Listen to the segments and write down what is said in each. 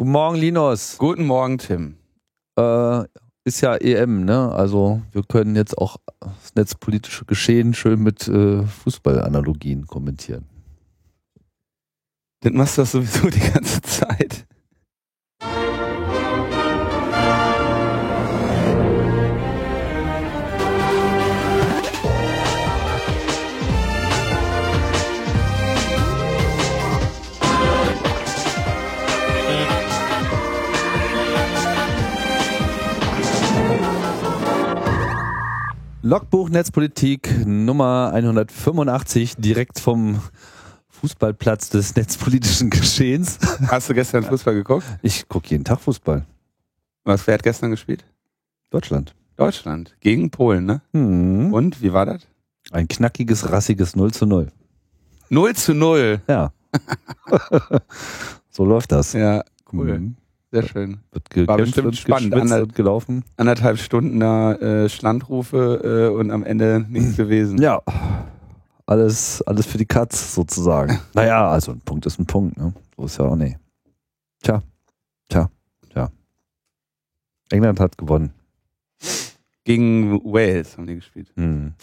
Guten Morgen, Linus. Guten Morgen, Tim. Äh, ist ja EM, ne? Also wir können jetzt auch das netzpolitische Geschehen schön mit äh, Fußballanalogien kommentieren. Das machst du das sowieso die ganze Zeit. Logbuch Netzpolitik Nummer 185, direkt vom Fußballplatz des netzpolitischen Geschehens. Hast du gestern Fußball geguckt? Ich gucke jeden Tag Fußball. Was, wer hat gestern gespielt? Deutschland. Deutschland. Gegen Polen, ne? Hm. Und, wie war das? Ein knackiges, rassiges 0 zu 0. 0 zu 0. Ja. so läuft das. Ja, cool. Hm. Sehr schön. Wird War bestimmt und spannend. Ander- und gelaufen. Anderthalb Stunden da äh, Schlandrufe äh, und am Ende nichts gewesen. Ja. Alles, alles für die Katz sozusagen. Naja, also ein Punkt ist ein Punkt, ne? So ist ja auch nicht. Tja, tja, tja. England hat gewonnen. Gegen Wales haben die gespielt. Hm.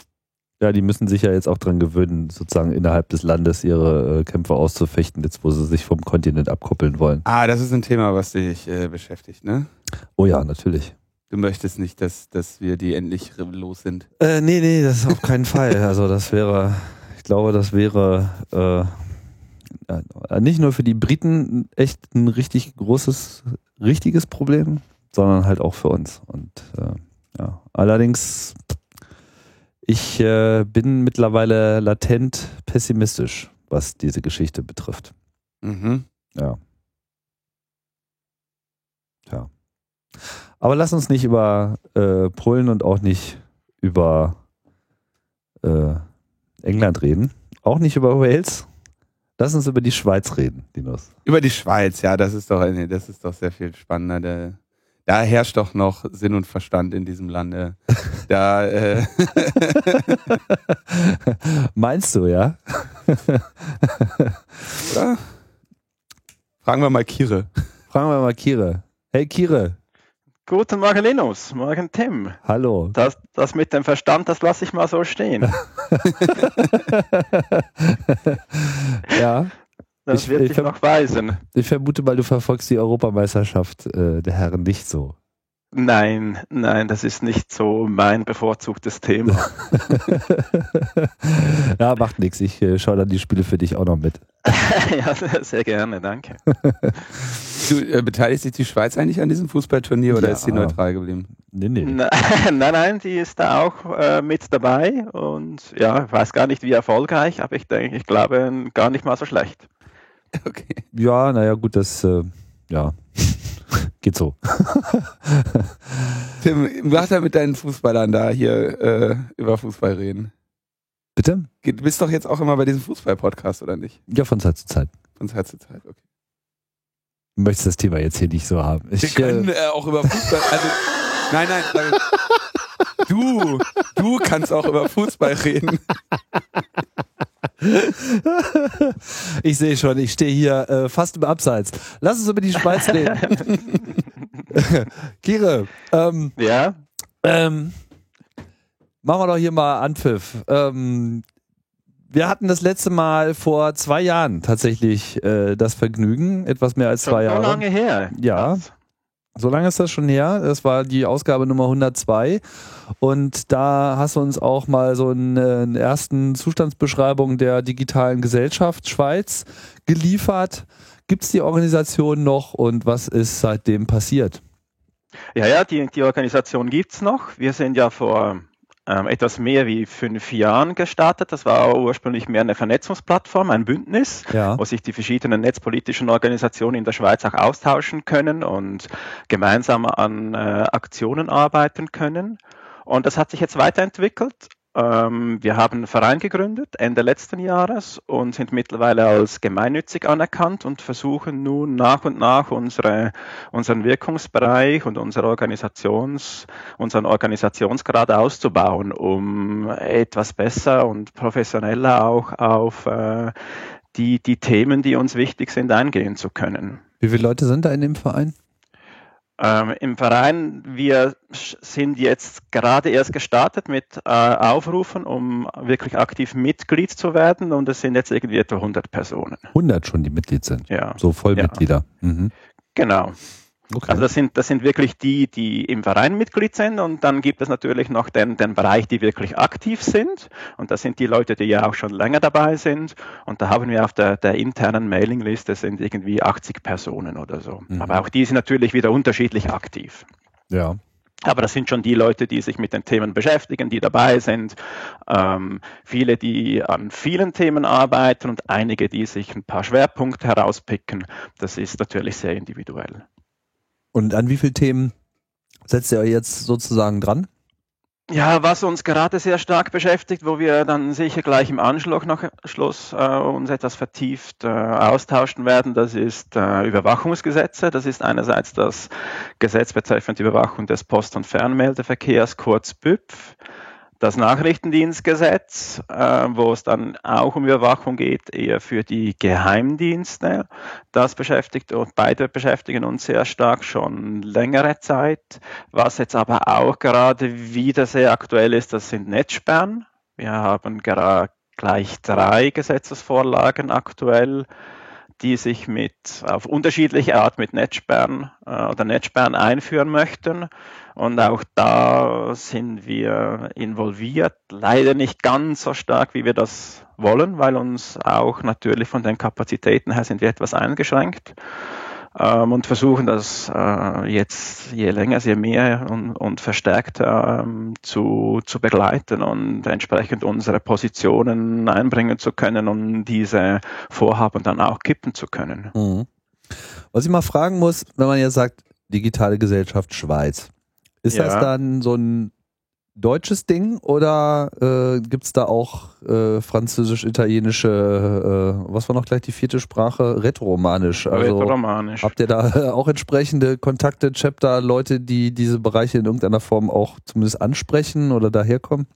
Ja, die müssen sich ja jetzt auch dran gewöhnen, sozusagen innerhalb des Landes ihre äh, Kämpfe auszufechten, jetzt wo sie sich vom Kontinent abkoppeln wollen. Ah, das ist ein Thema, was dich äh, beschäftigt, ne? Oh ja, natürlich. Du möchtest nicht, dass, dass wir die endlich los sind. Äh, nee, nee, das ist auf keinen Fall. Also das wäre, ich glaube, das wäre äh, nicht nur für die Briten echt ein richtig großes, richtiges Problem, sondern halt auch für uns. Und äh, ja, allerdings, ich äh, bin mittlerweile latent pessimistisch, was diese Geschichte betrifft. Mhm. Ja. Tja. Aber lass uns nicht über äh, Polen und auch nicht über äh, England reden. Auch nicht über Wales. Lass uns über die Schweiz reden, Linus. Über die Schweiz, ja, das ist doch, nee, das ist doch sehr viel spannender. Da, herrscht doch noch Sinn und Verstand in diesem Lande. Da, äh, Meinst du, ja? oder? Fragen wir mal Kire. Fragen wir mal Kire. Hey Kire, Guten Morgen, Linus. Morgen, Tim. hallo. Das, das mit dem Verstand, das lasse ich mal so stehen. ja, Das Ich- wird ich sich hab- noch weisen. ich vermute mal, du verfolgst die Europameisterschaft äh, der Herren nicht so. Nein, nein, das ist nicht so mein bevorzugtes Thema. ja, macht nichts. Ich äh, schaue dann die Spiele für dich auch noch mit. ja, sehr gerne, danke. Du, äh, beteiligt sich die Schweiz eigentlich an diesem Fußballturnier oder Ja. ist sie neutral geblieben? Nee, nee. Na- Nein, nein, die ist da auch äh, mit dabei und ja, ich weiß gar nicht, wie erfolgreich, aber ich denke, ich glaube, gar nicht mal so schlecht. Okay. Ja, naja, gut, das, äh, ja, geht so. Tim, mach da mit deinen Fußballern da hier äh, über Fußball reden. Bitte? Du bist doch jetzt auch immer bei diesem Fußball-Podcast, oder nicht? Ja, von Zeit zu Zeit. Von Zeit zu Zeit, okay. Du möchtest das Thema jetzt hier nicht so haben. Wir Ich, können äh, äh, auch über Fußball. Also, nein, nein. nein. Du, du kannst auch über Fußball reden. ich sehe schon, ich stehe hier äh, fast im Abseits. Lass uns über die Schweiz reden. Kire, ähm, Ja, ähm, machen wir doch hier mal Anpfiff. Ähm, wir hatten das letzte Mal vor zwei Jahren tatsächlich äh, das Vergnügen, etwas mehr als schon zwei so Jahre. lange her. Ja. So lange ist das schon her. Das war die Ausgabe Nummer 102. Und da hast du uns auch mal so einen, äh, ersten Zustandsbeschreibung der digitalen Gesellschaft Schweiz geliefert. Gibt es die Organisation noch und was ist seitdem passiert? Ja, ja, die, die Organisation gibt's noch. Wir sind ja vor ähm, etwas mehr wie fünf Jahren gestartet. Das war ursprünglich mehr eine Vernetzungsplattform, ein Bündnis, Ja. wo sich die verschiedenen netzpolitischen Organisationen in der Schweiz auch austauschen können und gemeinsam an äh, Aktionen arbeiten können. Und das hat sich jetzt weiterentwickelt. Ähm, wir haben einen Verein gegründet Ende letzten Jahres und sind mittlerweile als gemeinnützig anerkannt und versuchen nun nach und nach unsere, unseren Wirkungsbereich und unsere Organisations, unseren Organisationsgrad auszubauen, um etwas besser und professioneller auch auf äh, die, die Themen, die uns wichtig sind, eingehen zu können. Wie viele Leute sind da in dem Verein? Ähm, Im Verein, wir sind jetzt gerade erst gestartet mit äh, Aufrufen, um wirklich aktiv Mitglied zu werden und es sind jetzt irgendwie etwa 100 Personen. 100 schon, die Mitglied sind? Ja. So Vollmitglieder? Ja. Mhm. Genau. Okay. Also das sind, das sind wirklich die, die im Verein Mitglied sind und dann gibt es natürlich noch den, den Bereich, die wirklich aktiv sind und das sind die Leute, die ja auch schon länger dabei sind und da haben wir auf der, der internen Mailingliste sind irgendwie 80 Personen oder so. Mhm. Aber auch die sind natürlich wieder unterschiedlich aktiv. Ja. Aber das sind schon die Leute, die sich mit den Themen beschäftigen, die dabei sind. Ähm, viele, die an vielen Themen arbeiten und einige, die sich ein paar Schwerpunkte herauspicken. Das ist natürlich sehr individuell. Und an wie viele Themen setzt ihr euch jetzt sozusagen dran? Ja, was uns gerade sehr stark beschäftigt, wo wir dann sicher gleich im Anschluss noch Schluss, äh, uns etwas vertieft äh, austauschen werden, das ist äh, Überwachungsgesetze. Das ist einerseits das Gesetz betreffend Überwachung des Post- und Fernmeldeverkehrs, kurz BÜPF das Nachrichtendienstgesetz, äh, wo es dann auch um Überwachung geht, eher für die Geheimdienste. Das beschäftigt und beide beschäftigen uns sehr stark schon längere Zeit. Was jetzt aber auch gerade wieder sehr aktuell ist, das sind Netzsperren. Wir haben gerade gleich drei Gesetzesvorlagen aktuell die sich mit auf unterschiedliche Art mit Netzsperren äh, oder Netzsperren einführen möchten. Und auch da sind wir involviert. Leider nicht ganz so stark, wie wir das wollen, weil uns auch natürlich von den Kapazitäten her sind wir etwas eingeschränkt ähm, und versuchen das äh, jetzt je länger, je mehr und, und verstärkt ähm, zu, zu begleiten und entsprechend unsere Positionen einbringen zu können, um diese Vorhaben dann auch kippen zu können. Mhm. Was ich mal fragen muss, wenn man jetzt sagt, digitale Gesellschaft Schweiz, ist ja. das dann so ein deutsches Ding oder äh, gibt es da auch äh, französisch-italienische, äh, was war noch gleich die vierte Sprache? Retromanisch. Also Retromanisch. Habt ihr da auch entsprechende Kontakte, Chapter, Leute, die diese Bereiche in irgendeiner Form auch zumindest ansprechen oder daherkommen?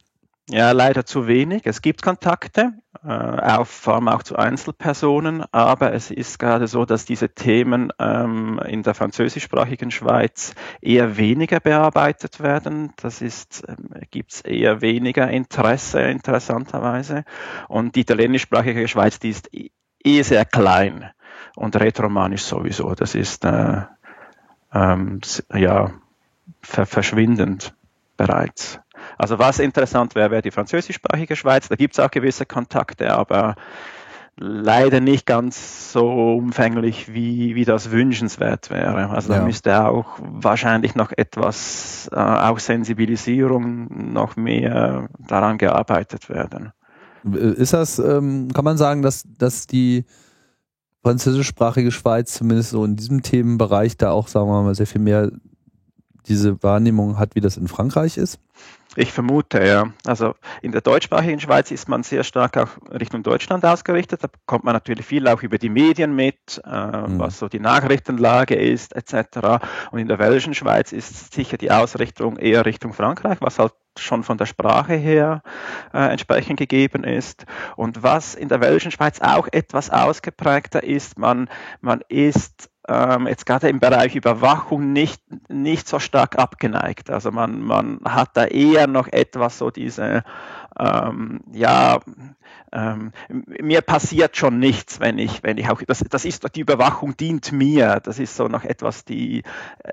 Ja, leider zu wenig. Es gibt Kontakte, äh, auch, vor allem auch zu Einzelpersonen, aber es ist gerade so, dass diese Themen ähm, in der französischsprachigen Schweiz eher weniger bearbeitet werden. Das ist, ähm, gibt es eher weniger Interesse, interessanterweise. Und die italienischsprachige Schweiz, die ist eh sehr klein und retromanisch sowieso. Das ist äh, ähm, ja ver verschwindend bereits. Also was interessant wäre, wäre die französischsprachige Schweiz. Da gibt es auch gewisse Kontakte, aber leider nicht ganz so umfänglich, wie, wie das wünschenswert wäre. Also ja. da müsste auch wahrscheinlich noch etwas, äh, auch Sensibilisierung, noch mehr daran gearbeitet werden. Ist das, ähm, kann man sagen, dass, dass die französischsprachige Schweiz zumindest so in diesem Themenbereich da auch, sagen wir mal, sehr viel mehr diese Wahrnehmung hat, wie das in Frankreich ist? Ich vermute, ja. Also in der deutschsprachigen Schweiz ist man sehr stark auch Richtung Deutschland ausgerichtet. Da bekommt man natürlich viel auch über die Medien mit, äh, mhm. was so die Nachrichtenlage ist, etc. Und in der welschen Schweiz ist sicher die Ausrichtung eher Richtung Frankreich, was halt schon von der Sprache her äh, entsprechend gegeben ist. Und was in der welschen Schweiz auch etwas ausgeprägter ist, man, man ist ähm, jetzt gerade im Bereich Überwachung nicht, nicht so stark abgeneigt. Also man, man hat da eher noch etwas so diese, ähm, ja, ähm, mir passiert schon nichts, wenn ich, wenn ich auch, das, das ist, die Überwachung dient mir. Das ist so noch etwas, die,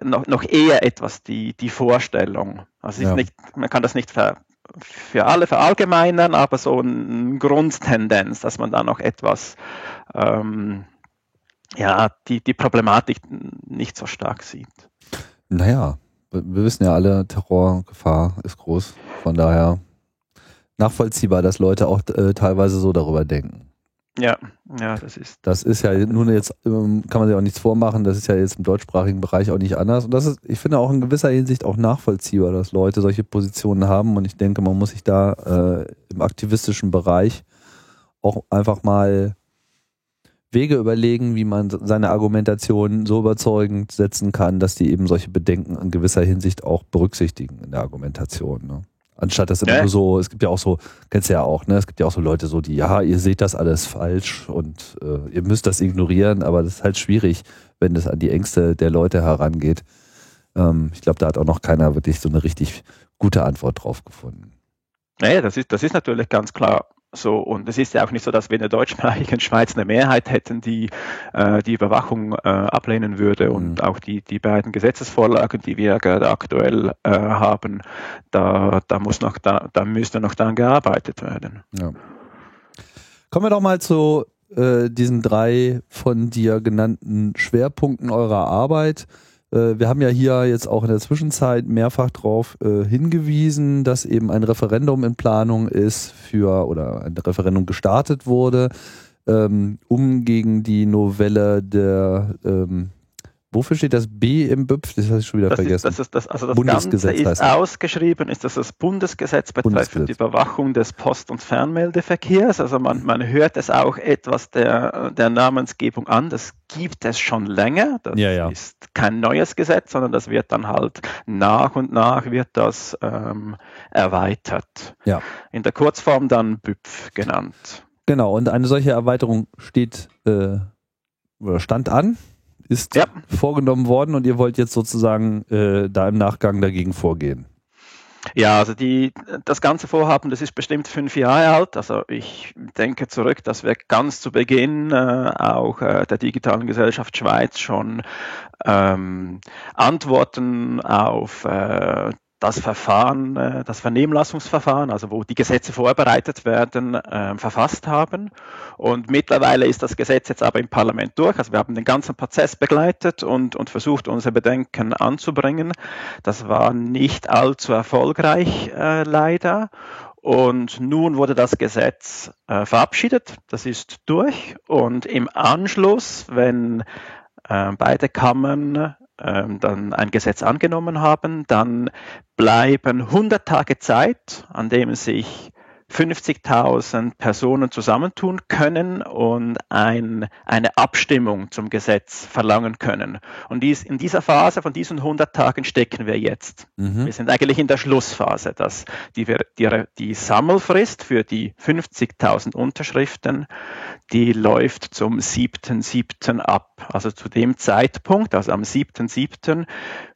noch, noch eher etwas die, die Vorstellung. Also ja. nicht, man kann das nicht ver, für alle verallgemeinern, aber so eine Grundtendenz, dass man da noch etwas, ähm, ja, die, die Problematik nicht so stark sieht. Naja, wir wissen ja alle, Terrorgefahr ist groß. Von daher nachvollziehbar, dass Leute auch äh, teilweise so darüber denken. Ja, ja, das ist. Das ist ja nun jetzt, ähm, kann man sich auch nichts vormachen, das ist ja jetzt im deutschsprachigen Bereich auch nicht anders. Und das ist, ich finde auch in gewisser Hinsicht auch nachvollziehbar, dass Leute solche Positionen haben. Und ich denke, man muss sich da äh, im aktivistischen Bereich auch einfach mal Wege überlegen, wie man seine Argumentation so überzeugend setzen kann, dass die eben solche Bedenken in gewisser Hinsicht auch berücksichtigen in der Argumentation. Ne? Anstatt das immer nur so, es gibt ja auch so, kennst du ja auch, ne? Es gibt ja auch so Leute so, die, ja, ihr seht das alles falsch und äh, ihr müsst das ignorieren, aber das ist halt schwierig, wenn es an die Ängste der Leute herangeht. Ähm, ich glaube, da hat auch noch keiner wirklich so eine richtig gute Antwort drauf gefunden. Naja, das ist, das ist natürlich ganz klar so. Und es ist ja auch nicht so, dass wir in der deutschsprachigen Schweiz eine Mehrheit hätten, die äh, die Überwachung äh, ablehnen würde. Und Mhm. auch die, die beiden Gesetzesvorlagen, die wir gerade aktuell äh, haben, da, da muss noch, da, da müsste noch daran gearbeitet werden. Ja. Kommen wir doch mal zu äh, diesen drei von dir genannten Schwerpunkten eurer Arbeit. Äh, wir haben ja hier jetzt auch in der Zwischenzeit mehrfach darauf äh, hingewiesen, dass eben ein Referendum in Planung ist für oder ein Referendum gestartet wurde, ähm, um gegen die Novelle der ähm, Wofür steht das B im BÜPF? Das habe ich schon wieder Das ist, vergessen. das ist, das, also das Bundesgesetz Ganze heißt ist ausgeschrieben, ist das das Bundesgesetz betreffend Überwachung des Post- und Fernmeldeverkehrs. Also man, man hört es auch etwas der, der Namensgebung an. Das gibt es schon länger. Das Ja, ja. ist kein neues Gesetz, sondern das wird dann halt nach und nach wird das ähm, erweitert. Ja. In der Kurzform dann BÜPF genannt. Genau, und eine solche Erweiterung steht äh, oder stand an, ist Ja. vorgenommen worden und ihr wollt jetzt sozusagen äh, da im Nachgang dagegen vorgehen. Ja, also die, das ganze Vorhaben, das ist bestimmt fünf Jahre alt. Also ich denke zurück, dass wir ganz zu Beginn äh, auch äh, der digitalen Gesellschaft Schweiz schon ähm, Antworten auf äh, das Verfahren, äh, das Vernehmlassungsverfahren, also wo die Gesetze vorbereitet werden, äh, verfasst haben. Und mittlerweile ist das Gesetz jetzt aber im Parlament durch. Also wir haben den ganzen Prozess begleitet und, und versucht, unsere Bedenken anzubringen. Das war nicht allzu erfolgreich, äh, leider. Und nun wurde das Gesetz äh, verabschiedet. Das ist durch. Und im Anschluss, wenn äh, beide Kammern dann ein Gesetz angenommen haben, dann bleiben 100 Tage Zeit, an dem sich 50.000 Personen zusammentun können und ein, eine Abstimmung zum Gesetz verlangen können. Und dies, in dieser Phase von diesen 100 Tagen stecken wir jetzt. Mhm. Wir sind eigentlich in der Schlussphase, dass die, die, die Sammelfrist für die 50.000 Unterschriften, die läuft zum 7.7. ab. Also zu dem Zeitpunkt, also am 7.7.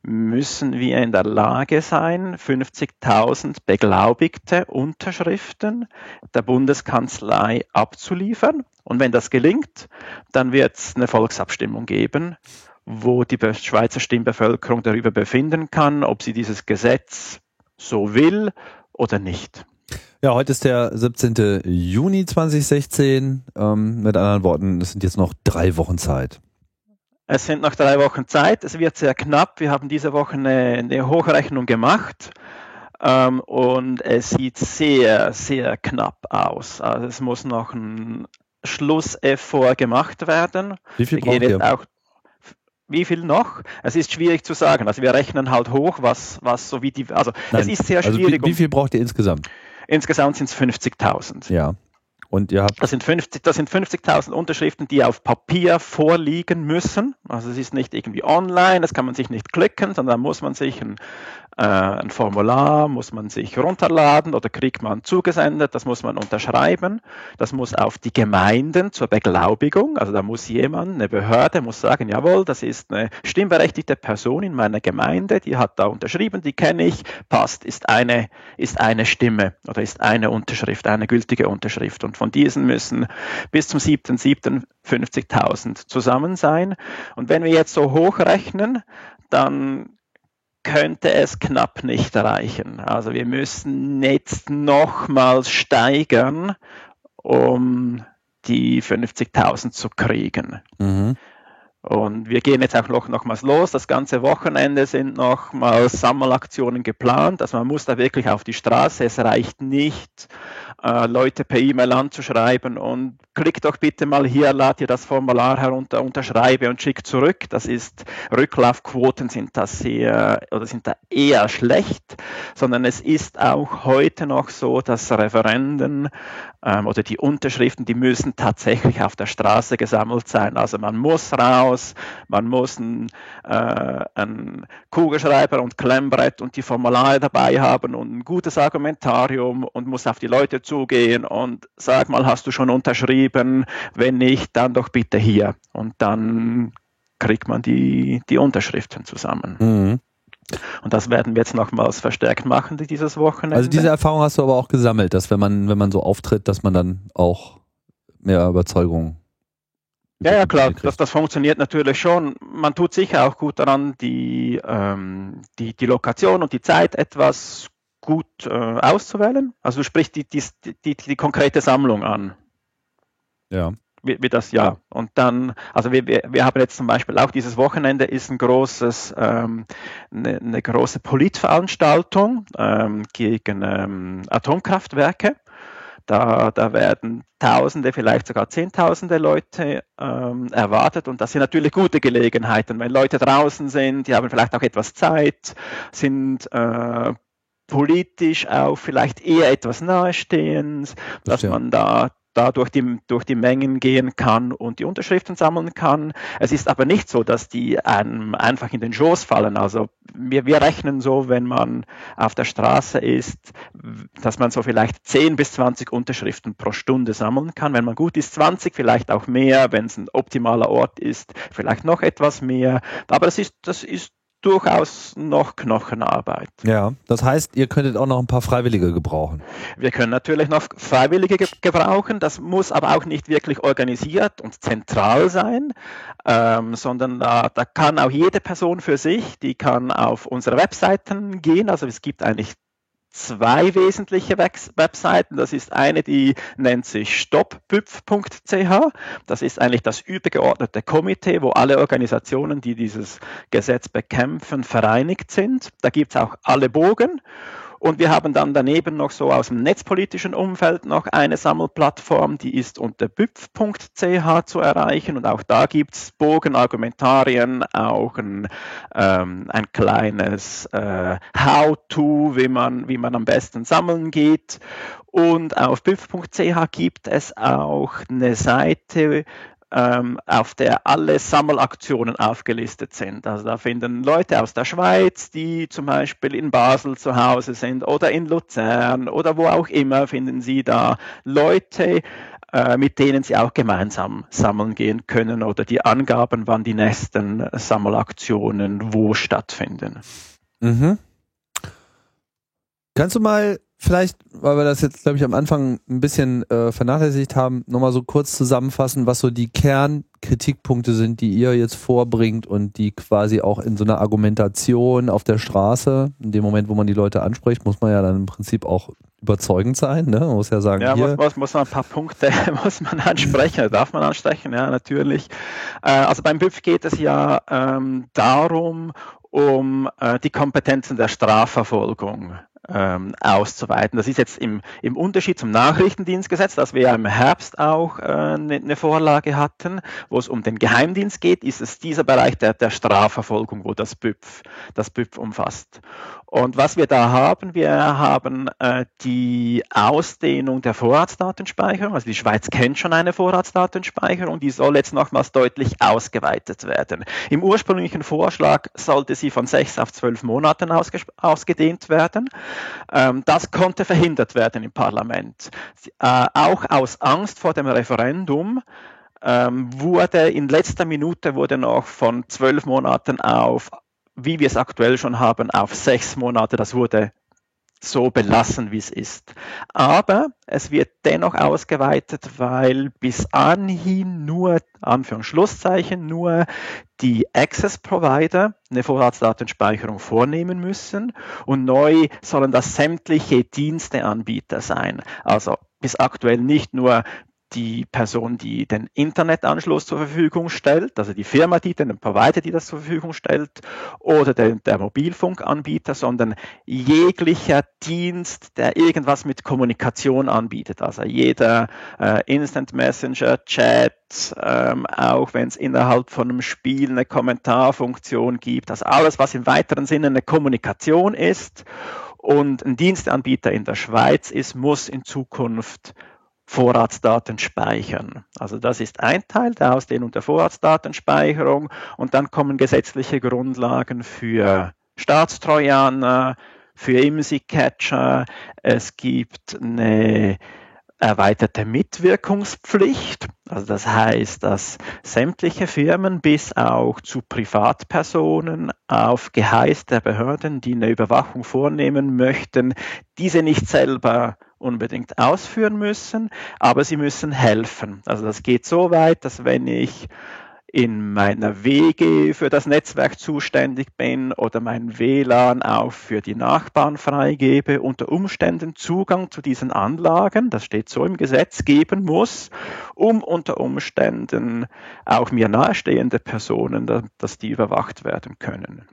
müssen wir in der Lage sein, 50.000 beglaubigte Unterschriften der Bundeskanzlei abzuliefern. Und wenn das gelingt, dann wird es eine Volksabstimmung geben, wo die Schweizer Stimmbevölkerung darüber befinden kann, ob sie dieses Gesetz so will oder nicht. Ja, heute ist der 17. Juni 2016. Ähm, mit anderen Worten, es sind jetzt noch drei Wochen Zeit. Es sind noch drei Wochen Zeit, es wird sehr knapp. Wir haben diese Woche eine, eine Hochrechnung gemacht ähm, und es sieht sehr, sehr knapp aus. Also es muss noch ein Schlusseffort gemacht werden. Wie viel braucht ihr? auch wie viel noch? Es ist schwierig zu sagen. Also wir rechnen halt hoch, was, was so wie die, also Nein, es ist sehr Also schwierig. wie, wie um- viel braucht ihr insgesamt? Insgesamt sind es 50.000. Ja. Und ihr habt Das sind 50 das sind 50.000 Unterschriften, die auf Papier vorliegen müssen. Also es ist nicht irgendwie online, das kann man sich nicht klicken, sondern da muss man sich ein, ein Formular, muss man sich runterladen oder kriegt man zugesendet, das muss man unterschreiben. Das muss auf die Gemeinden zur Beglaubigung, also da muss jemand, eine Behörde muss sagen, jawohl, das ist eine stimmberechtigte Person in meiner Gemeinde, die hat da unterschrieben, die kenne ich, passt, ist eine, ist eine Stimme oder ist eine Unterschrift, eine gültige Unterschrift. Und von diesen müssen bis zum 7.7. 50.000 zusammen sein. Und wenn wir jetzt so hochrechnen, dann könnte es knapp nicht reichen. Also wir müssen jetzt nochmals steigern, um die 50.000 zu kriegen. mhm. Und wir gehen jetzt auch noch nochmals los. Das ganze Wochenende sind nochmals Sammelaktionen geplant. Also man muss da wirklich auf die Straße. Es reicht nicht äh, Leute per E-Mail anzuschreiben und klick doch bitte mal hier, lad dir das Formular herunter, unterschreibe und schick zurück. Das ist, Rücklaufquoten sind da sehr oder sind da eher schlecht, sondern es ist auch heute noch so, dass Referenden ähm, oder die Unterschriften, die müssen tatsächlich auf der Straße gesammelt sein. Also man muss raus, man muss ein, äh, ein Kugelschreiber und Klemmbrett und die Formulare dabei haben und ein gutes Argumentarium und muss auf die Leute zugehen und sag mal, hast du schon unterschrieben? Wenn nicht, dann doch bitte hier. Und dann kriegt man die, die Unterschriften zusammen. Mhm. Und das werden wir jetzt nochmals verstärkt machen dieses Wochenende. Also diese Erfahrung hast du aber auch gesammelt, dass wenn man, wenn man so auftritt, dass man dann auch mehr Überzeugung. Ja, ja, klar, das, das funktioniert natürlich schon. Man tut sicher auch gut daran, die, ähm, die, die Lokation und die Zeit etwas gut äh, auszuwählen. Also du sprichst die, die, die, die konkrete Sammlung an. Ja wie, wie das ja. Und dann, also wir, wir, wir haben jetzt zum Beispiel auch dieses Wochenende ist ein großes, ähm, eine, eine große Politveranstaltung ähm, gegen ähm, Atomkraftwerke. Da, da werden Tausende, vielleicht sogar Zehntausende Leute ähm, erwartet und das sind natürlich gute Gelegenheiten, wenn Leute draußen sind, die haben vielleicht auch etwas Zeit, sind äh, politisch auch vielleicht eher etwas nahestehend, dass man da da durch die, durch die Mengen gehen kann und die Unterschriften sammeln kann. Es ist aber nicht so, dass die einem einfach in den Schoß fallen. Also wir, wir rechnen so, wenn man auf der Straße ist, dass man so vielleicht 10 bis 20 Unterschriften pro Stunde sammeln kann. Wenn man gut ist, 20, vielleicht auch mehr. Wenn es ein optimaler Ort ist, vielleicht noch etwas mehr. Aber das ist, das ist durchaus noch Knochenarbeit. Ja, das heißt, ihr könntet auch noch ein paar Freiwillige gebrauchen. Wir können natürlich noch Freiwillige ge gebrauchen. Das muss aber auch nicht wirklich organisiert und zentral sein, ähm, sondern da, da kann auch jede Person für sich, die kann auf unsere Webseiten gehen. Also es gibt eigentlich zwei wesentliche Webseiten. Das ist eine, die nennt sich stopbüpf.ch. Das ist eigentlich das übergeordnete Komitee, wo alle Organisationen, die dieses Gesetz bekämpfen, vereinigt sind. Da gibt es auch alle Bogen. Und wir haben dann daneben noch so aus dem netzpolitischen Umfeld noch eine Sammelplattform, die ist unter büpf.ch zu erreichen. Und auch da gibt es Bogen, Argumentarien, auch ein, ähm, ein kleines äh, How-to, wie man, wie man am besten sammeln geht. Und auf büpf.ch gibt es auch eine Seite, auf der alle Sammelaktionen aufgelistet sind. Also da finden Leute aus der Schweiz, die zum Beispiel in Basel zu Hause sind oder in Luzern oder wo auch immer, finden Sie da Leute, äh, mit denen Sie auch gemeinsam sammeln gehen können oder die Angaben, wann die nächsten Sammelaktionen wo stattfinden. Mhm. Kannst du mal vielleicht, weil wir das jetzt, glaube ich, am Anfang ein bisschen äh, vernachlässigt haben, nochmal so kurz zusammenfassen, was so die Kernkritikpunkte sind, die ihr jetzt vorbringt und die quasi auch in so einer Argumentation auf der Straße, in dem Moment, wo man die Leute anspricht, muss man ja dann im Prinzip auch überzeugend sein. Ne? Man muss ja sagen, ja, hier. Muss, muss man ein paar Punkte muss man ansprechen, darf man ansprechen, ja, natürlich. Äh, also beim BÜF geht es ja ähm, darum, um äh, die Kompetenzen der Strafverfolgung ähm, auszuweiten. Das ist jetzt im, im Unterschied zum Nachrichtendienstgesetz, das wir ja im Herbst auch eine äh, ne Vorlage hatten, wo es um den Geheimdienst geht, ist es dieser Bereich der, der Strafverfolgung, wo das BÜPF, das BÜPF umfasst. Und was wir da haben, wir haben äh, die Ausdehnung der Vorratsdatenspeicherung. Also die Schweiz kennt schon eine Vorratsdatenspeicherung, die soll jetzt nochmals deutlich ausgeweitet werden. Im ursprünglichen Vorschlag sollte sie von sechs auf zwölf Monaten ausgedehnt werden. Ähm, das konnte verhindert werden im Parlament. Äh, auch aus Angst vor dem Referendum ähm, wurde in letzter Minute wurde noch von zwölf Monaten auf wie wir es aktuell schon haben, auf sechs Monate. Das wurde so belassen, wie es ist. Aber es wird dennoch ausgeweitet, weil bis anhin nur, Anführungsschlusszeichen, nur die Access Provider eine Vorratsdatenspeicherung vornehmen müssen und neu sollen das sämtliche Diensteanbieter sein. Also bis aktuell nicht nur die Person, die den Internetanschluss zur Verfügung stellt, also die Firma, die den Provider, die das zur Verfügung stellt, oder der, der Mobilfunkanbieter, sondern jeglicher Dienst, der irgendwas mit Kommunikation anbietet. Also jeder äh, Instant Messenger, Chat, ähm, auch wenn es innerhalb von einem Spiel eine Kommentarfunktion gibt. Also alles, was im weiteren Sinne eine Kommunikation ist und ein Dienstanbieter in der Schweiz ist, muss in Zukunft Vorratsdaten speichern. Also das ist ein Teil der Ausdehnung der Vorratsdatenspeicherung und dann kommen gesetzliche Grundlagen für Staatstrojaner, für IMSI-Catcher. Es gibt eine erweiterte Mitwirkungspflicht. Also das heißt, dass sämtliche Firmen bis auch zu Privatpersonen auf Geheiß der Behörden, die eine Überwachung vornehmen möchten, diese nicht selber unbedingt ausführen müssen, aber sie müssen helfen. Also das geht so weit, dass wenn ich in meiner WG für das Netzwerk zuständig bin oder mein WLAN auch für die Nachbarn freigebe, unter Umständen Zugang zu diesen Anlagen, das steht so im Gesetz, geben muss, um unter Umständen auch mir nahestehende Personen, dass die überwacht werden können.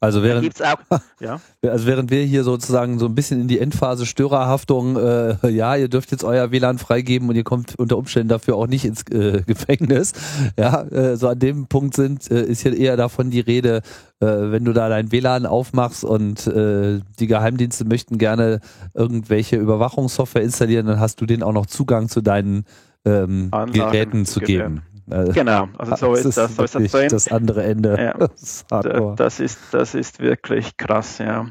Also während, auch, ja. also während wir hier sozusagen so ein bisschen in die Endphase Störerhaftung, äh, ja, ihr dürft jetzt euer WLAN freigeben und ihr kommt unter Umständen dafür auch nicht ins äh, Gefängnis. Ja, äh, so an dem Punkt sind, äh, ist hier eher davon die Rede, äh, wenn du da dein WLAN aufmachst und äh, die Geheimdienste möchten gerne irgendwelche Überwachungssoftware installieren, dann hast du denen auch noch Zugang zu deinen ähm, Geräten zu geben. Äh, genau, also so ist, das, so ist das drin. Das andere Ende. Ja. Das, ist das, ist, das ist wirklich krass, ja.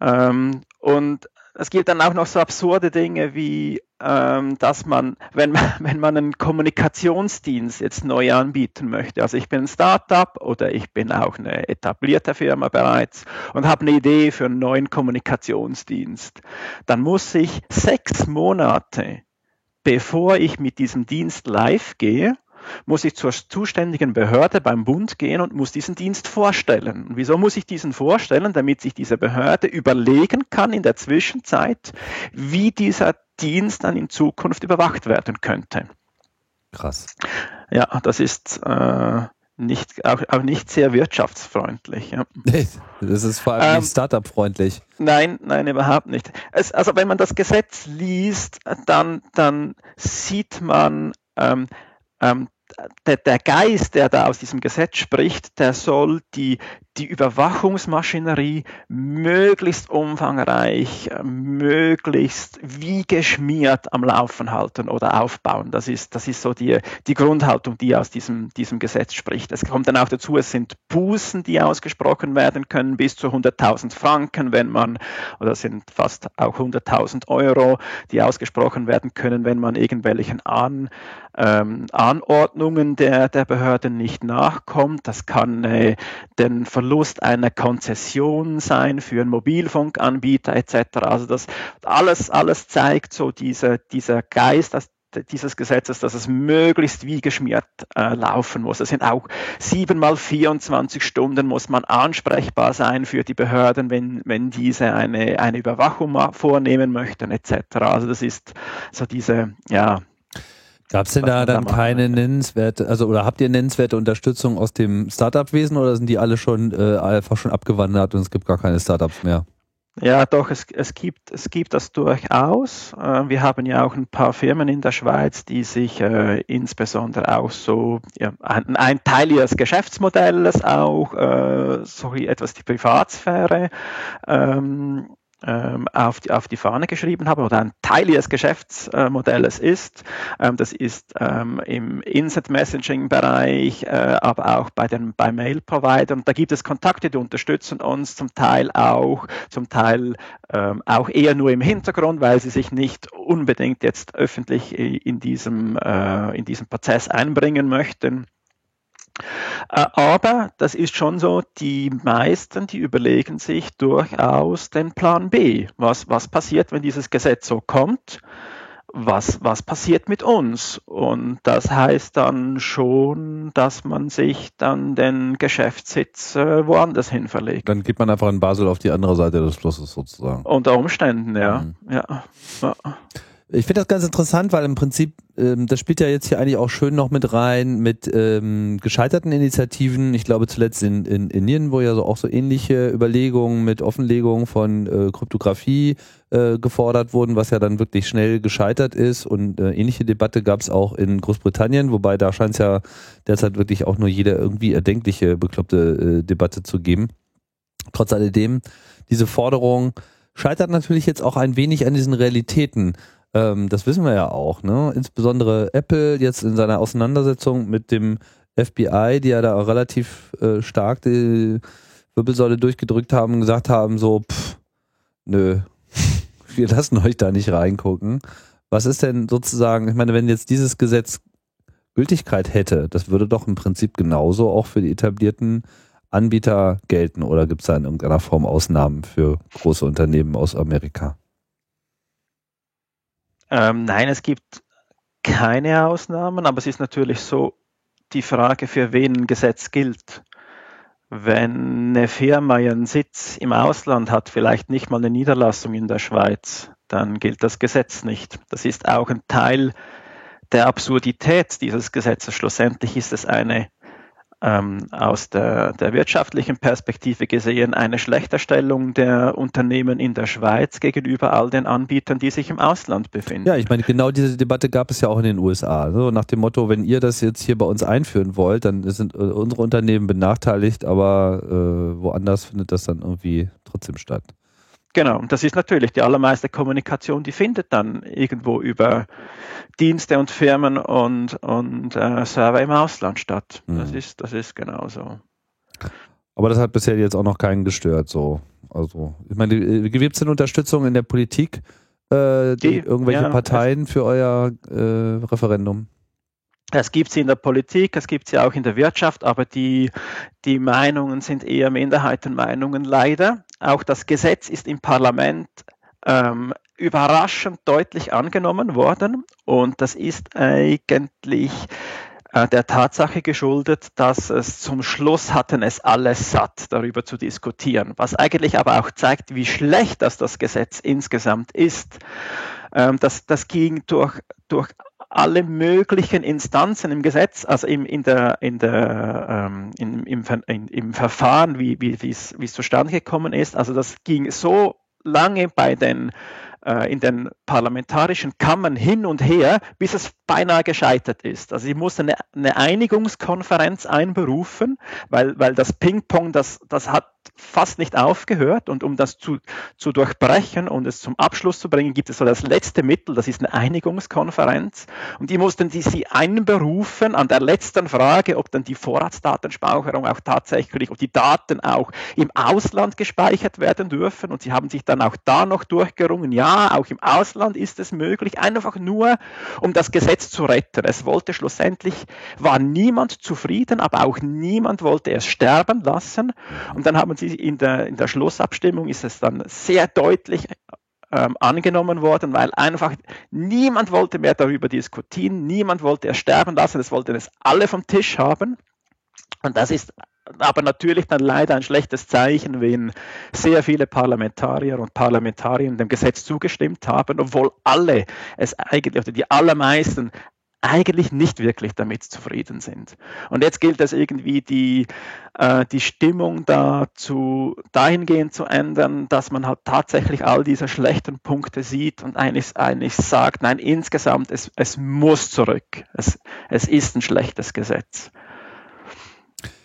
Ähm, und es gibt dann auch noch so absurde Dinge wie, ähm, dass man, wenn, man, wenn man einen Kommunikationsdienst jetzt neu anbieten möchte, also ich bin ein Startup oder ich bin auch eine etablierte Firma bereits und habe eine Idee für einen neuen Kommunikationsdienst, dann muss ich sechs Monate bevor ich mit diesem Dienst live gehe, muss ich zur zuständigen Behörde beim Bund gehen und muss diesen Dienst vorstellen. Und wieso muss ich diesen vorstellen? Damit sich diese Behörde überlegen kann in der Zwischenzeit, wie dieser Dienst dann in Zukunft überwacht werden könnte. Krass. Ja, das ist äh, nicht, auch, auch nicht sehr wirtschaftsfreundlich. Ja. Das ist vor allem ähm, nicht Startup-freundlich. Nein, nein, überhaupt nicht. Es, also wenn man das Gesetz liest, dann, dann sieht man, ähm, ähm, der, der Geist, der da aus diesem Gesetz spricht, der soll die, die Überwachungsmaschinerie möglichst umfangreich, möglichst wie geschmiert am Laufen halten oder aufbauen. Das ist, das ist so die, die Grundhaltung, die aus diesem, diesem Gesetz spricht. Es kommt dann auch dazu, es sind Bußen, die ausgesprochen werden können, bis zu 100.000 Franken, wenn man, oder sind fast auch 100.000 Euro, die ausgesprochen werden können, wenn man irgendwelchen An, ähm, Anordnungen der, der Behörden nicht nachkommt. Das kann äh, den Verlust einer Konzession sein für einen Mobilfunkanbieter etc. Also das alles, alles zeigt so diese, dieser Geist, dass dieses Gesetzes, dass es möglichst wie geschmiert äh, laufen muss. Es sind auch sieben mal 24 Stunden muss man ansprechbar sein für die Behörden, wenn, wenn diese eine, eine Überwachung vornehmen möchten etc. Also das ist so diese, ja, Gab es denn da dann da keine nennenswerte, also oder habt ihr nennenswerte Unterstützung aus dem Startup-Wesen oder sind die alle schon äh, einfach schon abgewandert und es gibt gar keine Startups mehr? Ja, doch, es, es, gibt, es gibt das durchaus. Äh, wir haben ja auch ein paar Firmen in der Schweiz, die sich äh, insbesondere auch so, ja, ein, ein, Teil ihres Geschäftsmodells auch, äh, so etwas die Privatsphäre ähm, auf, die, auf die Fahne geschrieben haben oder ein Teil ihres Geschäftsmodells ist. Ähm, das ist ähm, im Instant Messaging Bereich, äh, aber auch bei den bei Mail Providern. Da gibt es Kontakte, die unterstützen uns zum Teil auch, zum Teil ähm, auch eher nur im Hintergrund, weil sie sich nicht unbedingt jetzt öffentlich in diesem, äh, in diesem Prozess einbringen möchten. Äh, aber das ist schon so, die meisten, die überlegen sich durchaus den Plan B. Was, was passiert, wenn dieses Gesetz so kommt? Was, was passiert mit uns? Und das heißt dann schon, dass man sich dann den Geschäftssitz äh, woanders hin verlegt. Dann geht man einfach in Basel auf die andere Seite des Flusses sozusagen. Unter Umständen, ja. Mhm. ja. ja. Ich finde das ganz interessant, weil im Prinzip, ähm, das spielt ja jetzt hier eigentlich auch schön noch mit rein mit ähm, gescheiterten Initiativen. Ich glaube zuletzt in, in Indien, wo ja so auch so ähnliche Überlegungen mit Offenlegung von äh, Kryptographie äh, gefordert wurden, was ja dann wirklich schnell gescheitert ist. Und äh, ähnliche Debatte gab es auch in Großbritannien, wobei da scheint es ja derzeit wirklich auch nur jede irgendwie erdenkliche bekloppte äh, Debatte zu geben. Trotz alledem, diese Forderung scheitert natürlich jetzt auch ein wenig an diesen Realitäten. Ähm, das wissen wir ja auch, ne? Insbesondere Apple jetzt in seiner Auseinandersetzung mit dem FBI, die ja da relativ äh, stark die Wirbelsäule durchgedrückt haben, gesagt haben, so, pff, nö, wir lassen euch da nicht reingucken. Was ist denn sozusagen, ich meine, wenn jetzt dieses Gesetz Gültigkeit hätte, das würde doch im Prinzip genauso auch für die etablierten Anbieter gelten oder gibt es da in irgendeiner Form Ausnahmen für große Unternehmen aus Amerika? Ähm, nein, es gibt keine Ausnahmen, aber es ist natürlich so die Frage, für wen ein Gesetz gilt. Wenn eine Firma ihren Sitz im Ausland hat, vielleicht nicht mal eine Niederlassung in der Schweiz, dann gilt das Gesetz nicht. Das ist auch ein Teil der Absurdität dieses Gesetzes. Schlussendlich ist es eine ähm, aus der, der wirtschaftlichen Perspektive gesehen eine Schlechterstellung der Unternehmen in der Schweiz gegenüber all den Anbietern, die sich im Ausland befinden. Ja, ich meine, genau diese Debatte gab es ja auch in den USA. So nach dem Motto, wenn ihr das jetzt hier bei uns einführen wollt, dann sind äh, unsere Unternehmen benachteiligt, aber äh, woanders findet das dann irgendwie trotzdem statt. Genau, und das ist natürlich die allermeiste Kommunikation, die findet dann irgendwo über Dienste und Firmen und, und äh, Server im Ausland statt. Mhm. Das ist, das ist genauso. Aber das hat bisher jetzt auch noch keinen gestört, so. Also, ich meine, gibt es denn Unterstützung in der Politik, äh, die, die, irgendwelche ja, Parteien für euer äh, Referendum? Es gibt sie in der Politik, es gibt sie auch in der Wirtschaft, aber die, die Meinungen sind eher Minderheitenmeinungen leider. Auch das Gesetz ist im Parlament ähm, überraschend deutlich angenommen worden und das ist eigentlich äh, der Tatsache geschuldet, dass es zum Schluss hatten es alles satt, darüber zu diskutieren, was eigentlich aber auch zeigt, wie schlecht das, das Gesetz insgesamt ist. Ähm, das, das ging durch, durch alle möglichen Instanzen im Gesetz, also im, in der, in der, ähm, in, im, in, im Verfahren, wie, wie, wie es zustande gekommen ist. Also das ging so lange bei den äh, in den parlamentarischen Kammern hin und her, bis es beinahe gescheitert ist. Also sie mussten eine, eine Einigungskonferenz einberufen, weil, weil das Ping-Pong, das, das hat fast nicht aufgehört. Und um das zu, zu durchbrechen und es zum Abschluss zu bringen, gibt es so das letzte Mittel, das ist eine Einigungskonferenz. Und die mussten die sie einberufen an der letzten Frage, ob dann die Vorratsdatenspeicherung auch tatsächlich, ob die Daten auch im Ausland gespeichert werden dürfen. Und sie haben sich dann auch da noch durchgerungen, ja, auch im Ausland ist es möglich, einfach nur um das Gesetz zu retten. Es wollte schlussendlich, war niemand zufrieden, aber auch niemand wollte es sterben lassen und dann haben sie in der, in der Schlussabstimmung ist es dann sehr deutlich ähm, angenommen worden, weil einfach niemand wollte mehr darüber diskutieren, niemand wollte es sterben lassen, es wollten es alle vom Tisch haben. Und das ist aber natürlich dann leider ein schlechtes Zeichen, wenn sehr viele Parlamentarier und Parlamentarier dem Gesetz zugestimmt haben, obwohl alle es eigentlich, oder die allermeisten eigentlich nicht wirklich damit zufrieden sind. Und jetzt gilt es irgendwie, die, äh, die Stimmung dazu dahingehend zu ändern, dass man halt tatsächlich all diese schlechten Punkte sieht und eigentlich, eigentlich sagt, nein, insgesamt, es, es muss zurück. Es, es ist ein schlechtes Gesetz.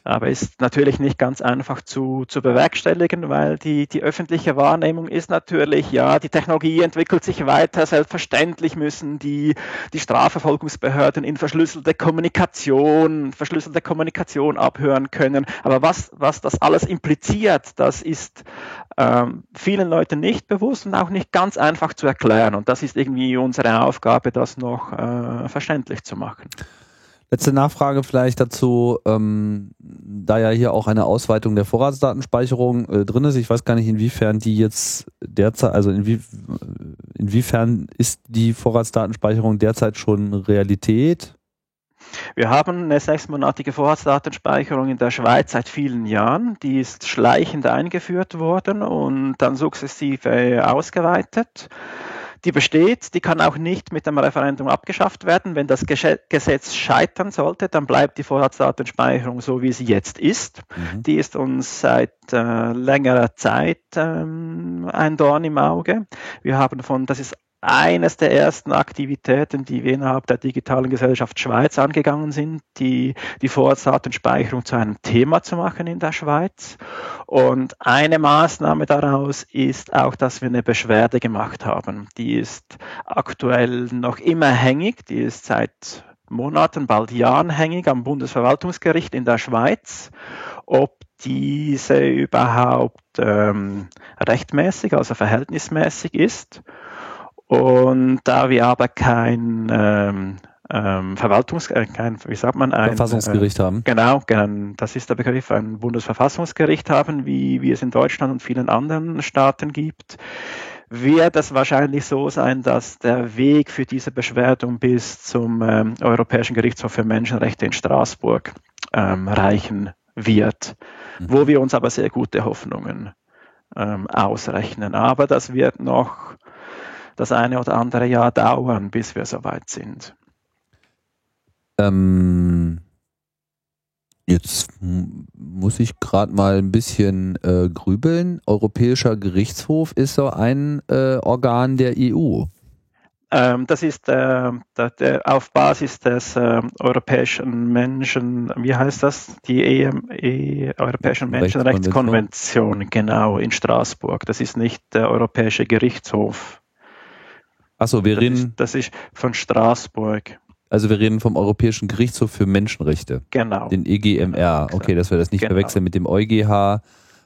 Aber ist natürlich nicht ganz einfach zu, zu bewerkstelligen, weil die, die öffentliche Wahrnehmung ist natürlich, ja, die Technologie entwickelt sich weiter, selbstverständlich müssen die, die Strafverfolgungsbehörden in verschlüsselte Kommunikation, verschlüsselte Kommunikation abhören können. Aber was, was das alles impliziert, das ist ähm, vielen Leuten nicht bewusst und auch nicht ganz einfach zu erklären. Und das ist irgendwie unsere Aufgabe, das noch äh, verständlich zu machen. Letzte Nachfrage vielleicht dazu, ähm, da ja hier auch eine Ausweitung der Vorratsdatenspeicherung äh, drin ist. Ich weiß gar nicht, inwiefern die jetzt derzeit, also inwie, inwiefern ist die Vorratsdatenspeicherung derzeit schon Realität? Wir haben eine sechsmonatige Vorratsdatenspeicherung in der Schweiz seit vielen Jahren. Die ist schleichend eingeführt worden und dann sukzessive ausgeweitet. Die besteht, die kann auch nicht mit dem Referendum abgeschafft werden. Wenn das Gesetz scheitern sollte, dann bleibt die Vorratsdatenspeicherung so, wie sie jetzt ist. Mhm. Die ist uns seit äh, längerer Zeit ähm, ein Dorn im Auge. Wir haben von, das ist eines der ersten Aktivitäten, die wir innerhalb der digitalen Gesellschaft Schweiz angegangen sind, die, die Vorratsdatenspeicherung zu einem Thema zu machen in der Schweiz. Und eine Maßnahme daraus ist auch, dass wir eine Beschwerde gemacht haben. Die ist aktuell noch immer hängig, die ist seit Monaten, bald Jahren hängig am Bundesverwaltungsgericht in der Schweiz, ob diese überhaupt ähm, rechtmäßig, also verhältnismäßig ist. Und da wir aber kein ähm, ähm, Verwaltungs, äh, kein, wie sagt man, ein Verfassungsgericht äh, haben. Genau, genau, das ist der Begriff, ein Bundesverfassungsgericht haben, wie, wie es in Deutschland und vielen anderen Staaten gibt, wird es wahrscheinlich so sein, dass der Weg für diese Beschwerdung bis zum ähm, Europäischen Gerichtshof für Menschenrechte in Straßburg ähm, reichen wird, mhm. wo wir uns aber sehr gute Hoffnungen ähm, ausrechnen. Aber das wird noch das eine oder andere Jahr dauern, bis wir soweit sind. Ähm, jetzt muss ich gerade mal ein bisschen äh, grübeln. Europäischer Gerichtshof ist so ein äh, Organ der EU. Ähm, das ist äh, auf Basis des äh, Europäischen Menschen, wie heißt das? Die EM, e, Europäischen Menschenrechtskonvention, genau, in Straßburg. Das ist nicht der Europäische Gerichtshof. Achso, wir das reden. Ist, das ist von Straßburg. Also wir reden vom Europäischen Gerichtshof für Menschenrechte. Genau. Den EGMR. Okay, dass wir das nicht genau. verwechseln mit dem EuGH.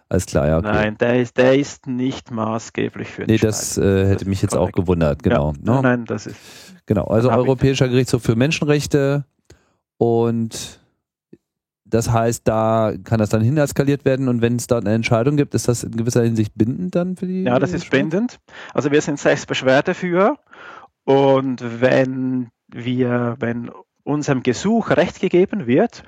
Alles klar, ja. Okay. Nein, der ist, der ist nicht maßgeblich für Nee, das äh, hätte das mich jetzt korrekt. auch gewundert, genau. Ja, nein, nein, das ist. Genau, also Europäischer Gerichtshof für Menschenrechte und das heißt, da kann das dann hin eskaliert werden und wenn es da eine Entscheidung gibt, ist das in gewisser Hinsicht bindend dann für die? Ja, das ist bindend. Also wir sind sechs Beschwerdeführer und wenn wir, wenn unserem Gesuch Recht gegeben wird,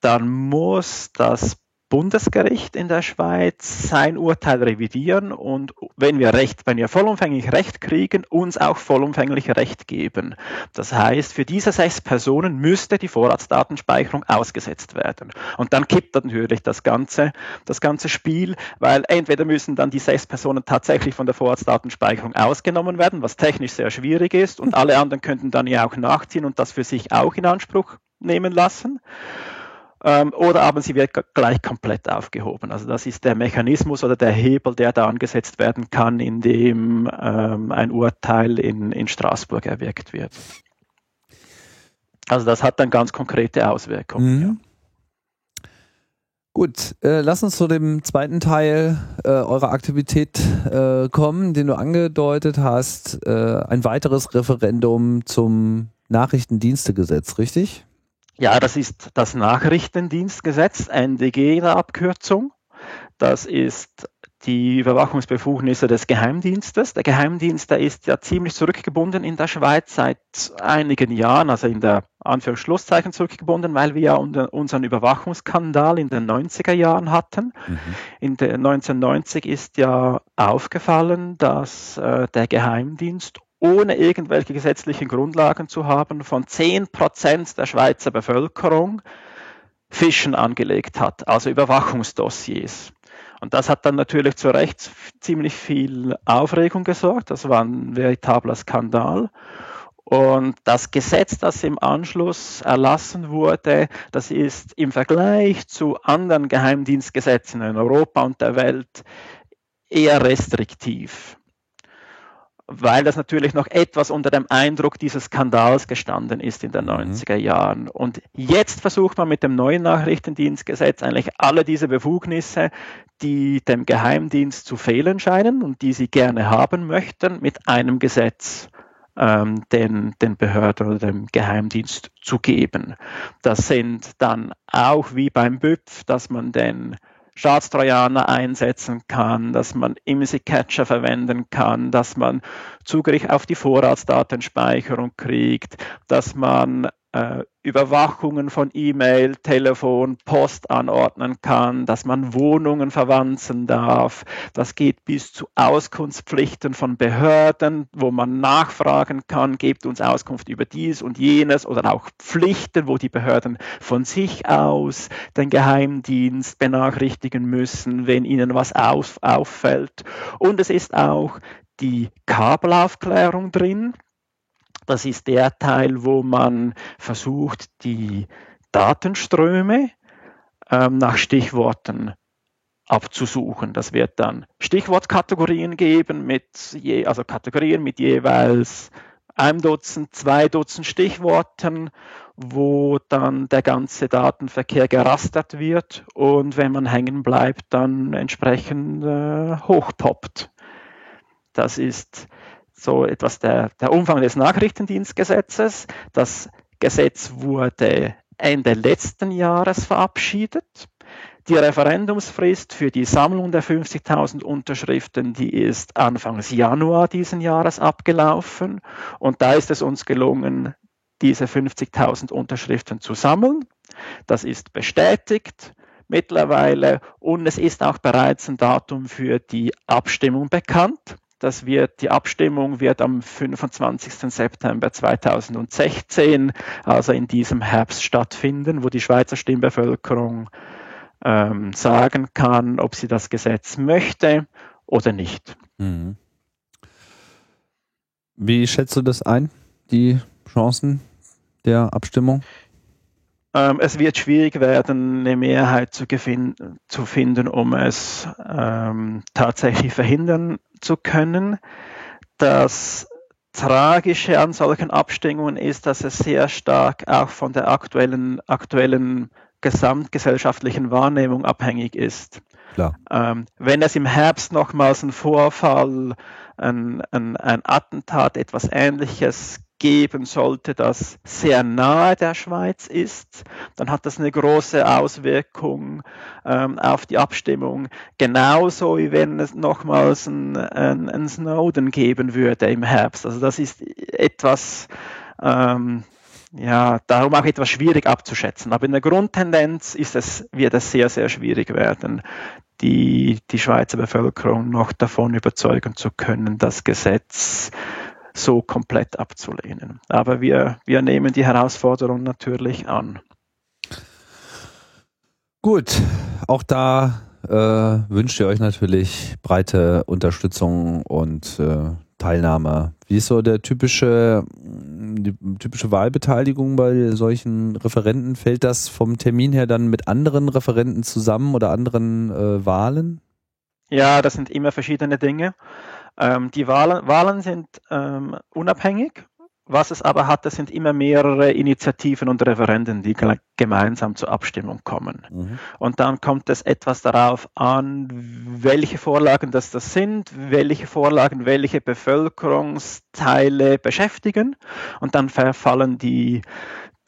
dann muss das Bundesgericht in der Schweiz sein Urteil revidieren und wenn wir Recht, wenn wir vollumfänglich Recht kriegen, uns auch vollumfänglich Recht geben. Das heißt, für diese sechs Personen müsste die Vorratsdatenspeicherung ausgesetzt werden. Und dann kippt natürlich das ganze, das ganze Spiel, weil entweder müssen dann die sechs Personen tatsächlich von der Vorratsdatenspeicherung ausgenommen werden, was technisch sehr schwierig ist, und alle anderen könnten dann ja auch nachziehen und das für sich auch in Anspruch nehmen lassen ähm, oder aber sie wird gleich komplett aufgehoben. Also das ist der Mechanismus oder der Hebel, der da angesetzt werden kann, indem ähm, ein Urteil in, in Straßburg erwirkt wird. Also das hat dann ganz konkrete Auswirkungen. Mhm. Ja. Gut, äh, lass uns zu dem zweiten Teil äh, eurer Aktivität äh, kommen, den du angedeutet hast. Äh, ein weiteres Referendum zum Nachrichtendienstegesetz, richtig? Ja, das ist das Nachrichtendienstgesetz, NDG in der Abkürzung. Das ist die Überwachungsbefugnisse des Geheimdienstes. Der Geheimdienst, der ist ja ziemlich zurückgebunden in der Schweiz seit einigen Jahren, also in der Anführungsschlusszeichen zurückgebunden, weil wir ja unseren Überwachungsskandal in den 90er Jahren hatten. Mhm. In der 1990 ist ja aufgefallen, dass äh, der Geheimdienst ohne irgendwelche gesetzlichen Grundlagen zu haben, von 10 Prozent der Schweizer Bevölkerung Fischen angelegt hat, also Überwachungsdossiers. Und das hat dann natürlich zu Recht ziemlich viel Aufregung gesorgt. Das war ein veritabler Skandal. Und das Gesetz, das im Anschluss erlassen wurde, das ist im Vergleich zu anderen Geheimdienstgesetzen in Europa und der Welt eher restriktiv weil das natürlich noch etwas unter dem Eindruck dieses Skandals gestanden ist in den 90er mhm. Jahren. Und jetzt versucht man mit dem neuen Nachrichtendienstgesetz eigentlich alle diese Befugnisse, die dem Geheimdienst zu fehlen scheinen und die sie gerne haben möchten, mit einem Gesetz ähm, den, den Behörden oder dem Geheimdienst zu geben. Das sind dann auch wie beim BÜPF, dass man den Staatstrojaner einsetzen kann, dass man IMSI-Catcher verwenden kann, dass man Zugriff auf die Vorratsdatenspeicherung kriegt, dass man äh, Überwachungen von E-Mail, Telefon, Post anordnen kann, dass man Wohnungen verwanzen darf. Das geht bis zu Auskunftspflichten von Behörden, wo man nachfragen kann, gebt uns Auskunft über dies und jenes oder auch Pflichten, wo die Behörden von sich aus den Geheimdienst benachrichtigen müssen, wenn ihnen was auf, auffällt. Und es ist auch die Kabelaufklärung drin. Das ist der Teil, wo man versucht, die Datenströme ähm, nach Stichworten abzusuchen. Das wird dann Stichwortkategorien geben, mit je, also Kategorien mit jeweils ein Dutzend, zwei Dutzend Stichworten, wo dann der ganze Datenverkehr gerastert wird und wenn man hängen bleibt, dann entsprechend äh, hochpoppt. Das ist so etwas der, der Umfang des Nachrichtendienstgesetzes. Das Gesetz wurde Ende letzten Jahres verabschiedet. Die Referendumsfrist für die Sammlung der 50.000 Unterschriften, die ist Anfangs Januar diesen Jahres abgelaufen. Und da ist es uns gelungen, diese 50.000 Unterschriften zu sammeln. Das ist bestätigt mittlerweile und es ist auch bereits ein Datum für die Abstimmung bekannt. Das wird, die Abstimmung wird am 25. September 2016, also in diesem Herbst stattfinden, wo die Schweizer Stimmbevölkerung ähm, sagen kann, ob sie das Gesetz möchte oder nicht. Mhm. Wie schätzt du das ein, die Chancen der Abstimmung? Ähm, es wird schwierig werden, eine Mehrheit zu, zu finden, um es ähm, tatsächlich verhindern zu können. Das Tragische an solchen Abstimmungen ist, dass es sehr stark auch von der aktuellen, aktuellen gesamtgesellschaftlichen Wahrnehmung abhängig ist. Ähm, wenn es im Herbst nochmals einen Vorfall, ein, ein, ein Attentat, etwas Ähnliches geben sollte, das sehr nahe der Schweiz ist, dann hat das eine große Auswirkung ähm, auf die Abstimmung. Genauso wie wenn es nochmals ein, ein, ein Snowden geben würde im Herbst. Also das ist etwas, ähm, ja, darum auch etwas schwierig abzuschätzen. Aber in der Grundtendenz ist es, wird es sehr, sehr schwierig werden, die, die Schweizer Bevölkerung noch davon überzeugen zu können, das Gesetz so komplett abzulehnen. Aber wir, wir nehmen die Herausforderung natürlich an. Gut, auch da äh, wünscht ihr euch natürlich breite Unterstützung und äh, Teilnahme. Wie ist so der typische, die typische Wahlbeteiligung bei solchen Referenten? Fällt das vom Termin her dann mit anderen Referenten zusammen oder anderen äh, Wahlen? Ja, das sind immer verschiedene Dinge. Ähm, die Wahlen, Wahlen sind ähm, unabhängig. Was es aber hat, das sind immer mehrere Initiativen und Referenden, die gemeinsam zur Abstimmung kommen. Mhm. Und dann kommt es etwas darauf an, welche Vorlagen das, das sind, welche Vorlagen welche Bevölkerungsteile beschäftigen. Und dann verfallen die,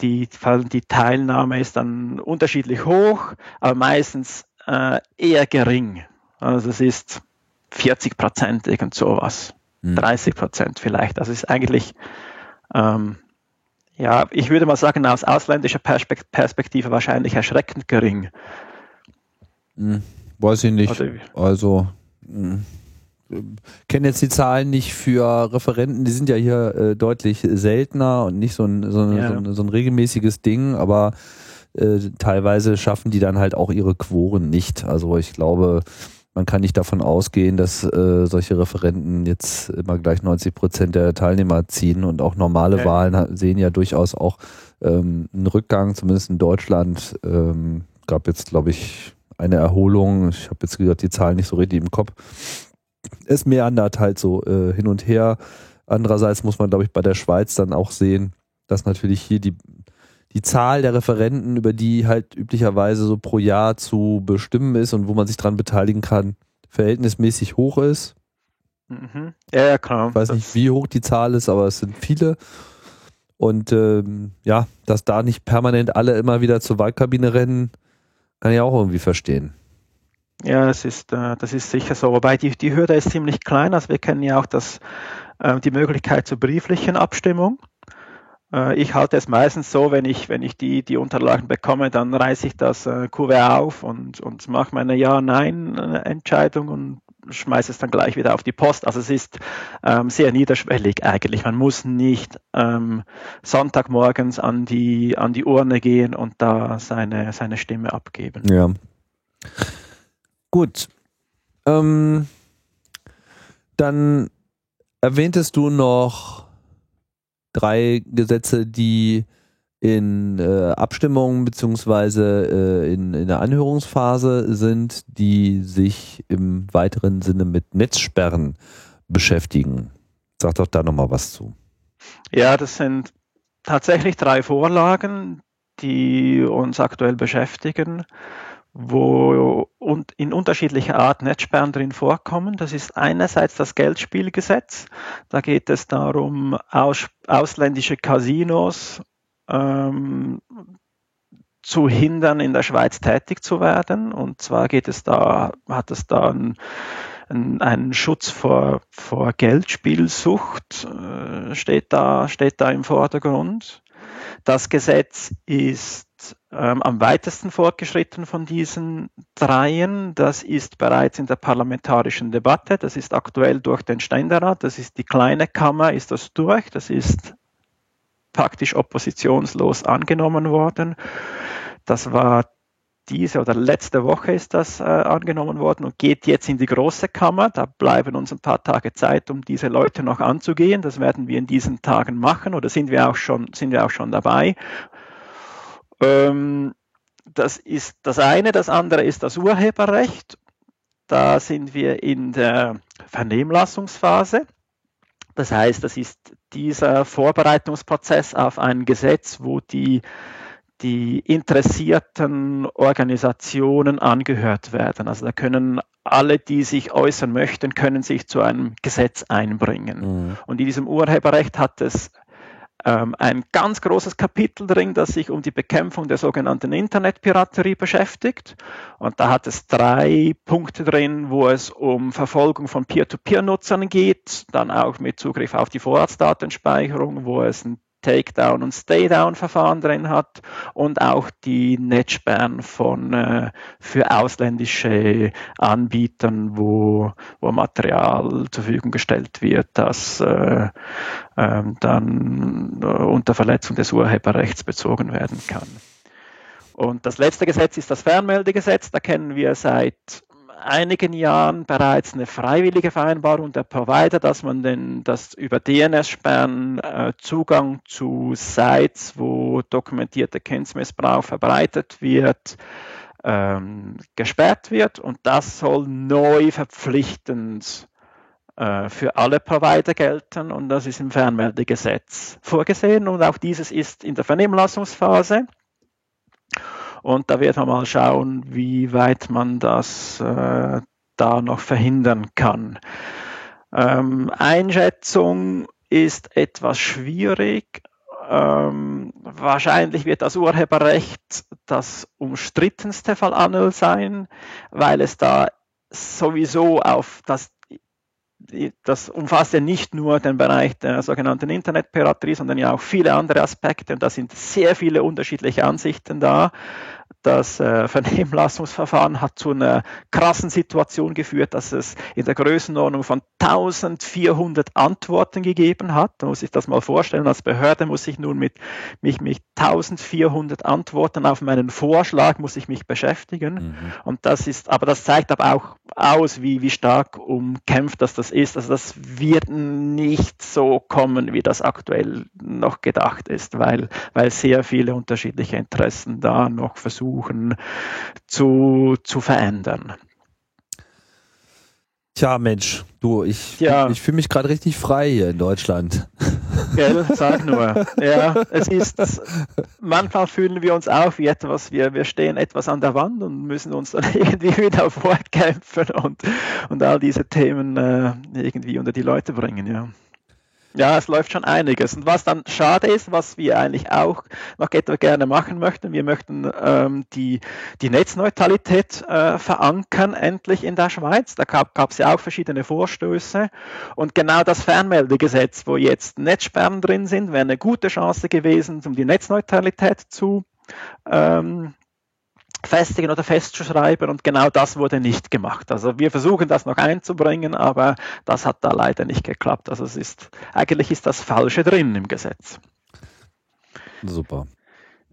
die, die Teilnahme ist dann unterschiedlich hoch, aber meistens äh, eher gering. Also es ist 40 Prozent, irgend sowas. Hm. 30 Prozent vielleicht. Also es ist eigentlich, ähm, ja, ich würde mal sagen, aus ausländischer Perspektive wahrscheinlich erschreckend gering. Hm. Weiß ich nicht. Also, also hm. kenne jetzt die Zahlen nicht für Referenten, die sind ja hier äh, deutlich seltener und nicht so ein, so, ein, ja. so, ein, so ein regelmäßiges Ding, aber äh, teilweise schaffen die dann halt auch ihre Quoren nicht. Also ich glaube, man kann nicht davon ausgehen, dass äh, solche Referenten jetzt immer gleich 90 Prozent der Teilnehmer ziehen und auch normale okay. Wahlen sehen ja durchaus auch ähm, einen Rückgang, zumindest in Deutschland. Ähm, gab jetzt, glaube ich, eine Erholung. Ich habe jetzt gesagt, die Zahlen nicht so richtig im Kopf. Es meandert halt so äh, hin und her. Andererseits muss man, glaube ich, bei der Schweiz dann auch sehen, dass natürlich hier die die Zahl der Referenten, über die halt üblicherweise so pro Jahr zu bestimmen ist und wo man sich dran beteiligen kann, verhältnismäßig hoch ist. Mhm. Ja, ja, klar. Ich weiß nicht, wie hoch die Zahl ist, aber es sind viele. Und ähm, ja, dass da nicht permanent alle immer wieder zur Wahlkabine rennen, kann ich auch irgendwie verstehen. Ja, das ist, äh, das ist sicher so. Wobei die, die Hürde ist ziemlich klein. Also wir kennen ja auch das, äh, die Möglichkeit zur brieflichen Abstimmung. Äh, ich halte es meistens so, wenn ich, wenn ich die, die Unterlagen bekomme, dann reiße ich das äh, Kuvert auf und, und mache meine Ja-Nein-Entscheidung und schmeiße es dann gleich wieder auf die Post. Also es ist ähm, sehr niederschwellig eigentlich. Man muss nicht ähm, Sonntagmorgens an die, an die Urne gehen und da seine, seine Stimme abgeben. Ja. Gut. Ähm, dann erwähntest du noch drei Gesetze, die in äh, Abstimmungen beziehungsweise äh, in, in der Anhörungsphase sind, die sich im weiteren Sinne mit Netzsperren beschäftigen. Sag doch da nochmal was zu. Ja, das sind tatsächlich drei Vorlagen, die uns aktuell beschäftigen wo und in unterschiedlicher Art Netzsperren drin vorkommen. Das ist einerseits das Geldspielgesetz. Da geht es darum, aus, ausländische Casinos ähm, zu hindern, in der Schweiz tätig zu werden. Und zwar geht es da, hat es da einen, einen Schutz vor, vor Geldspielsucht, äh, steht da, steht da im Vordergrund. Das Gesetz ist ähm, am weitesten fortgeschritten von diesen dreien. Das ist bereits in der parlamentarischen Debatte. Das ist aktuell durch den Ständerat. Das ist die kleine Kammer, ist das durch. Das ist praktisch oppositionslos angenommen worden. Das war diese oder letzte Woche ist das äh, angenommen worden und geht jetzt in die große Kammer. Da bleiben uns ein paar Tage Zeit, um diese Leute noch anzugehen. Das werden wir in diesen Tagen machen oder sind wir auch schon, sind wir auch schon dabei. Ähm, das ist das eine. Das andere ist das Urheberrecht. Da sind wir in der Vernehmlassungsphase. Das heißt, das ist dieser Vorbereitungsprozess auf ein Gesetz, wo die, die interessierten Organisationen angehört werden. Also da können alle, die sich äußern möchten, können sich zu einem Gesetz einbringen. Mhm. Und in diesem Urheberrecht hat es ähm, ein ganz großes Kapitel drin, das sich um die Bekämpfung der sogenannten Internetpiraterie beschäftigt. Und da hat es drei Punkte drin, wo es um Verfolgung von Peer-to-Peer-Nutzern geht, dann auch mit Zugriff auf die Vorratsdatenspeicherung, wo es ein Takedown- und Staydown-Verfahren drin hat und auch die Netzsperren von, äh, für ausländische Anbietern, wo, wo Material zur Verfügung gestellt wird, das äh, äh, dann unter Verletzung des Urheberrechts bezogen werden kann. Und das letzte Gesetz ist das Fernmeldegesetz. Da kennen wir seit einigen Jahren bereits eine freiwillige Vereinbarung der Provider, dass man den, das über DNS-Sperren äh, Zugang zu Sites, wo dokumentierte Kindsmissbrauch verbreitet wird, ähm, gesperrt wird. Und das soll neu verpflichtend äh, für alle Provider gelten und das ist im Fernmeldegesetz vorgesehen und auch dieses ist in der Vernehmlassungsphase. Und da wird man mal schauen, wie weit man das äh, da noch verhindern kann. Ähm, Einschätzung ist etwas schwierig. Ähm, wahrscheinlich wird das Urheberrecht das umstrittenste Fall Anel sein, weil es da sowieso auf das das umfasst ja nicht nur den Bereich der sogenannten Internetpiraterie, sondern ja auch viele andere Aspekte und da sind sehr viele unterschiedliche Ansichten da. Das äh, Vernehmlassungsverfahren hat zu einer krassen Situation geführt, dass es in der Größenordnung von 1400 Antworten gegeben hat. Da muss ich das mal vorstellen. Als Behörde muss ich nun mit mich mit 1400 Antworten auf meinen Vorschlag muss ich mich beschäftigen. Mhm. Und das ist, aber das zeigt aber auch aus, wie, wie stark umkämpft das das ist. Also das wird nicht so kommen, wie das aktuell noch gedacht ist, weil, weil sehr viele unterschiedliche Interessen da noch versuchen, versuchen zu, zu verändern. Tja, Mensch, du, ich, ja. ich fühle mich gerade richtig frei hier in Deutschland. Gell, sag nur. Ja, es ist, manchmal fühlen wir uns auch wie etwas, wir, wir stehen etwas an der Wand und müssen uns dann irgendwie wieder fortkämpfen und, und all diese Themen äh, irgendwie unter die Leute bringen, ja. Ja, es läuft schon einiges. Und was dann schade ist, was wir eigentlich auch noch gerne machen möchten, wir möchten ähm, die, die Netzneutralität äh, verankern, endlich in der Schweiz. Da gab es ja auch verschiedene Vorstöße. Und genau das Fernmeldegesetz, wo jetzt Netzsperren drin sind, wäre eine gute Chance gewesen, um die Netzneutralität zu ähm, festigen oder festzuschreiben und genau das wurde nicht gemacht. Also wir versuchen das noch einzubringen, aber das hat da leider nicht geklappt. Also es ist, eigentlich ist das Falsche drin im Gesetz. Super.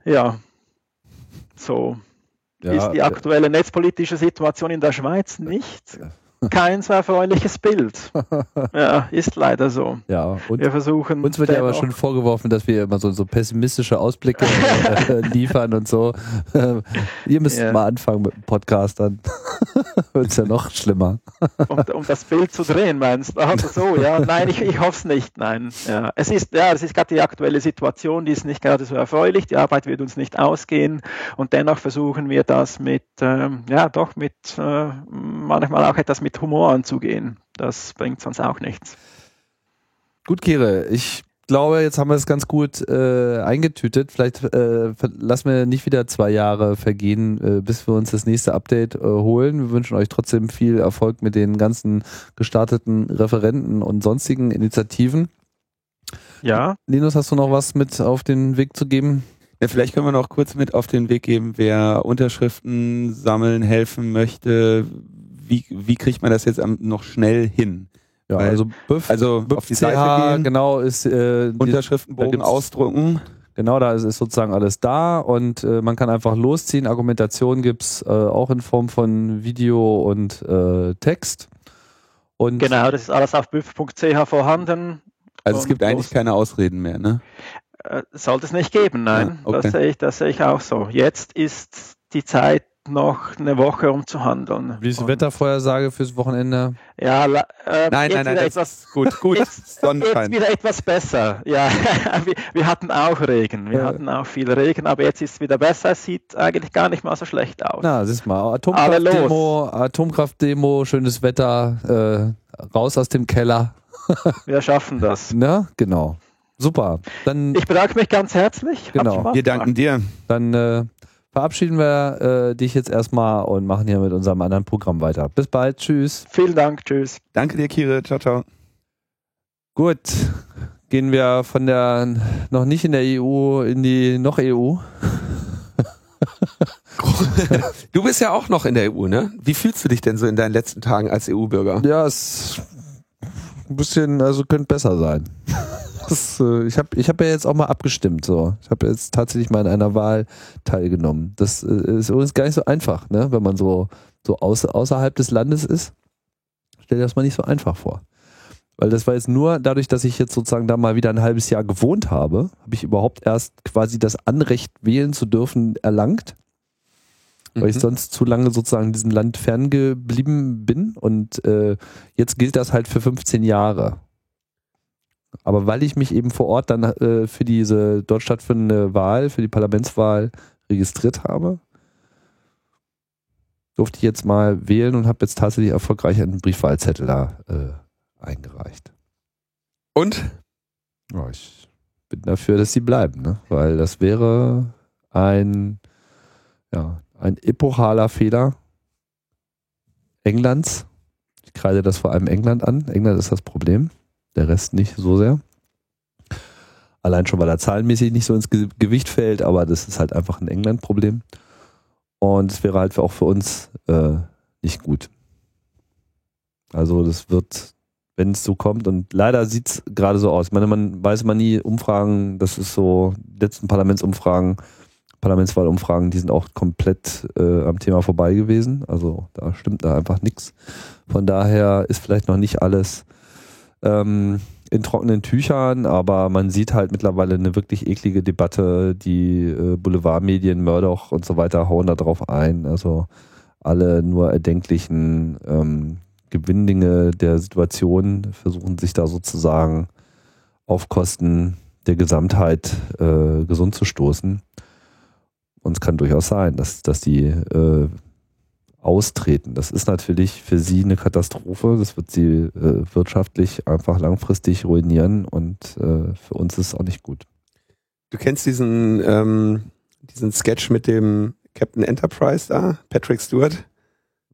Ja, so ja, ist die aktuelle netzpolitische Situation in der Schweiz nicht kein so erfreuliches Bild. ja, ist leider so. Ja, und wir versuchen. Uns wird ja aber schon vorgeworfen, dass wir immer so, so pessimistische Ausblicke äh, liefern und so. ihr müsst ja. mal anfangen mit dem Podcast, dann wird es ja noch schlimmer. um, um, das Bild zu drehen, meinst du? Also so, ja. Nein, ich, ich hoffe es nicht. Nein. Ja. Es ist, ja, es ist gerade die aktuelle Situation, die ist nicht gerade so erfreulich. Die Arbeit wird uns nicht ausgehen. Und dennoch versuchen wir das mit, ähm, ja, doch mit, äh, manchmal auch etwas mit Humor anzugehen. Das bringt sonst auch nichts. Gut, Kire, ich glaube, jetzt haben wir es ganz gut äh, eingetütet. Vielleicht äh, lassen wir nicht wieder zwei Jahre vergehen, äh, bis wir uns das nächste Update äh, holen. Wir wünschen euch trotzdem viel Erfolg mit den ganzen gestarteten Referenten und sonstigen Initiativen. Ja. Linus, hast du noch was mit auf den Weg zu geben? Ja, vielleicht können wir noch kurz mit auf den Weg geben, wer Unterschriften sammeln helfen möchte, wie, wie kriegt man das jetzt noch schnell hin? Ja, Weil, also Büff, also Büff auf die CH, Seite gehen, genau ist äh, Unterschriftenbogen ausdrucken. Genau, da ist, ist, sozusagen alles da und äh, man kann einfach losziehen. Argumentation gibt's äh, auch in Form von Video und äh, Text. Und genau, das ist alles auf büff.ch vorhanden. Also es gibt eigentlich keine Ausreden mehr, ne? Äh, sollte es nicht geben, nein. Ja, okay. Das sehe ich, das sehe ich auch so. Jetzt ist die Zeit noch eine Woche um zu handeln. Wie ist die Wettervorhersage fürs Wochenende? Ja, äh, nein, nein, nein, etwas, gut, gut, jetzt, Sonnenschein. Jetzt wieder etwas besser. Ja, wir, wir, hatten auch Regen, wir ja. hatten auch viel Regen, aber jetzt ist es wieder besser. Es sieht eigentlich gar nicht mal so schlecht aus. Na, siehst mal, Atomkraftdemo, Atomkraftdemo, schönes Wetter, äh, raus aus dem Keller. wir schaffen das. Na, genau. Super. Dann, ich bedanke mich ganz herzlich. Genau. Wir danken dir. Dann äh, verabschieden wir äh, dich jetzt erstmal und machen hier mit unserem anderen Programm weiter. Bis bald, tschüss. Vielen Dank, tschüss. Danke dir, Kire, ciao, ciao. Gut, gehen wir von der noch nicht in der EU in die noch EU. du bist ja auch noch in der EU, ne? Wie fühlst du dich denn so in deinen letzten Tagen als EU-Bürger? Ja, es ist ein bisschen, also könnte besser sein das, äh, ich habe ich hab ja jetzt auch mal abgestimmt. So. Ich habe jetzt tatsächlich mal in einer Wahl teilgenommen. Das äh, ist übrigens gar nicht so einfach, ne? wenn man so, so außer, außerhalb des Landes ist. Stell dir das mal nicht so einfach vor. Weil das war jetzt nur dadurch, dass ich jetzt sozusagen da mal wieder ein halbes Jahr gewohnt habe, habe ich überhaupt erst quasi das Anrecht wählen zu dürfen erlangt. Weil mhm. ich sonst zu lange sozusagen in diesem Land ferngeblieben bin. Und äh, jetzt gilt das halt für 15 Jahre. Aber weil ich mich eben vor Ort dann äh, für diese dort stattfindende Wahl, für die Parlamentswahl registriert habe, durfte ich jetzt mal wählen und habe jetzt tatsächlich erfolgreich einen Briefwahlzettel da äh, eingereicht. Und? Ja, ich bin dafür, dass sie bleiben, ne? weil das wäre ein, ja, ein epochaler Fehler Englands. Ich kreide das vor allem England an. England ist das Problem der Rest nicht so sehr. Allein schon, weil er zahlenmäßig nicht so ins Gewicht fällt, aber das ist halt einfach ein England-Problem. Und es wäre halt auch für uns äh, nicht gut. Also das wird, wenn es so kommt, und leider sieht es gerade so aus. Ich meine, man weiß man nie, Umfragen, das ist so, letzten Parlamentsumfragen, Parlamentswahlumfragen, die sind auch komplett äh, am Thema vorbei gewesen. Also da stimmt da einfach nichts. Von daher ist vielleicht noch nicht alles ähm, in trockenen Tüchern, aber man sieht halt mittlerweile eine wirklich eklige Debatte. Die äh, Boulevardmedien, Murdoch und so weiter hauen da drauf ein. Also alle nur erdenklichen ähm, Gewinndinge der Situation versuchen sich da sozusagen auf Kosten der Gesamtheit äh, gesund zu stoßen. Und es kann durchaus sein, dass, dass die äh, austreten. Das ist natürlich für sie eine Katastrophe. Das wird sie äh, wirtschaftlich einfach langfristig ruinieren und äh, für uns ist es auch nicht gut. Du kennst diesen, ähm, diesen Sketch mit dem Captain Enterprise da, Patrick Stewart?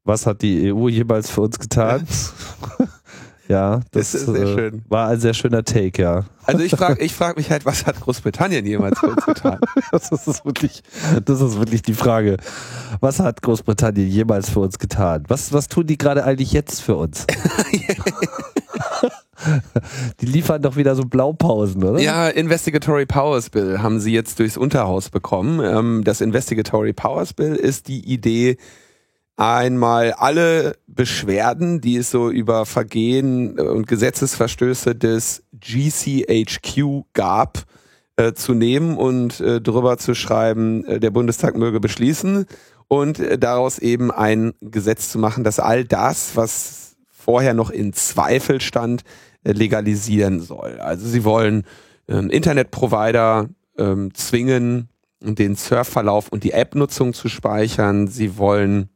Was hat die EU jemals für uns getan? Ja, das, das ist sehr äh, schön. war ein sehr schöner Take, ja. Also ich frage ich frag mich halt, was hat Großbritannien jemals für uns getan? das, ist wirklich, das ist wirklich die Frage. Was hat Großbritannien jemals für uns getan? Was, was tun die gerade eigentlich jetzt für uns? die liefern doch wieder so Blaupausen, oder? Ja, Investigatory Powers Bill haben sie jetzt durchs Unterhaus bekommen. Ähm, das Investigatory Powers Bill ist die Idee, einmal alle Beschwerden, die es so über Vergehen und Gesetzesverstöße des GCHQ gab, äh, zu nehmen und äh, drüber zu schreiben, äh, der Bundestag möge beschließen und äh, daraus eben ein Gesetz zu machen, dass all das, was vorher noch in Zweifel stand, äh, legalisieren soll. Also sie wollen ähm, Internetprovider ähm, zwingen, den Surfverlauf und die App-Nutzung zu speichern. Sie wollen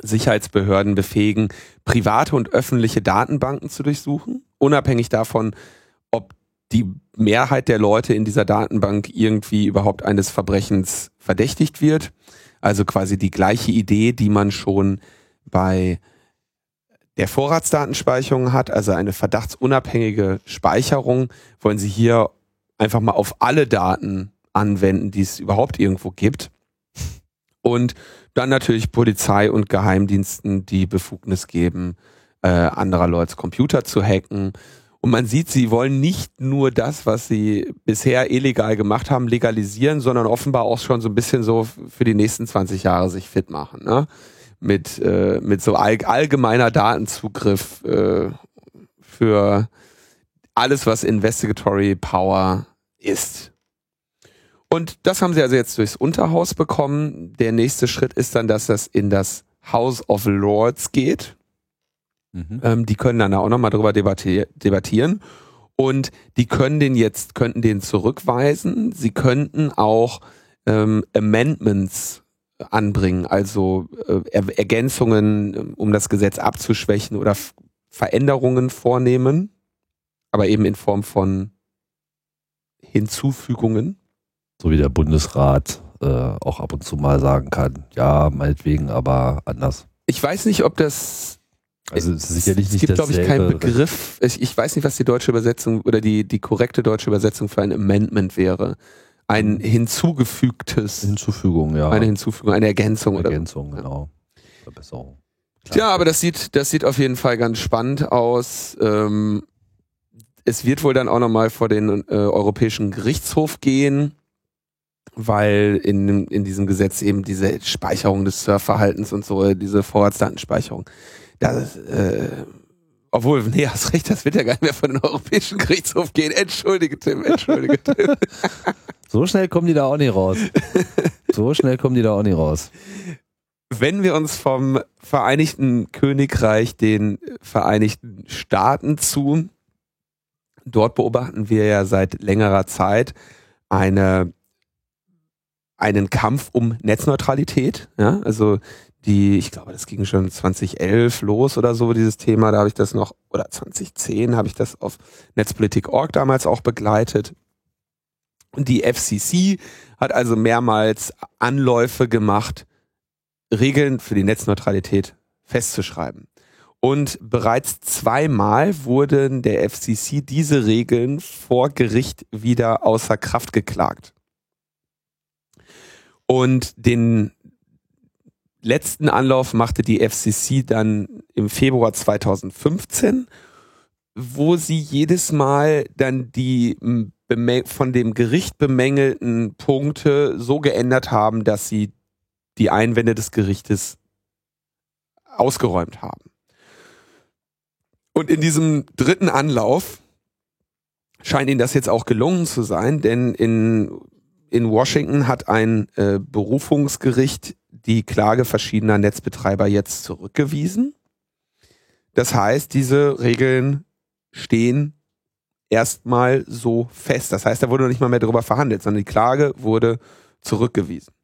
Sicherheitsbehörden befähigen, private und öffentliche Datenbanken zu durchsuchen, unabhängig davon, ob die Mehrheit der Leute in dieser Datenbank irgendwie überhaupt eines Verbrechens verdächtigt wird. Also quasi die gleiche Idee, die man schon bei der Vorratsdatenspeicherung hat, also eine verdachtsunabhängige Speicherung, wollen sie hier einfach mal auf alle Daten anwenden, die es überhaupt irgendwo gibt. Und dann natürlich Polizei und Geheimdiensten, die Befugnis geben, äh, anderer Leute Computer zu hacken. Und man sieht, sie wollen nicht nur das, was sie bisher illegal gemacht haben, legalisieren, sondern offenbar auch schon so ein bisschen so für die nächsten 20 Jahre sich fit machen. Ne? Mit, äh, mit so all, allgemeiner Datenzugriff äh, für alles, was Investigatory Power ist. Und das haben sie also jetzt durchs Unterhaus bekommen. Der nächste Schritt ist dann, dass das in das House of Lords geht. Mhm. Ähm, die können dann auch nochmal darüber debattier debattieren. Und die können den jetzt, könnten den zurückweisen. Sie könnten auch ähm, Amendments anbringen, also äh, er Ergänzungen, um das Gesetz abzuschwächen oder Veränderungen vornehmen, aber eben in Form von Hinzufügungen so wie der Bundesrat äh, auch ab und zu mal sagen kann, ja, meinetwegen, aber anders. Ich weiß nicht, ob das also es ist sicherlich nicht Es gibt, glaube ich, keinen Begriff. Ich, ich, weiß nicht, was die deutsche Übersetzung oder die, die korrekte deutsche Übersetzung für ein Amendment wäre. Ein hinzugefügtes. Hinzufügung, ja. Eine Hinzufügung, eine Ergänzung. Ergänzung, oder? genau. Verbesserung. Klar. Ja, aber das sieht, das sieht auf jeden Fall ganz spannend aus. Ähm, es wird wohl dann auch nochmal vor den äh, Europäischen Gerichtshof gehen weil in, in diesem Gesetz eben diese Speicherung des Surfverhaltens und so, diese Vorratsdatenspeicherung, das, äh, obwohl, nee, hast recht, das wird ja gar nicht mehr von den Europäischen Gerichtshof gehen. Entschuldige, Tim, entschuldige, Tim. so schnell kommen die da auch nicht raus. So schnell kommen die da auch nicht raus. Wenn wir uns vom Vereinigten Königreich den Vereinigten Staaten zu, dort beobachten wir ja seit längerer Zeit eine einen Kampf um Netzneutralität. Ja? Also die, ich glaube, das ging schon 2011 los oder so, dieses Thema. Da habe ich das noch, oder 2010 habe ich das auf Netzpolitik.org damals auch begleitet. Und die FCC hat also mehrmals Anläufe gemacht, Regeln für die Netzneutralität festzuschreiben. Und bereits zweimal wurden der FCC diese Regeln vor Gericht wieder außer Kraft geklagt. Und den letzten Anlauf machte die FCC dann im Februar 2015, wo sie jedes Mal dann die von dem Gericht bemängelten Punkte so geändert haben, dass sie die Einwände des Gerichtes ausgeräumt haben. Und in diesem dritten Anlauf scheint ihnen das jetzt auch gelungen zu sein, denn in in Washington hat ein äh, Berufungsgericht die Klage verschiedener Netzbetreiber jetzt zurückgewiesen. Das heißt, diese Regeln stehen erstmal so fest. Das heißt, da wurde noch nicht mal mehr darüber verhandelt, sondern die Klage wurde zurückgewiesen.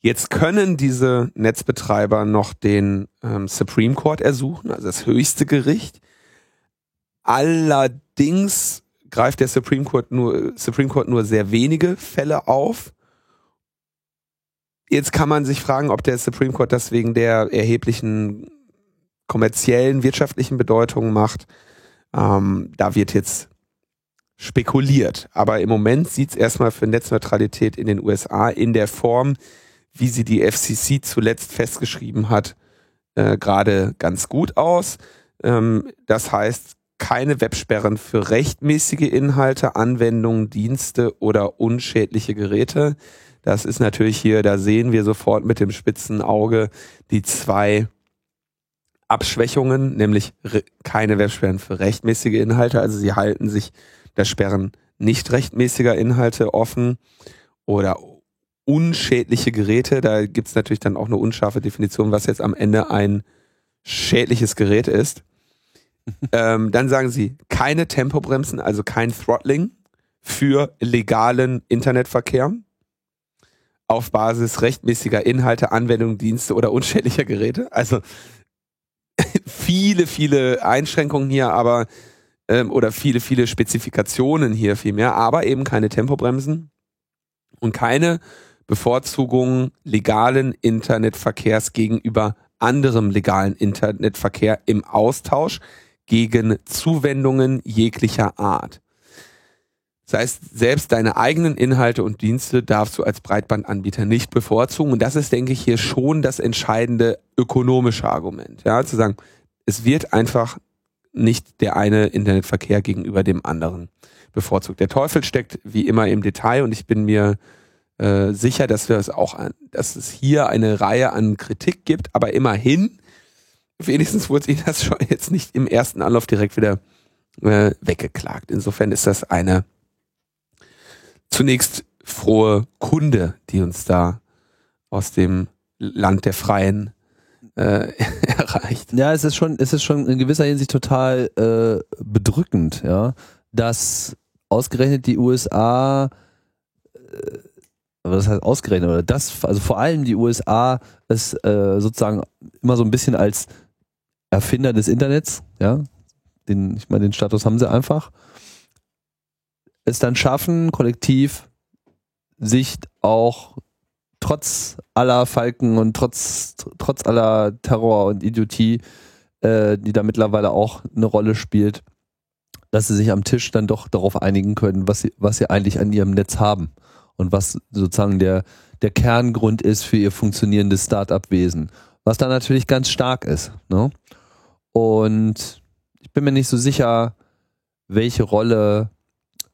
Jetzt können diese Netzbetreiber noch den ähm, Supreme Court ersuchen, also das höchste Gericht. Allerdings greift der Supreme Court nur, Supreme Court nur sehr wenige Fälle auf. Jetzt kann man sich fragen, ob der Supreme Court das wegen der erheblichen kommerziellen, wirtschaftlichen Bedeutung macht. Ähm, da wird jetzt spekuliert. Aber im Moment sieht es erstmal für Netzneutralität in den USA in der Form, wie sie die FCC zuletzt festgeschrieben hat, äh, gerade ganz gut aus. Ähm, das heißt, keine Websperren für rechtmäßige Inhalte, Anwendungen, Dienste oder unschädliche Geräte. Das ist natürlich hier, da sehen wir sofort mit dem spitzen Auge die zwei Abschwächungen, nämlich keine Websperren für rechtmäßige Inhalte. Also sie halten sich das Sperren nicht rechtmäßiger Inhalte offen oder unschädliche Geräte. Da gibt's natürlich dann auch eine unscharfe Definition, was jetzt am Ende ein schädliches Gerät ist. Ähm, dann sagen sie keine Tempobremsen, also kein Throttling für legalen Internetverkehr auf Basis rechtmäßiger Inhalte, Anwendungen, Dienste oder unschädlicher Geräte. Also viele, viele Einschränkungen hier, aber ähm, oder viele, viele Spezifikationen hier vielmehr, aber eben keine Tempobremsen und keine Bevorzugung legalen Internetverkehrs gegenüber anderem legalen Internetverkehr im Austausch gegen Zuwendungen jeglicher Art. Das heißt, selbst deine eigenen Inhalte und Dienste darfst du als Breitbandanbieter nicht bevorzugen. Und das ist, denke ich, hier schon das entscheidende ökonomische Argument. Ja, zu sagen, es wird einfach nicht der eine Internetverkehr gegenüber dem anderen bevorzugt. Der Teufel steckt wie immer im Detail und ich bin mir äh, sicher, dass wir es auch dass es hier eine Reihe an Kritik gibt, aber immerhin, wenigstens wurde ihnen das schon jetzt nicht im ersten Anlauf direkt wieder äh, weggeklagt. Insofern ist das eine zunächst frohe Kunde, die uns da aus dem Land der Freien äh, erreicht. Ja, es ist schon, es ist schon in gewisser Hinsicht total äh, bedrückend, ja, dass ausgerechnet die USA, äh, aber das heißt ausgerechnet oder das, also vor allem die USA es äh, sozusagen immer so ein bisschen als Erfinder des Internets, ja, den, ich meine, den Status haben sie einfach es dann schaffen, kollektiv sich auch trotz aller Falken und trotz, trotz aller Terror und Idiotie, äh, die da mittlerweile auch eine Rolle spielt, dass sie sich am Tisch dann doch darauf einigen können, was sie, was sie eigentlich an ihrem Netz haben und was sozusagen der, der Kerngrund ist für ihr funktionierendes Start-up-Wesen. Was da natürlich ganz stark ist. Ne? Und ich bin mir nicht so sicher, welche Rolle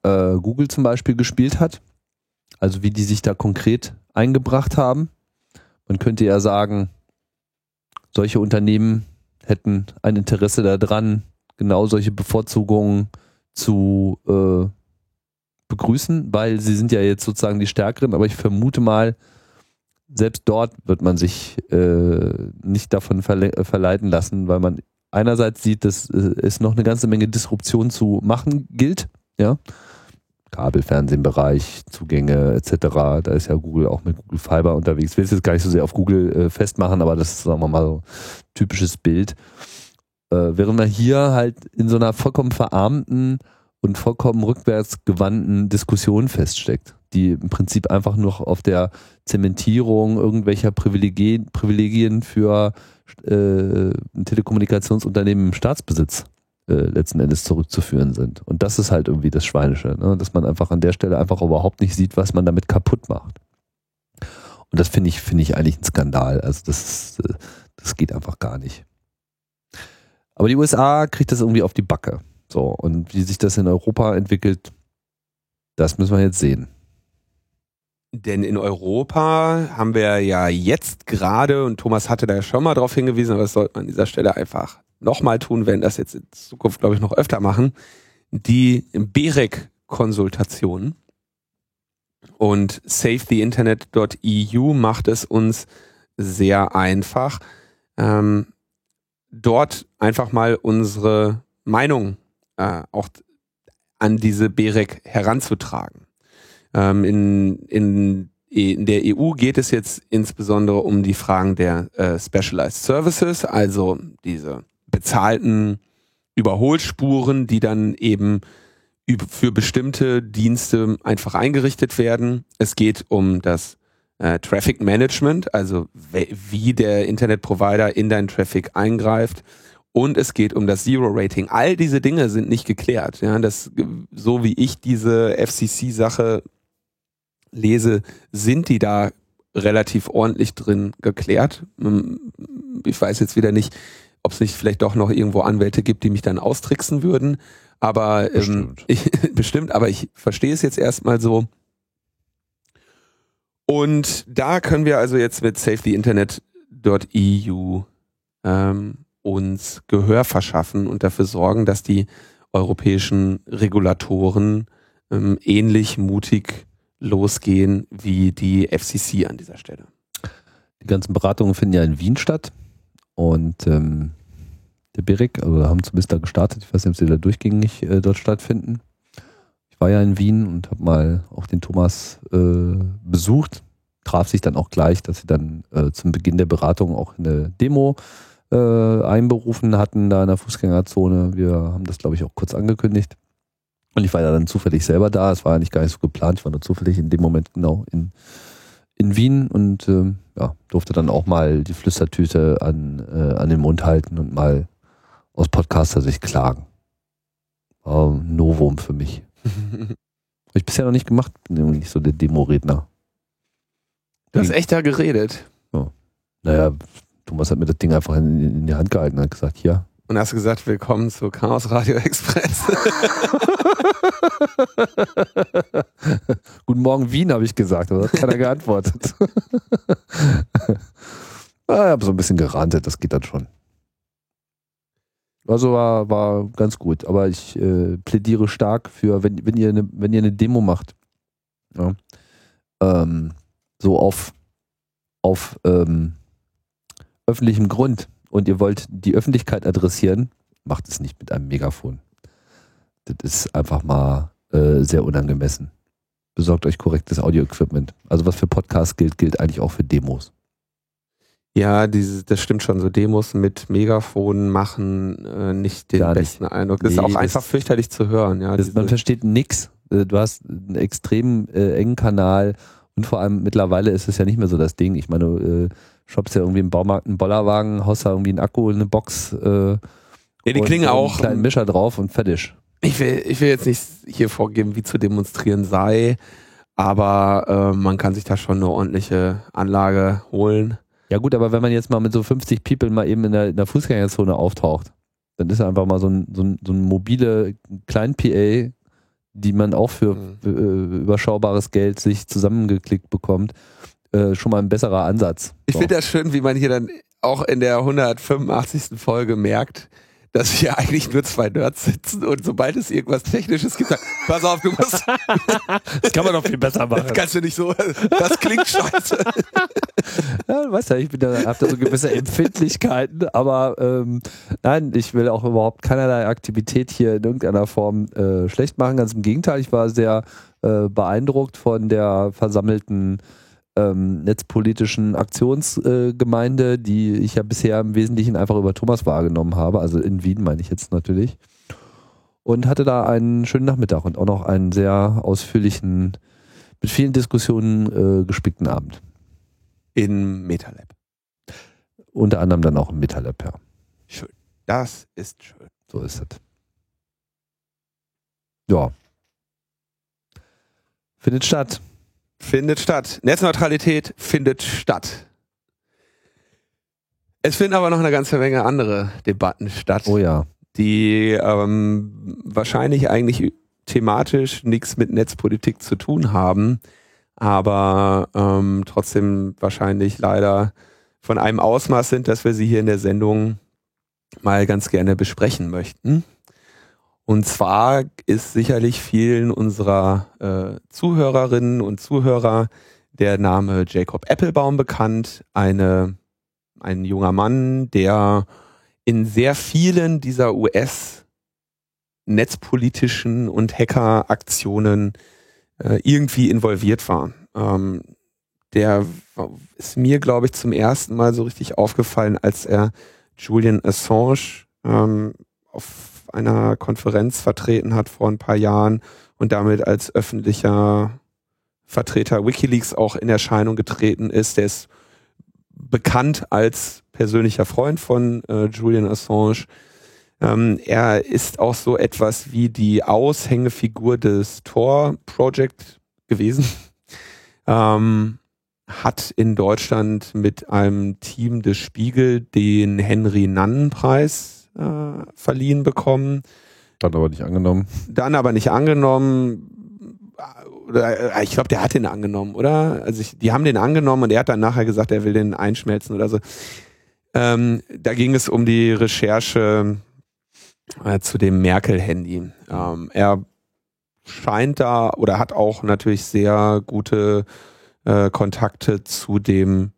äh, Google zum Beispiel gespielt hat. Also wie die sich da konkret eingebracht haben. Man könnte ja sagen, solche Unternehmen hätten ein Interesse daran, genau solche Bevorzugungen zu äh, begrüßen, weil sie sind ja jetzt sozusagen die Stärkeren, aber ich vermute mal, selbst dort wird man sich äh, nicht davon verle verleiten lassen, weil man einerseits sieht, dass äh, es noch eine ganze Menge Disruption zu machen gilt, ja, Kabelfernsehbereich, Zugänge etc. Da ist ja Google auch mit Google Fiber unterwegs. Ich will es jetzt gar nicht so sehr auf Google äh, festmachen, aber das ist, sagen wir mal, so typisches Bild. Äh, während man hier halt in so einer vollkommen verarmten und vollkommen rückwärtsgewandten Diskussion feststeckt, die im Prinzip einfach nur auf der Zementierung irgendwelcher Privilegien, Privilegien für äh, Telekommunikationsunternehmen im Staatsbesitz äh, letzten Endes zurückzuführen sind. Und das ist halt irgendwie das Schweinische, ne? dass man einfach an der Stelle einfach überhaupt nicht sieht, was man damit kaputt macht. Und das finde ich, finde ich eigentlich ein Skandal. Also das, äh, das geht einfach gar nicht. Aber die USA kriegt das irgendwie auf die Backe. So, und wie sich das in Europa entwickelt, das müssen wir jetzt sehen. Denn in Europa haben wir ja jetzt gerade, und Thomas hatte da schon mal darauf hingewiesen, aber das sollte man an dieser Stelle einfach nochmal tun, werden das jetzt in Zukunft, glaube ich, noch öfter machen, die BEREC-Konsultation. Und SaveTheInternet.eu macht es uns sehr einfach, ähm, dort einfach mal unsere Meinung äh, auch an diese BEREC heranzutragen. Ähm, in, in in der EU geht es jetzt insbesondere um die Fragen der äh, Specialized Services, also diese bezahlten Überholspuren, die dann eben für bestimmte Dienste einfach eingerichtet werden. Es geht um das äh, Traffic Management, also wie der Internetprovider in deinen Traffic eingreift. Und es geht um das Zero Rating. All diese Dinge sind nicht geklärt. Ja, das, so wie ich diese FCC-Sache lese, sind die da relativ ordentlich drin geklärt. Hm, ich weiß jetzt wieder nicht, ob es nicht vielleicht doch noch irgendwo Anwälte gibt, die mich dann austricksen würden. Aber ähm, bestimmt. Ich, bestimmt, aber ich verstehe es jetzt erstmal so. Und da können wir also jetzt mit safetyinternet.eu ähm, uns Gehör verschaffen und dafür sorgen, dass die europäischen Regulatoren ähm, ähnlich mutig losgehen wie die FCC an dieser Stelle. Die ganzen Beratungen finden ja in Wien statt und ähm, der BEREC, also haben zumindest da gestartet. Ich weiß nicht, ob sie da durchgängig äh, dort stattfinden. Ich war ja in Wien und habe mal auch den Thomas äh, besucht. Traf sich dann auch gleich, dass sie dann äh, zum Beginn der Beratung auch eine Demo äh, einberufen hatten, da in der Fußgängerzone. Wir haben das, glaube ich, auch kurz angekündigt. Und ich war ja dann zufällig selber da. Es war ja nicht gar nicht so geplant. Ich war nur zufällig in dem Moment genau in, in Wien und äh, ja, durfte dann auch mal die Flüstertüte an, äh, an den Mund halten und mal aus Podcaster-Sicht klagen. War ein Novum für mich. Habe ich bisher noch nicht gemacht, bin irgendwie nicht so der Demo-Redner. Du hast echt da geredet. Ja. Naja, Thomas hat mir das Ding einfach in, in die Hand gehalten und hat gesagt, hier. Und hast gesagt, willkommen zu Chaos Radio Express. Guten Morgen Wien, habe ich gesagt, aber hat keiner geantwortet. ah, ich habe so ein bisschen gerantet, das geht dann schon. Also war, war ganz gut. Aber ich äh, plädiere stark für, wenn, wenn, ihr eine, wenn ihr eine Demo macht, ja, ähm, so auf, auf ähm, öffentlichem Grund und ihr wollt die Öffentlichkeit adressieren, macht es nicht mit einem Megafon. Das ist einfach mal äh, sehr unangemessen. Besorgt euch korrektes Audio-Equipment. Also was für Podcasts gilt, gilt eigentlich auch für Demos. Ja, dieses, das stimmt schon. So Demos mit Megafonen machen äh, nicht den Gar besten nicht. Eindruck. Das nee, ist auch einfach fürchterlich zu hören. Ja, das, man versteht nix. Äh, du hast einen extrem äh, engen Kanal und vor allem mittlerweile ist es ja nicht mehr so das Ding. Ich meine, du äh, shoppst ja irgendwie im Baumarkt einen Bollerwagen, haust da irgendwie einen Akku, eine Box. Äh, ja, die klingen auch. Einen kleinen Mischer drauf und fertig. Ich will, ich will jetzt nicht hier vorgeben, wie zu demonstrieren sei, aber äh, man kann sich da schon eine ordentliche Anlage holen. Ja gut, aber wenn man jetzt mal mit so 50 People mal eben in der, in der Fußgängerzone auftaucht, dann ist einfach mal so ein, so ein, so ein mobile klein PA, die man auch für mhm. äh, überschaubares Geld sich zusammengeklickt bekommt, äh, schon mal ein besserer Ansatz. Ich so. finde das schön, wie man hier dann auch in der 185. Folge merkt, dass hier eigentlich nur zwei Nerds sitzen und sobald es irgendwas Technisches gibt, sagt, pass auf, du musst. das kann man doch viel besser machen. Das kannst du nicht so. Das klingt scheiße. ja, weißt ja, ich bin da, hab da so gewisse Empfindlichkeiten, aber ähm, nein, ich will auch überhaupt keinerlei Aktivität hier in irgendeiner Form äh, schlecht machen. Ganz im Gegenteil, ich war sehr äh, beeindruckt von der versammelten ähm, netzpolitischen Aktionsgemeinde, äh, die ich ja bisher im Wesentlichen einfach über Thomas wahrgenommen habe, also in Wien meine ich jetzt natürlich. Und hatte da einen schönen Nachmittag und auch noch einen sehr ausführlichen, mit vielen Diskussionen äh, gespickten Abend. In MetaLab. Unter anderem dann auch im MetaLab, ja. Schön. Das ist schön. So ist es. Ja. Findet statt findet statt. Netzneutralität findet statt. Es finden aber noch eine ganze Menge andere Debatten statt. Oh ja. Die ähm, wahrscheinlich eigentlich thematisch nichts mit Netzpolitik zu tun haben, aber ähm, trotzdem wahrscheinlich leider von einem Ausmaß sind, dass wir sie hier in der Sendung mal ganz gerne besprechen möchten. Und zwar ist sicherlich vielen unserer äh, Zuhörerinnen und Zuhörer der Name Jacob Applebaum bekannt, eine, ein junger Mann, der in sehr vielen dieser US-netzpolitischen und Hackeraktionen äh, irgendwie involviert war. Ähm, der ist mir, glaube ich, zum ersten Mal so richtig aufgefallen, als er Julian Assange ähm, auf einer Konferenz vertreten hat vor ein paar Jahren und damit als öffentlicher Vertreter Wikileaks auch in Erscheinung getreten ist. Der ist bekannt als persönlicher Freund von äh, Julian Assange. Ähm, er ist auch so etwas wie die Aushängefigur des Tor Project gewesen. ähm, hat in Deutschland mit einem Team des Spiegel den Henry Nannen Preis äh, verliehen bekommen. Dann aber nicht angenommen. Dann aber nicht angenommen. Oder, äh, ich glaube, der hat den angenommen, oder? Also ich, die haben den angenommen und er hat dann nachher gesagt, er will den einschmelzen oder so. Ähm, da ging es um die Recherche äh, zu dem Merkel-Handy. Ähm, er scheint da oder hat auch natürlich sehr gute äh, Kontakte zu dem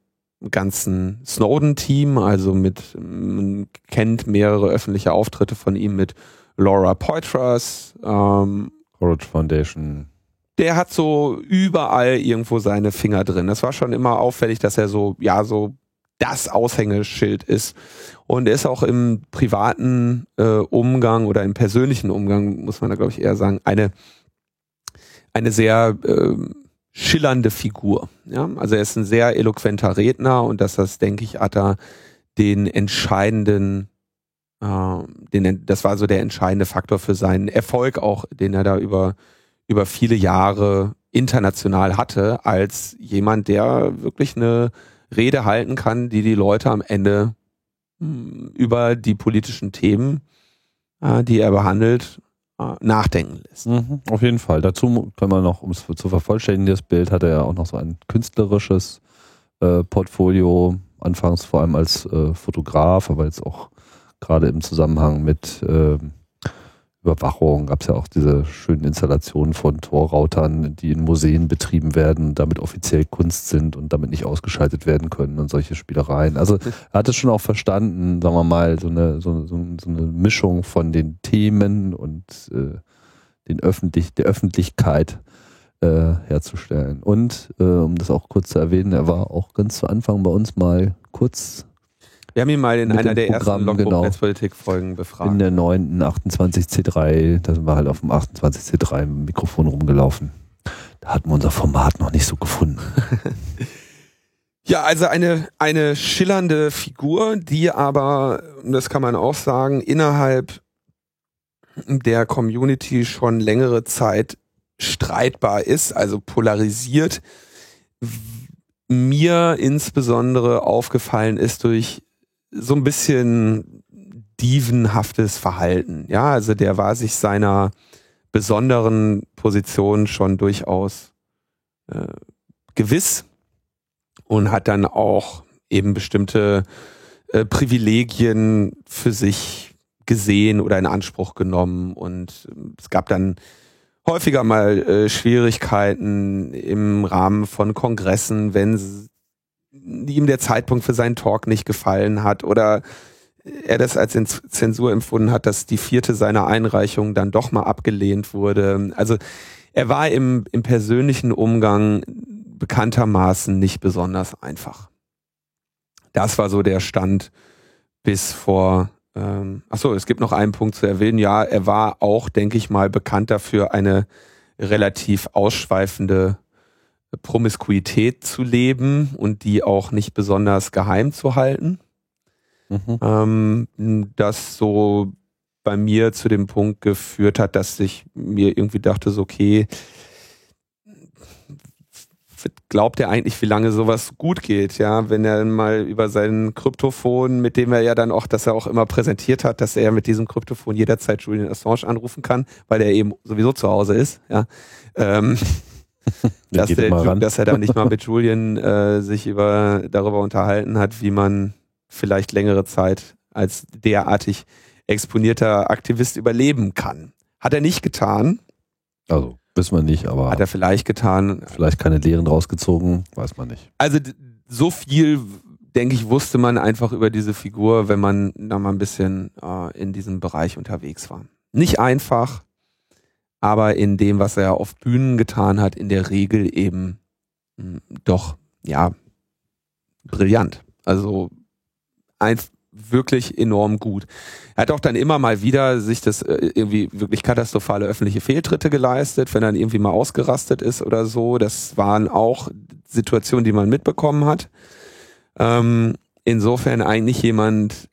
ganzen Snowden-Team, also mit, man kennt mehrere öffentliche Auftritte von ihm mit Laura Poitras, ähm, Courage Foundation. Der hat so überall irgendwo seine Finger drin. Das war schon immer auffällig, dass er so, ja, so das Aushängeschild ist. Und er ist auch im privaten äh, Umgang oder im persönlichen Umgang, muss man da glaube ich eher sagen, eine, eine sehr äh, schillernde Figur. Ja? Also er ist ein sehr eloquenter Redner und dass das, denke ich, hat er den entscheidenden, äh, den, das war so der entscheidende Faktor für seinen Erfolg auch, den er da über, über viele Jahre international hatte, als jemand, der wirklich eine Rede halten kann, die die Leute am Ende mh, hm, über die politischen Themen, äh, die er behandelt, nachdenken lässt. Mhm, auf jeden Fall. Dazu können wir noch, um es zu vervollständigen, das Bild hat er ja auch noch so ein künstlerisches äh, Portfolio, anfangs vor allem als äh, Fotograf, aber jetzt auch gerade im Zusammenhang mit ähm, Überwachung gab es ja auch diese schönen Installationen von Torroutern, die in Museen betrieben werden, damit offiziell Kunst sind und damit nicht ausgeschaltet werden können und solche Spielereien. Also er hat es schon auch verstanden, sagen wir mal, so eine, so, so, so eine Mischung von den Themen und äh, den Öffentlich der Öffentlichkeit äh, herzustellen. Und äh, um das auch kurz zu erwähnen, er war auch ganz zu Anfang bei uns mal kurz wir haben ihn mal in einer der Programm, ersten genau. Netzpolitik-Folgen befragt. In der neunten 28C3, da sind wir halt auf dem 28C3 Mikrofon rumgelaufen. Da hatten wir unser Format noch nicht so gefunden. ja, also eine, eine schillernde Figur, die aber, das kann man auch sagen, innerhalb der Community schon längere Zeit streitbar ist, also polarisiert. Mir insbesondere aufgefallen ist durch so ein bisschen dievenhaftes Verhalten. Ja, also der war sich seiner besonderen Position schon durchaus äh, gewiss und hat dann auch eben bestimmte äh, Privilegien für sich gesehen oder in Anspruch genommen und es gab dann häufiger mal äh, Schwierigkeiten im Rahmen von Kongressen, wenn ihm der Zeitpunkt für seinen Talk nicht gefallen hat oder er das als Zensur empfunden hat, dass die vierte seiner Einreichung dann doch mal abgelehnt wurde. Also er war im, im persönlichen Umgang bekanntermaßen nicht besonders einfach. Das war so der Stand bis vor. Ähm, achso, es gibt noch einen Punkt zu erwähnen. Ja, er war auch, denke ich mal, bekannt dafür, eine relativ ausschweifende Promiskuität zu leben und die auch nicht besonders geheim zu halten. Mhm. Ähm, das so bei mir zu dem Punkt geführt hat, dass ich mir irgendwie dachte, so okay, glaubt er eigentlich, wie lange sowas gut geht, ja, wenn er mal über seinen Kryptophon, mit dem er ja dann auch, dass er auch immer präsentiert hat, dass er mit diesem Kryptophon jederzeit Julian Assange anrufen kann, weil er eben sowieso zu Hause ist, ja. Ähm, dass, der, dass, er da nicht mal mit Julian äh, sich über, darüber unterhalten hat, wie man vielleicht längere Zeit als derartig exponierter Aktivist überleben kann. Hat er nicht getan. Also, wissen wir nicht, aber. Hat er vielleicht getan. Vielleicht keine Lehren rausgezogen, weiß man nicht. Also, so viel, denke ich, wusste man einfach über diese Figur, wenn man da mal ein bisschen äh, in diesem Bereich unterwegs war. Nicht einfach, aber in dem, was er auf Bühnen getan hat, in der Regel eben hm, doch ja, brillant. Also eins wirklich enorm gut. Er hat auch dann immer mal wieder sich das äh, irgendwie wirklich katastrophale öffentliche Fehltritte geleistet, wenn er dann irgendwie mal ausgerastet ist oder so. Das waren auch Situationen, die man mitbekommen hat. Ähm, insofern eigentlich jemand,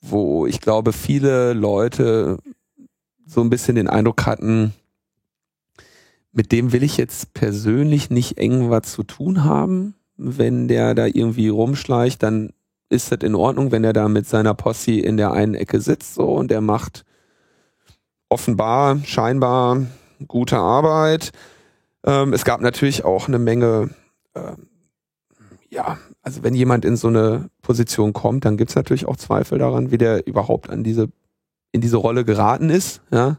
wo ich glaube, viele Leute so ein bisschen den Eindruck hatten, mit dem will ich jetzt persönlich nicht eng was zu tun haben. Wenn der da irgendwie rumschleicht, dann ist das in Ordnung, wenn er da mit seiner Posse in der einen Ecke sitzt so und der macht offenbar, scheinbar gute Arbeit. Ähm, es gab natürlich auch eine Menge, äh, ja, also wenn jemand in so eine Position kommt, dann gibt es natürlich auch Zweifel daran, wie der überhaupt an diese, in diese Rolle geraten ist, ja.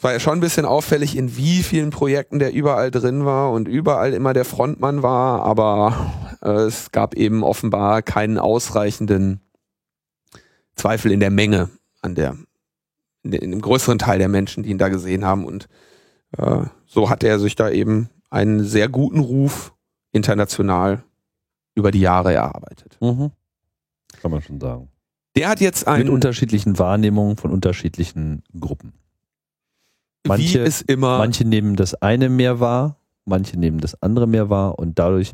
War ja schon ein bisschen auffällig, in wie vielen Projekten der überall drin war und überall immer der Frontmann war, aber äh, es gab eben offenbar keinen ausreichenden Zweifel in der Menge an der, in, in dem größeren Teil der Menschen, die ihn da gesehen haben und äh, so hat er sich da eben einen sehr guten Ruf international über die Jahre erarbeitet. Mhm. Kann man schon sagen. Der hat jetzt einen. Mit unterschiedlichen Wahrnehmungen von unterschiedlichen Gruppen. Manche, wie es immer. Manche nehmen das eine mehr wahr, manche nehmen das andere mehr wahr und dadurch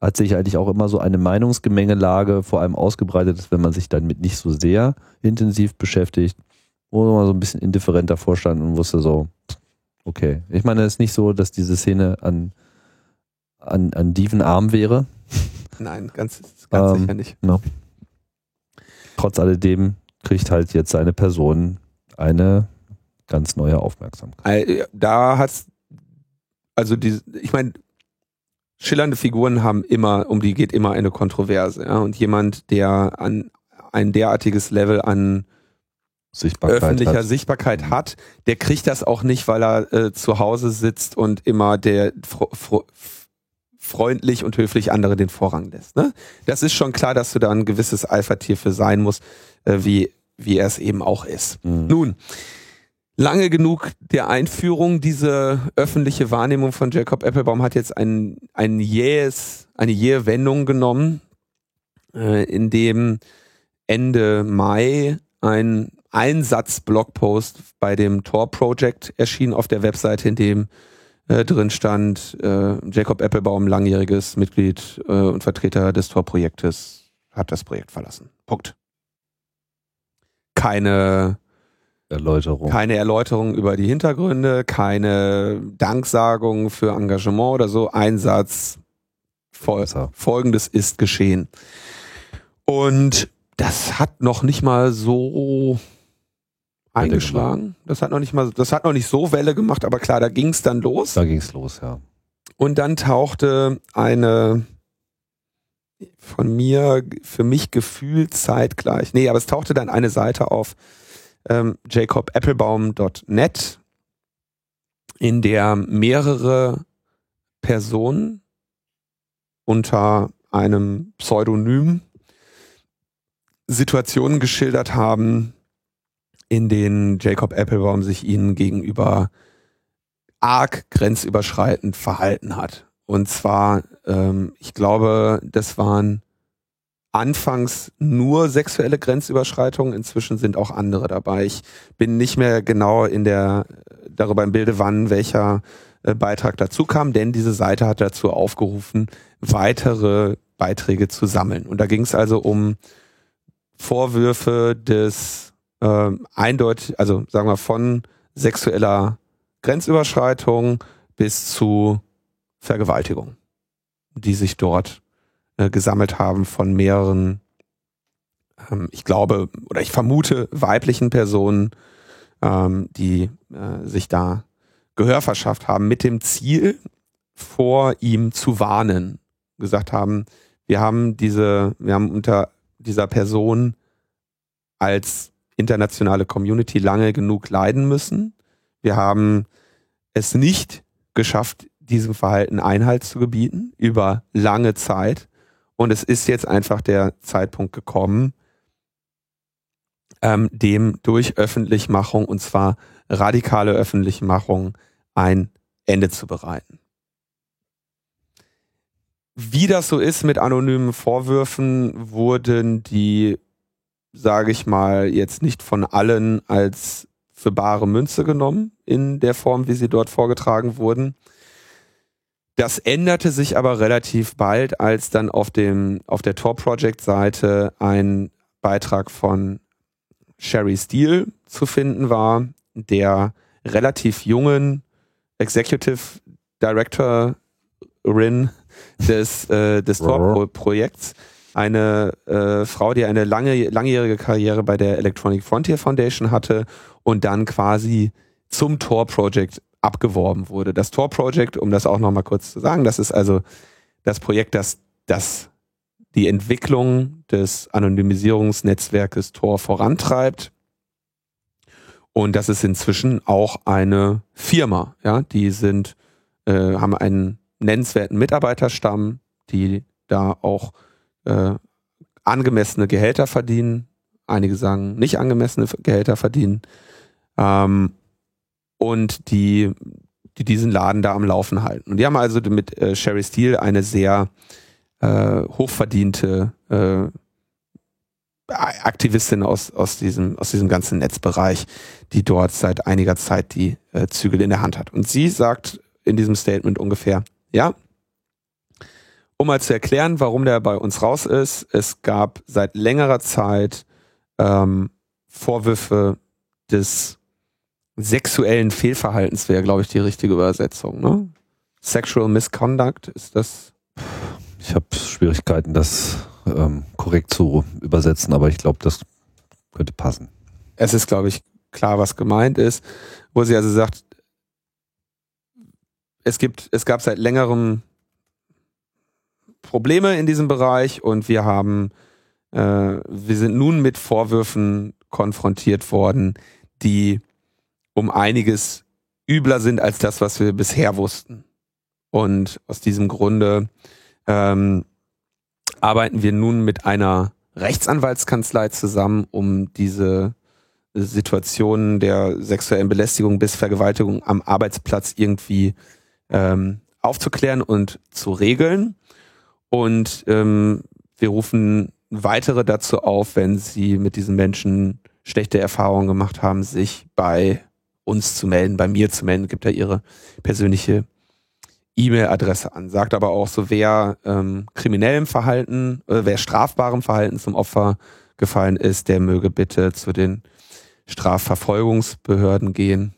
hat sich eigentlich auch immer so eine Meinungsgemengelage vor allem ausgebreitet, dass wenn man sich damit nicht so sehr intensiv beschäftigt, wo man so ein bisschen indifferenter vorstand und wusste so, okay. Ich meine, es ist nicht so, dass diese Szene an, an, an Dieven arm wäre. Nein, ganz, ganz Ähm, sicher nicht. No. Trotz alledem kriegt halt jetzt seine Person eine ganz neue Aufmerksamkeit. Äh, Da hat's, also die, ich meine, schillernde Figuren haben immer, um die geht immer eine Kontroverse. Ja? Und jemand, der an ein derartiges Level an Sichtbarkeit öffentlicher hat. Sichtbarkeit hat, der kriegt das auch nicht, weil er äh, zu Hause sitzt und immer der freundlich und höflich andere den Vorrang lässt. Ne? Das ist schon klar, dass du da ein gewisses Alpha-Tier für sein musst, äh, wie, wie er es eben auch ist. Mhm. Nun, lange genug der Einführung, diese öffentliche Wahrnehmung von Jacob Applebaum hat jetzt ein, ein jähes, eine jähe Wendung genommen, äh, in dem Ende Mai ein Einsatz-Blogpost bei dem Tor Project erschien auf der Webseite, in dem äh, drin stand, äh, Jacob Applebaum, langjähriges Mitglied äh, und Vertreter des Tor-Projektes, hat das Projekt verlassen. Punkt. Keine Erläuterung. keine Erläuterung über die Hintergründe, keine Danksagung für Engagement oder so. Einsatz. Fol Besser. Folgendes ist geschehen. Und das hat noch nicht mal so eingeschlagen. Das hat noch nicht mal, das hat noch nicht so Welle gemacht, aber klar, da ging es dann los. Da ging's los, ja. Und dann tauchte eine von mir, für mich gefühlt zeitgleich, nee, aber es tauchte dann eine Seite auf ähm, jacobapplebaum.net, in der mehrere Personen unter einem Pseudonym Situationen geschildert haben, in denen Jacob Applebaum sich ihnen gegenüber arg grenzüberschreitend verhalten hat. Und zwar, ähm, ich glaube, das waren anfangs nur sexuelle Grenzüberschreitungen, inzwischen sind auch andere dabei. Ich bin nicht mehr genau in der darüber im Bilde, wann welcher äh, Beitrag dazu kam, denn diese Seite hat dazu aufgerufen, weitere Beiträge zu sammeln. Und da ging es also um Vorwürfe des äh, eindeutig, also sagen wir von sexueller Grenzüberschreitung bis zu Vergewaltigung, die sich dort äh, gesammelt haben von mehreren, ähm, ich glaube oder ich vermute weiblichen Personen, ähm, die äh, sich da Gehör verschafft haben mit dem Ziel, vor ihm zu warnen, gesagt haben, wir haben diese, wir haben unter dieser Person als internationale Community lange genug leiden müssen. Wir haben es nicht geschafft, diesem Verhalten Einhalt zu gebieten über lange Zeit. Und es ist jetzt einfach der Zeitpunkt gekommen, ähm, dem durch Öffentlichmachung, und zwar radikale Öffentlichmachung, ein Ende zu bereiten. wie das so ist mit anonymen Vorwürfen, wurden die, sage ich mal, jetzt nicht von allen als für bare Münze genommen in der Form, wie sie dort vorgetragen wurden. Das änderte sich aber relativ bald, als dann auf dem auf der Tor Project Seite ein Beitrag von Sherry Steele zu finden war, der relativ jungen Executive Directorin des, äh, des Tor-Projekts. Eine äh, Frau, die eine lange, langjährige Karriere bei der Electronic Frontier Foundation hatte und dann quasi zum Tor-Project abgeworben wurde. Das Tor-Project, um das auch nochmal kurz zu sagen, das ist also das Projekt, das, das die Entwicklung des Anonymisierungsnetzwerkes Tor vorantreibt. Und das ist inzwischen auch eine Firma. Ja, die sind, äh, haben einen nennenswerten Mitarbeiterstamm, die da auch äh, angemessene Gehälter verdienen. Einige sagen nicht angemessene Gehälter verdienen. Ähm, und die, die diesen Laden da am Laufen halten. Und die haben also mit äh, Sherry Steele eine sehr äh, hochverdiente äh, Aktivistin aus, aus, diesem, aus diesem ganzen Netzbereich, die dort seit einiger Zeit die äh, Zügel in der Hand hat. Und sie sagt in diesem Statement ungefähr, ja, um mal zu erklären, warum der bei uns raus ist, es gab seit längerer Zeit ähm, Vorwürfe des sexuellen Fehlverhaltens, wäre, glaube ich, die richtige Übersetzung. Ne? Sexual Misconduct ist das. Ich habe Schwierigkeiten, das ähm, korrekt zu übersetzen, aber ich glaube, das könnte passen. Es ist, glaube ich, klar, was gemeint ist, wo sie also sagt, es gibt, es gab seit längerem Probleme in diesem Bereich und wir haben, äh, wir sind nun mit Vorwürfen konfrontiert worden, die um einiges übler sind als das, was wir bisher wussten. Und aus diesem Grunde ähm, arbeiten wir nun mit einer Rechtsanwaltskanzlei zusammen, um diese Situationen der sexuellen Belästigung bis Vergewaltigung am Arbeitsplatz irgendwie ähm, aufzuklären und zu regeln. Und ähm, wir rufen weitere dazu auf, wenn sie mit diesen Menschen schlechte Erfahrungen gemacht haben, sich bei uns zu melden, bei mir zu melden, gibt ja ihre persönliche E-Mail-Adresse an, sagt aber auch so, wer ähm, kriminellem Verhalten, äh, wer strafbarem Verhalten zum Opfer gefallen ist, der möge bitte zu den Strafverfolgungsbehörden gehen.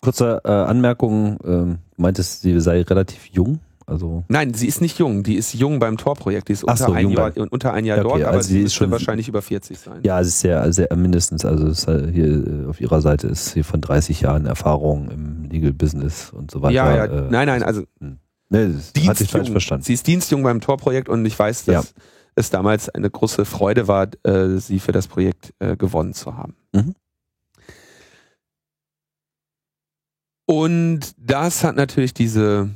Kurze äh, Anmerkung, ähm, meintest, sie sei relativ jung? Also Nein, sie ist nicht jung. Die ist jung beim Tor-Projekt. Die ist unter, so, ein Jahr, unter ein Jahr okay, dort, aber also sie sie ist schon- wahrscheinlich über 40 sein. ja, es ist sehr, sehr mindestens, also halt hier äh, auf ihrer Seite ist hier von 30 Jahren Erfahrung im Legal Business und so weiter. ja, ja. äh, nein, nein, also Nee, das hatte ich falsch verstanden. Sie ist Dienstjung beim Tor-Projekt und ich weiß, dass es damals eine große Freude war, äh, sie für das Projekt äh, gewonnen zu haben. Mhm. Und das hat natürlich diese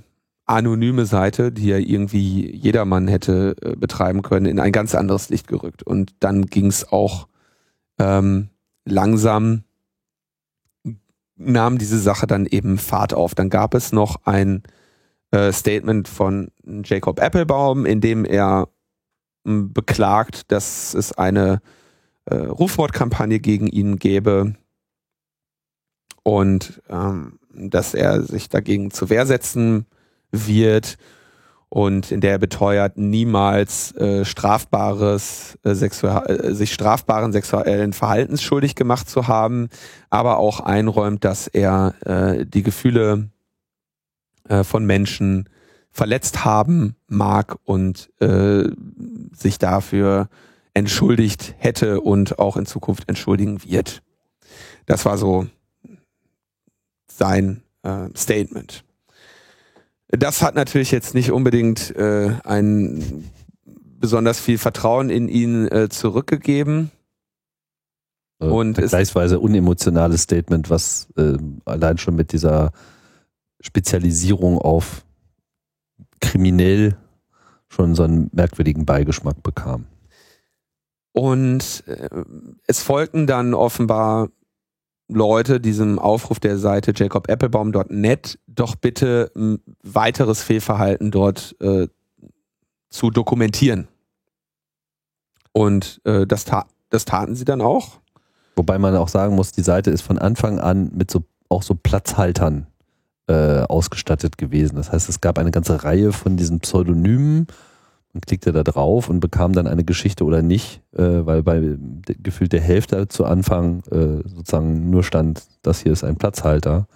anonyme Seite, die ja irgendwie jedermann hätte äh, betreiben können, in ein ganz anderes Licht gerückt. Und dann ging es auch ähm, langsam, nahm diese Sache dann eben Fahrt auf. Dann gab es noch ein äh, Statement von Jacob Applebaum, in dem er beklagt, dass es eine äh, Rufmordkampagne gegen ihn gäbe und ähm, dass er sich dagegen zur Wehr setzen wird und in der er beteuert, niemals äh, strafbares äh, sexual, äh, sich strafbaren sexuellen Verhaltens schuldig gemacht zu haben, aber auch einräumt, dass er äh, die Gefühle äh, von Menschen verletzt haben mag und äh, sich dafür entschuldigt hätte und auch in Zukunft entschuldigen wird. Das war so sein äh, Statement. Das hat natürlich jetzt nicht unbedingt äh, ein besonders viel Vertrauen in ihn äh, zurückgegeben. Äh, Und vergleichsweise unemotionales Statement, was äh, allein schon mit dieser Spezialisierung auf kriminell schon so einen merkwürdigen Beigeschmack bekam. Und äh, es folgten dann offenbar Leute diesem Aufruf der Seite jacobapplebaum.net doch bitte weiteres Fehlverhalten dort äh, zu dokumentieren. Und äh, das, ta das taten sie dann auch. Wobei man auch sagen muss, die Seite ist von Anfang an mit so auch so Platzhaltern äh, ausgestattet gewesen. Das heißt, es gab eine ganze Reihe von diesen Pseudonymen. Klickte da drauf und bekam dann eine Geschichte oder nicht, äh, weil bei gefühlt der Hälfte zu Anfang äh, sozusagen nur stand, das hier ist ein Platzhalter.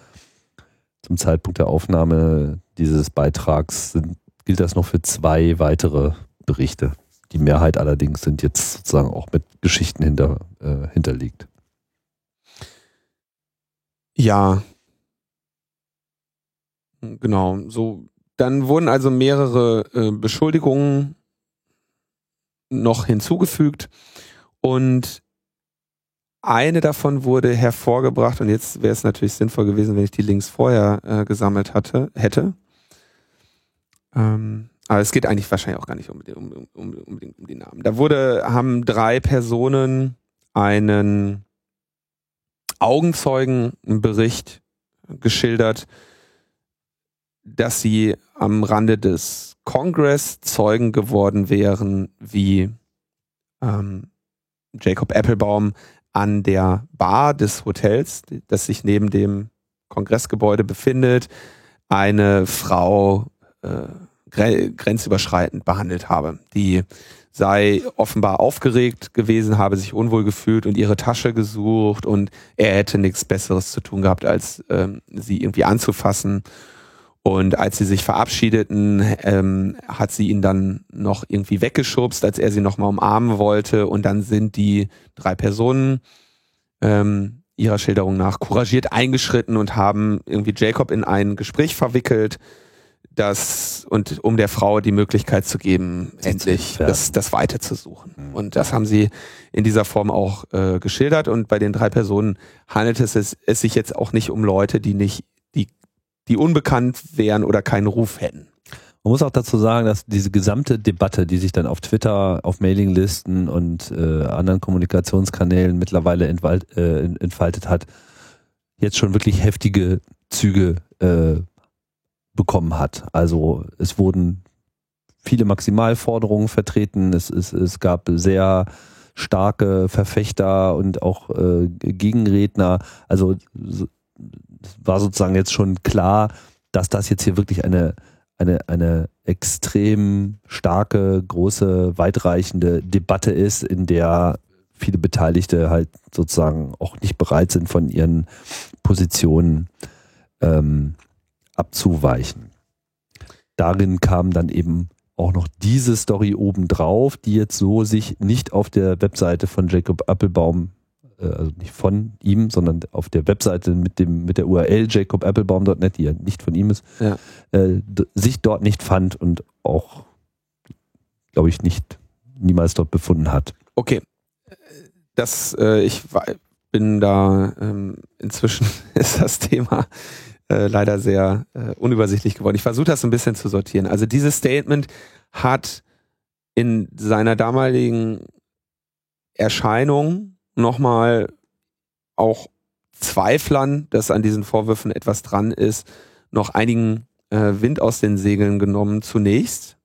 Zum Zeitpunkt der Aufnahme dieses Beitrags sind, gilt das noch für zwei weitere Berichte. Die Mehrheit allerdings sind jetzt sozusagen auch mit Geschichten hinter, äh, hinterlegt. Ja. Genau, so. Dann wurden also mehrere äh, Beschuldigungen noch hinzugefügt und eine davon wurde hervorgebracht und jetzt wäre es natürlich sinnvoll gewesen, wenn ich die Links vorher äh, gesammelt hatte, hätte. Ähm, aber es geht eigentlich wahrscheinlich auch gar nicht unbedingt um, um, um, um die Namen. Da wurde, haben drei Personen einen Augenzeugenbericht geschildert, dass sie am Rande des Kongress Zeugen geworden wären, wie ähm, Jacob Applebaum an der Bar des Hotels, das sich neben dem Kongressgebäude befindet, eine Frau äh, grenzüberschreitend behandelt habe. Die sei offenbar aufgeregt gewesen, habe sich unwohl gefühlt und ihre Tasche gesucht und er hätte nichts Besseres zu tun gehabt, als ähm, sie irgendwie anzufassen. Und als sie sich verabschiedeten, ähm, hat sie ihn dann noch irgendwie weggeschubst, als er sie nochmal umarmen wollte. Und dann sind die drei Personen ähm, ihrer Schilderung nach couragiert eingeschritten und haben irgendwie Jacob in ein Gespräch verwickelt das und um der Frau die Möglichkeit zu geben, Sie endlich das, das Weite zu suchen. Mhm. Und das haben sie in dieser Form auch äh, geschildert. Und bei den drei Personen handelt es, es, es sich jetzt auch nicht um Leute, die nicht, die, die unbekannt wären oder keinen Ruf hätten. Man muss auch dazu sagen, dass diese gesamte Debatte, die sich dann auf Twitter, auf Mailinglisten und äh, anderen Kommunikationskanälen mittlerweile entwalt, äh, entfaltet hat, jetzt schon wirklich heftige Züge äh, bekommen hat. Also es wurden viele Maximalforderungen vertreten, es, es, es gab sehr starke Verfechter und auch äh, Gegenredner. Also war sozusagen jetzt schon klar, dass das jetzt hier wirklich eine, eine, eine extrem starke, große, weitreichende Debatte ist, in der viele Beteiligte halt sozusagen auch nicht bereit sind, von ihren Positionen ähm, abzuweichen. Darin kam dann eben auch noch diese Story obendrauf, die jetzt so sich nicht auf der Webseite von Jacob Applebaum, äh, also nicht von ihm, sondern auf der Webseite mit dem mit der URL jacobapplebaum.net, die ja nicht von ihm ist, ja. äh, sich dort nicht fand und auch, glaube ich, nicht niemals dort befunden hat. Okay, das äh, ich bin da ähm, inzwischen ist das Thema äh, leider sehr äh, unübersichtlich geworden. Ich versuche das ein bisschen zu sortieren. Also dieses Statement hat in seiner damaligen Erscheinung nochmal auch Zweiflern, dass an diesen Vorwürfen etwas dran ist, noch einigen äh, Wind aus den Segeln genommen zunächst,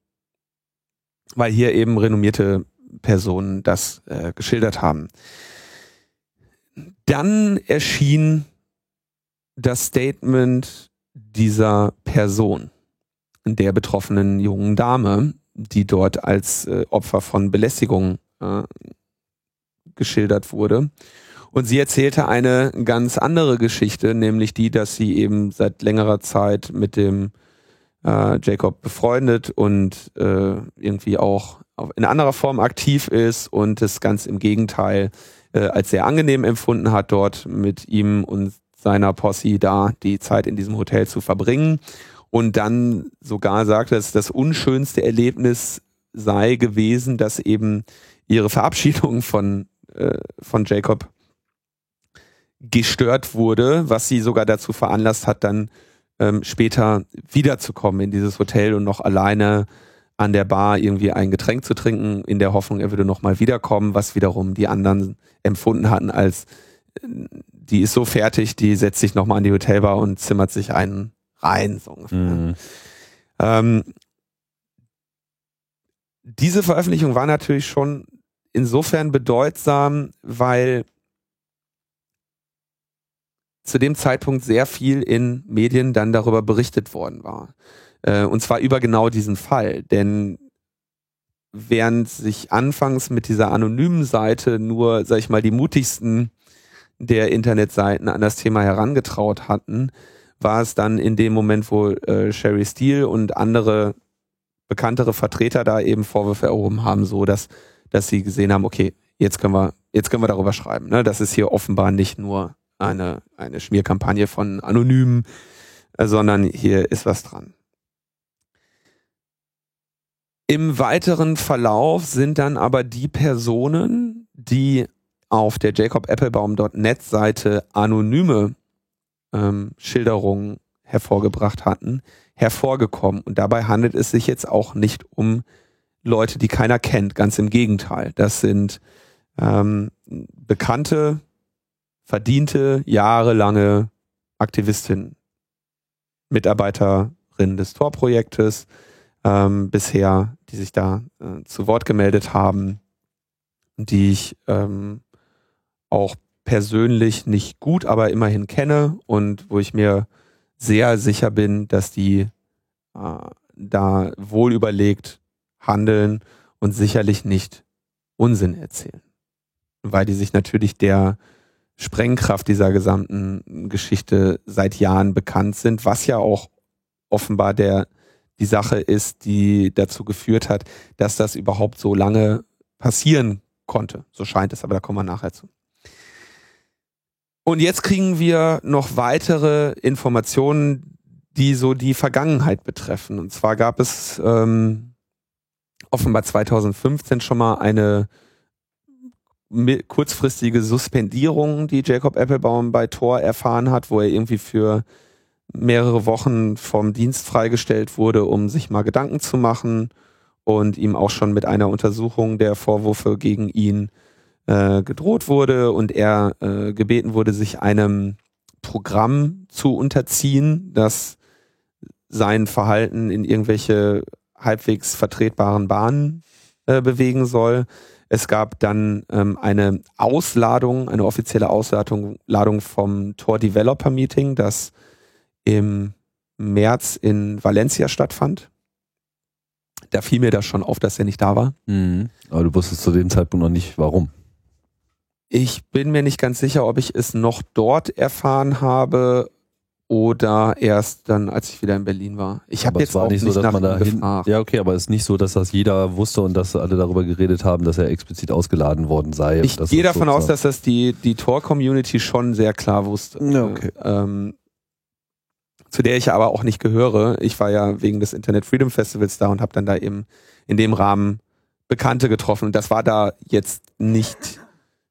weil hier eben renommierte Personen das äh, geschildert haben. Dann erschien das Statement dieser Person, der betroffenen jungen Dame, die dort als äh, Opfer von Belästigung äh, geschildert wurde. Und sie erzählte eine ganz andere Geschichte, nämlich die, dass sie eben seit längerer Zeit mit dem äh, Jacob befreundet und äh, irgendwie auch in anderer Form aktiv ist und es ganz im Gegenteil äh, als sehr angenehm empfunden hat, dort mit ihm und seiner Posse da die Zeit in diesem Hotel zu verbringen und dann sogar sagte, dass das unschönste Erlebnis sei gewesen, dass eben ihre Verabschiedung von, äh, von Jacob gestört wurde, was sie sogar dazu veranlasst hat, dann ähm, später wiederzukommen in dieses Hotel und noch alleine an der Bar irgendwie ein Getränk zu trinken, in der Hoffnung, er würde nochmal wiederkommen, was wiederum die anderen empfunden hatten als die ist so fertig, die setzt sich nochmal an die Hotelbar und zimmert sich einen rein, so ungefähr. Mhm. Ähm, diese Veröffentlichung war natürlich schon insofern bedeutsam, weil zu dem Zeitpunkt sehr viel in Medien dann darüber berichtet worden war. Äh, und zwar über genau diesen Fall. Denn während sich anfangs mit dieser anonymen Seite nur, sag ich mal, die mutigsten der Internetseiten an das Thema herangetraut hatten, war es dann in dem Moment, wo äh, Sherry Steele und andere bekanntere Vertreter da eben Vorwürfe erhoben haben, so dass, dass sie gesehen haben, okay, jetzt können wir, jetzt können wir darüber schreiben. Ne? Das ist hier offenbar nicht nur eine, eine Schmierkampagne von Anonymen, äh, sondern hier ist was dran. Im weiteren Verlauf sind dann aber die Personen, die auf der jacobapplebaum.net Seite anonyme ähm, Schilderungen hervorgebracht hatten, hervorgekommen. Und dabei handelt es sich jetzt auch nicht um Leute, die keiner kennt. Ganz im Gegenteil. Das sind ähm, bekannte, verdiente, jahrelange Aktivistinnen, Mitarbeiterinnen des Tor-Projektes, ähm, bisher, die sich da äh, zu Wort gemeldet haben, die ich ähm, auch persönlich nicht gut, aber immerhin kenne und wo ich mir sehr sicher bin, dass die äh, da wohl überlegt handeln und sicherlich nicht Unsinn erzählen. Weil die sich natürlich der Sprengkraft dieser gesamten Geschichte seit Jahren bekannt sind, was ja auch offenbar der die Sache ist, die dazu geführt hat, dass das überhaupt so lange passieren konnte. So scheint es, aber da kommen wir nachher zu. Und jetzt kriegen wir noch weitere Informationen, die so die Vergangenheit betreffen. Und zwar gab es ähm, offenbar 2015 schon mal eine kurzfristige Suspendierung, die Jacob Applebaum bei Tor erfahren hat, wo er irgendwie für mehrere Wochen vom Dienst freigestellt wurde, um sich mal Gedanken zu machen und ihm auch schon mit einer Untersuchung der Vorwürfe gegen ihn äh, gedroht wurde und er äh, gebeten wurde, sich einem Programm zu unterziehen, das sein Verhalten in irgendwelche halbwegs vertretbaren Bahnen äh, bewegen soll. Es gab dann ähm, eine Ausladung, eine offizielle Ausladung Ladung vom Tor Developer Meeting, das im März in Valencia stattfand. Da fiel mir das schon auf, dass er nicht da war. Mhm. Aber du wusstest zu dem Zeitpunkt noch nicht, warum. Ich bin mir nicht ganz sicher, ob ich es noch dort erfahren habe oder erst dann, als ich wieder in Berlin war. Ich habe jetzt auch nicht so, dass man da hin, Ja, okay, aber es ist nicht so, dass das jeder wusste und dass alle darüber geredet haben, dass er explizit ausgeladen worden sei. Ich gehe davon aus, dass das die die Tor-Community schon sehr klar wusste. Ja, okay. Ähm, zu der ich aber auch nicht gehöre. Ich war ja wegen des Internet Freedom Festivals da und habe dann da eben in dem Rahmen Bekannte getroffen. Und das war da jetzt nicht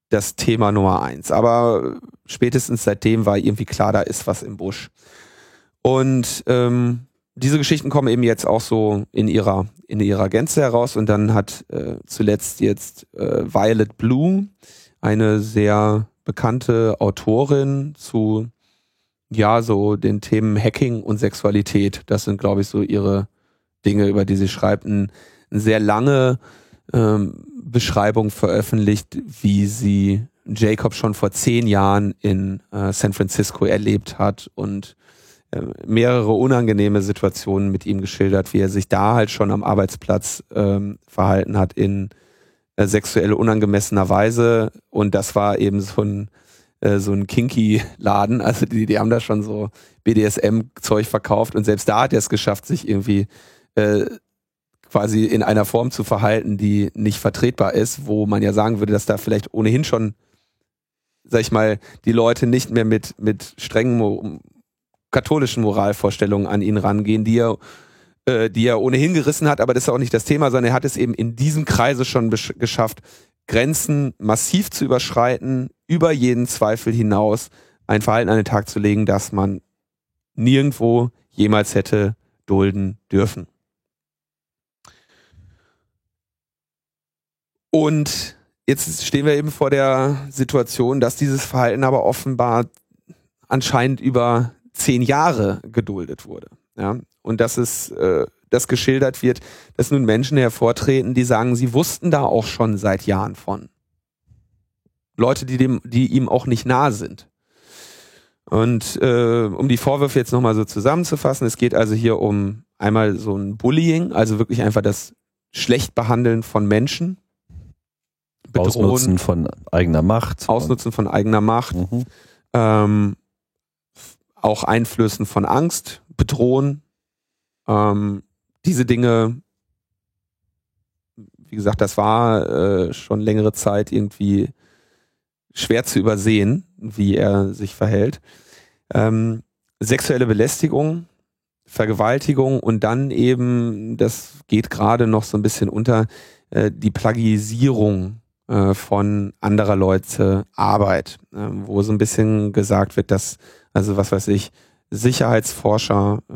das Thema Nummer eins. Aber spätestens seitdem war irgendwie klar, da ist was im Busch. Und ähm, diese Geschichten kommen eben jetzt auch so in ihrer in ihrer Gänze heraus. Und dann hat äh, zuletzt jetzt äh, Violet Blue, eine sehr bekannte Autorin zu ja, so den Themen Hacking und Sexualität. Das sind, glaube ich, so ihre Dinge, über die sie schreibt. Ein, eine sehr lange ähm, Beschreibung veröffentlicht, wie sie Jacob schon vor zehn Jahren in äh, San Francisco erlebt hat und äh, mehrere unangenehme Situationen mit ihm geschildert, wie er sich da halt schon am Arbeitsplatz ähm, verhalten hat in äh, sexuell unangemessener Weise. Und das war eben so ein äh, so ein Kinky-Laden. Also die, die haben da schon so BDSM-Zeug verkauft und selbst da hat er es geschafft, sich irgendwie äh, quasi in einer Form zu verhalten, die nicht vertretbar ist, wo man ja sagen würde, dass da vielleicht ohnehin schon, sag ich mal, die Leute nicht mehr mit, mit strengen katholischen Moralvorstellungen an ihn rangehen, die er äh, die er ohnehin gerissen hat, aber das ist auch nicht das Thema, sondern er hat es eben in diesem Kreise schon geschafft, Grenzen massiv zu überschreiten, über jeden Zweifel hinaus ein Verhalten an den Tag zu legen, das man nirgendwo jemals hätte dulden dürfen. Und jetzt stehen wir eben vor der Situation, dass dieses Verhalten aber offenbar anscheinend über zehn Jahre geduldet wurde. Ja? Und dass es, äh, das geschildert wird, dass nun Menschen hervortreten, die sagen, sie wussten da auch schon seit Jahren von. Leute, die dem, die ihm auch nicht nah sind. Und äh, um die Vorwürfe jetzt nochmal so zusammenzufassen, es geht also hier um einmal so ein Bullying, also wirklich einfach das schlecht behandeln von Menschen. Bedrohen, Ausnutzen von eigener Macht. Ausnutzen von eigener Macht. Mhm. Ähm, auch Einflüssen von Angst, Bedrohen. Ähm, diese Dinge, wie gesagt, das war äh, schon längere Zeit irgendwie schwer zu übersehen, wie er sich verhält. Ähm, sexuelle Belästigung, Vergewaltigung und dann eben, das geht gerade noch so ein bisschen unter, äh, die Plagisierung äh, von anderer Leute Arbeit, äh, wo so ein bisschen gesagt wird, dass, also was weiß ich, Sicherheitsforscher, äh,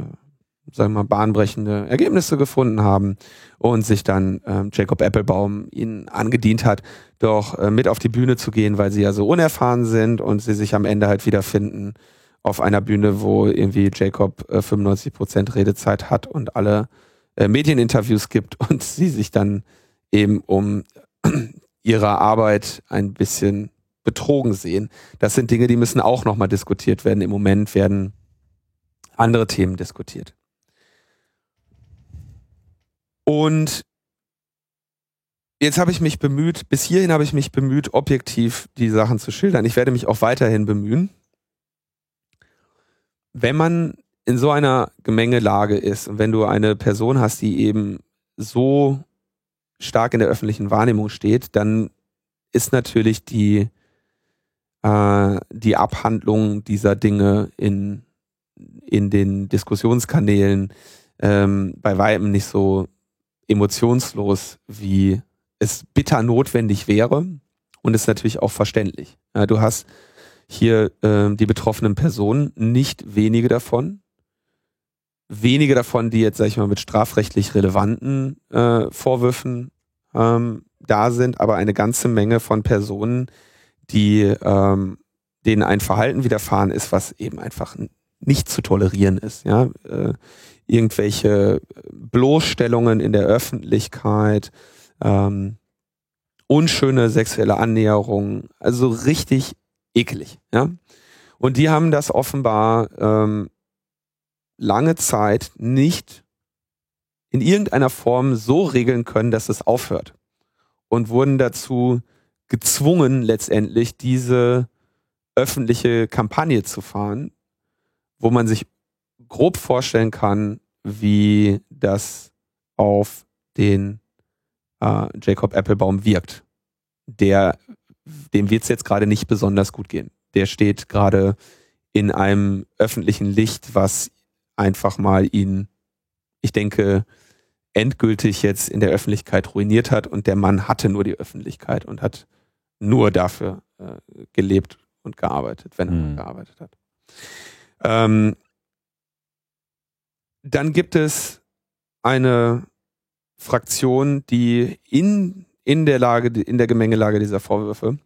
sagen wir mal, bahnbrechende Ergebnisse gefunden haben und sich dann äh, Jacob Applebaum ihnen angedient hat, doch äh, mit auf die Bühne zu gehen, weil sie ja so unerfahren sind und sie sich am Ende halt wiederfinden auf einer Bühne, wo irgendwie Jacob äh, 95 Prozent Redezeit hat und alle äh, Medieninterviews gibt und sie sich dann eben um ihrer Arbeit ein bisschen betrogen sehen. Das sind Dinge, die müssen auch nochmal diskutiert werden. Im Moment werden andere Themen diskutiert. Und jetzt habe ich mich bemüht, bis hierhin habe ich mich bemüht, objektiv die Sachen zu schildern. Ich werde mich auch weiterhin bemühen. Wenn man in so einer Gemengelage ist und wenn du eine Person hast, die eben so stark in der öffentlichen Wahrnehmung steht, dann ist natürlich die, äh, die Abhandlung dieser Dinge in, in den Diskussionskanälen ähm, bei weitem nicht so emotionslos, wie es bitter notwendig wäre und ist natürlich auch verständlich. Ja, du hast hier äh, die betroffenen Personen, nicht wenige davon. Wenige davon, die jetzt, sag ich mal, mit strafrechtlich relevanten äh, Vorwürfen ähm, da sind, aber eine ganze Menge von Personen, die ähm, denen ein Verhalten widerfahren ist, was eben einfach nicht zu tolerieren ist. Ja, äh, irgendwelche Bloßstellungen in der Öffentlichkeit, ähm, unschöne sexuelle Annäherungen, also richtig eklig. Ja? Und die haben das offenbar ähm, lange Zeit nicht in irgendeiner Form so regeln können, dass es aufhört. Und wurden dazu gezwungen, letztendlich diese öffentliche Kampagne zu fahren, wo man sich grob vorstellen kann, wie das auf den äh, Jacob Applebaum wirkt. Der, dem wird es jetzt gerade nicht besonders gut gehen. Der steht gerade in einem öffentlichen Licht, was einfach mal ihn, ich denke, endgültig jetzt in der Öffentlichkeit ruiniert hat und der Mann hatte nur die Öffentlichkeit und hat nur dafür äh, gelebt und gearbeitet, wenn er mhm. gearbeitet hat. Ähm, dann gibt es eine Fraktion, die in, in der Lage, in der Gemengelage dieser Vorwürfe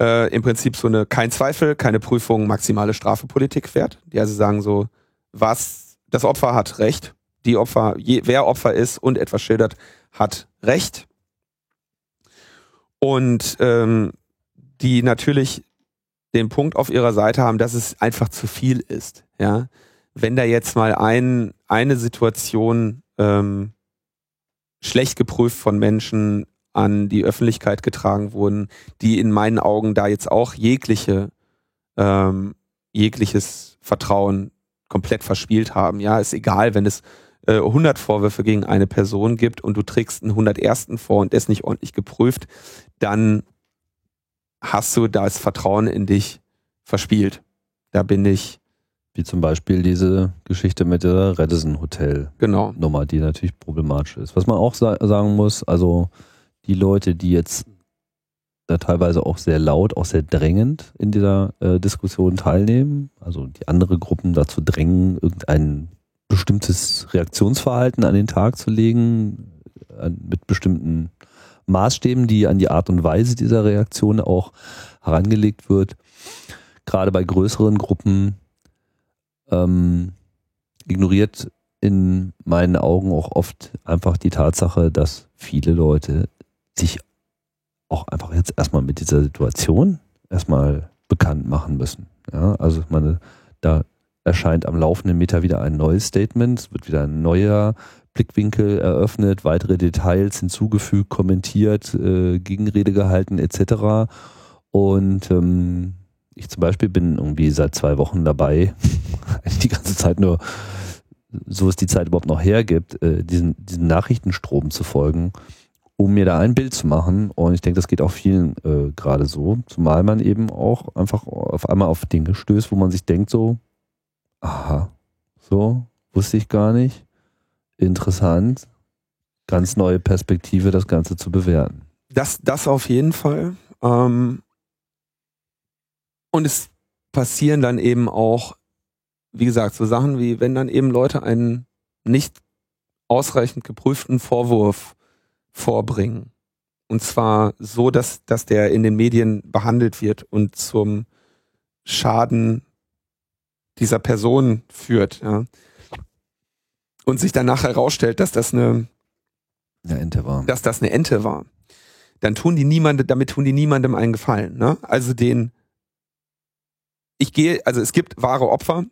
äh, im Prinzip so eine kein Zweifel, keine Prüfung, maximale Strafepolitik fährt. Die also sagen so, was das Opfer hat Recht, die Opfer, je, wer Opfer ist und etwas schildert, hat Recht. Und ähm, die natürlich den Punkt auf ihrer Seite haben, dass es einfach zu viel ist. Ja, wenn da jetzt mal ein, eine Situation ähm, schlecht geprüft von Menschen an die Öffentlichkeit getragen wurden, die in meinen Augen da jetzt auch jegliche ähm, jegliches Vertrauen komplett verspielt haben. Ja, ist egal, wenn es äh, 100 Vorwürfe gegen eine Person gibt und du trägst einen 101. vor und der ist nicht ordentlich geprüft, dann hast du das Vertrauen in dich verspielt. Da bin ich wie zum Beispiel diese Geschichte mit der Redison Hotel genau. Nummer, die natürlich problematisch ist. Was man auch sa sagen muss, also die Leute, die jetzt da teilweise auch sehr laut, auch sehr drängend in dieser äh, Diskussion teilnehmen, also die andere Gruppen dazu drängen, irgendein bestimmtes Reaktionsverhalten an den Tag zu legen, äh, mit bestimmten Maßstäben, die an die Art und Weise dieser Reaktion auch herangelegt wird, gerade bei größeren Gruppen, ähm, ignoriert in meinen Augen auch oft einfach die Tatsache, dass viele Leute sich auch einfach jetzt erstmal mit dieser Situation erstmal bekannt machen müssen. Ja, also meine, da erscheint am laufenden Meter wieder ein neues Statement, es wird wieder ein neuer Blickwinkel eröffnet, weitere Details hinzugefügt, kommentiert, äh, Gegenrede gehalten etc. Und ähm, ich zum Beispiel bin irgendwie seit zwei Wochen dabei, die ganze Zeit nur, so es die Zeit überhaupt noch hergibt, äh, diesen, diesen Nachrichtenstrom zu folgen, um mir da ein Bild zu machen. Und ich denke, das geht auch vielen äh, gerade so, zumal man eben auch einfach auf einmal auf Dinge stößt, wo man sich denkt so, aha, so, wusste ich gar nicht, interessant, ganz neue Perspektive, das Ganze zu bewerten. Das, das auf jeden Fall. Ähm, und es passieren dann eben auch, wie gesagt, so Sachen wie, wenn dann eben Leute einen nicht ausreichend geprüften Vorwurf vorbringen. Und zwar so, dass, dass der in den Medien behandelt wird und zum Schaden dieser Person führt. Ja. Und sich danach herausstellt, dass das eine, eine Ente war. Dass das eine Ente war. Dann tun die niemandem, damit tun die niemandem einen Gefallen. Ne? Also den ich gehe, also es gibt wahre Opfer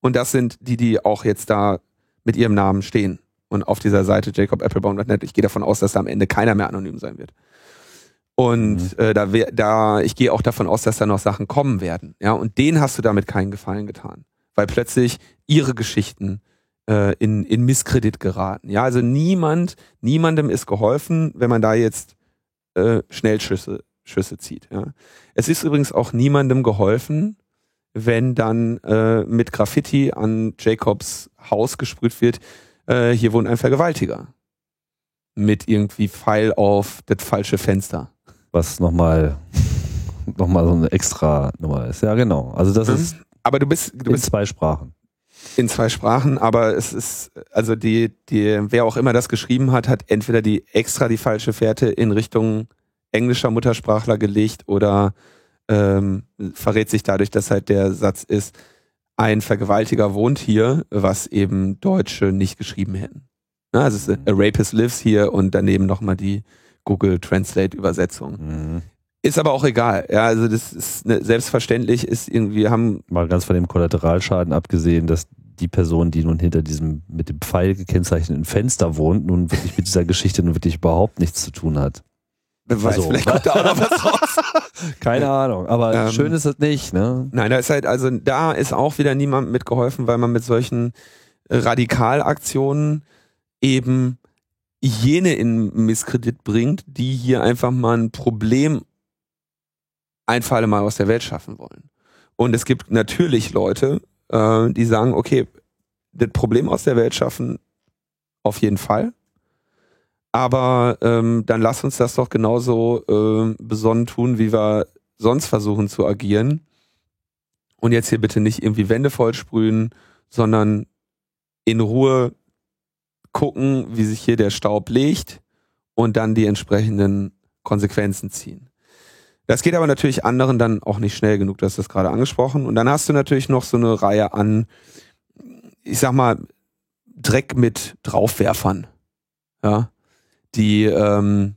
und das sind die, die auch jetzt da mit ihrem Namen stehen und auf dieser Seite jacobapplebaum.net. Ich gehe davon aus, dass da am Ende keiner mehr anonym sein wird. Und mhm. äh, da, da, ich gehe auch davon aus, dass da noch Sachen kommen werden. Ja, und denen hast du damit keinen Gefallen getan, weil plötzlich ihre Geschichten äh, in, in Misskredit geraten. Ja, also niemand, niemandem ist geholfen, wenn man da jetzt äh, Schnellschüsse Schüsse zieht. Ja. Es ist übrigens auch niemandem geholfen, wenn dann äh, mit Graffiti an Jacobs Haus gesprüht wird, äh, hier wohnt ein Vergewaltiger. Mit irgendwie Pfeil auf das falsche Fenster. Was nochmal noch mal so eine extra Nummer ist. Ja, genau. Also das mhm. ist aber du bist, du bist in zwei Sprachen. In zwei Sprachen, aber es ist, also die, die, wer auch immer das geschrieben hat, hat entweder die extra die falsche Fährte in Richtung englischer Muttersprachler gelegt oder ähm, verrät sich dadurch, dass halt der Satz ist, ein Vergewaltiger wohnt hier, was eben Deutsche nicht geschrieben hätten. Also es ist, a rapist lives here und daneben nochmal die Google Translate Übersetzung. Mhm. Ist aber auch egal. Ja, also das ist ne, selbstverständlich ist irgendwie haben mal ganz von dem Kollateralschaden abgesehen, dass die Person, die nun hinter diesem mit dem Pfeil gekennzeichneten Fenster wohnt, nun wirklich mit dieser Geschichte nun wirklich überhaupt nichts zu tun hat. Wer weiß, also, vielleicht kommt da auch noch was raus. Keine Ahnung, aber ähm, schön ist es nicht, ne? Nein, da ist halt, also da ist auch wieder niemand mitgeholfen, weil man mit solchen Radikalaktionen eben jene in Misskredit bringt, die hier einfach mal ein Problem ein für alle Mal aus der Welt schaffen wollen. Und es gibt natürlich Leute, äh, die sagen, okay, das Problem aus der Welt schaffen auf jeden Fall. Aber ähm, dann lass uns das doch genauso äh, besonnen tun, wie wir sonst versuchen zu agieren. Und jetzt hier bitte nicht irgendwie Wände voll sprühen, sondern in Ruhe gucken, wie sich hier der Staub legt und dann die entsprechenden Konsequenzen ziehen. Das geht aber natürlich anderen dann auch nicht schnell genug, du hast das gerade angesprochen. Und dann hast du natürlich noch so eine Reihe an, ich sag mal, Dreck mit Draufwerfern. Ja die, ähm,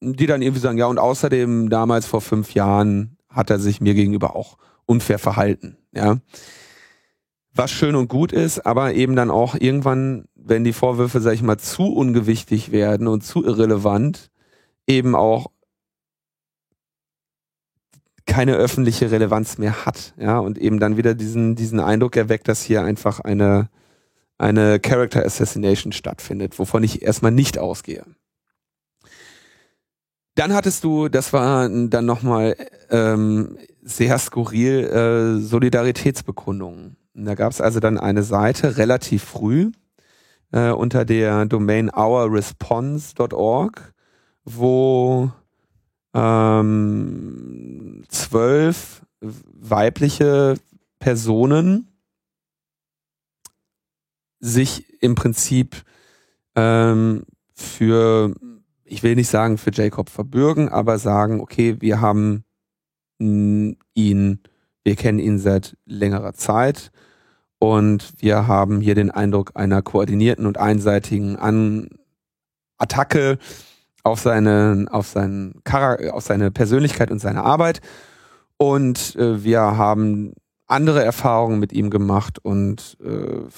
die dann irgendwie sagen, ja, und außerdem damals vor fünf Jahren hat er sich mir gegenüber auch unfair verhalten, ja. Was schön und gut ist, aber eben dann auch irgendwann, wenn die Vorwürfe, sag ich mal, zu ungewichtig werden und zu irrelevant, eben auch keine öffentliche Relevanz mehr hat, ja, und eben dann wieder diesen, diesen Eindruck erweckt, dass hier einfach eine, eine Character Assassination stattfindet, wovon ich erstmal nicht ausgehe. Dann hattest du, das war dann nochmal ähm, sehr skurril, äh, Solidaritätsbekundungen. Da gab es also dann eine Seite relativ früh äh, unter der Domain ourresponse.org, wo ähm, zwölf weibliche Personen sich im Prinzip ähm, für ich will nicht sagen für Jacob verbürgen, aber sagen, okay, wir haben ihn, wir kennen ihn seit längerer Zeit und wir haben hier den Eindruck einer koordinierten und einseitigen An Attacke auf seine, auf seinen auf seine Persönlichkeit und seine Arbeit. Und äh, wir haben andere Erfahrungen mit ihm gemacht und äh,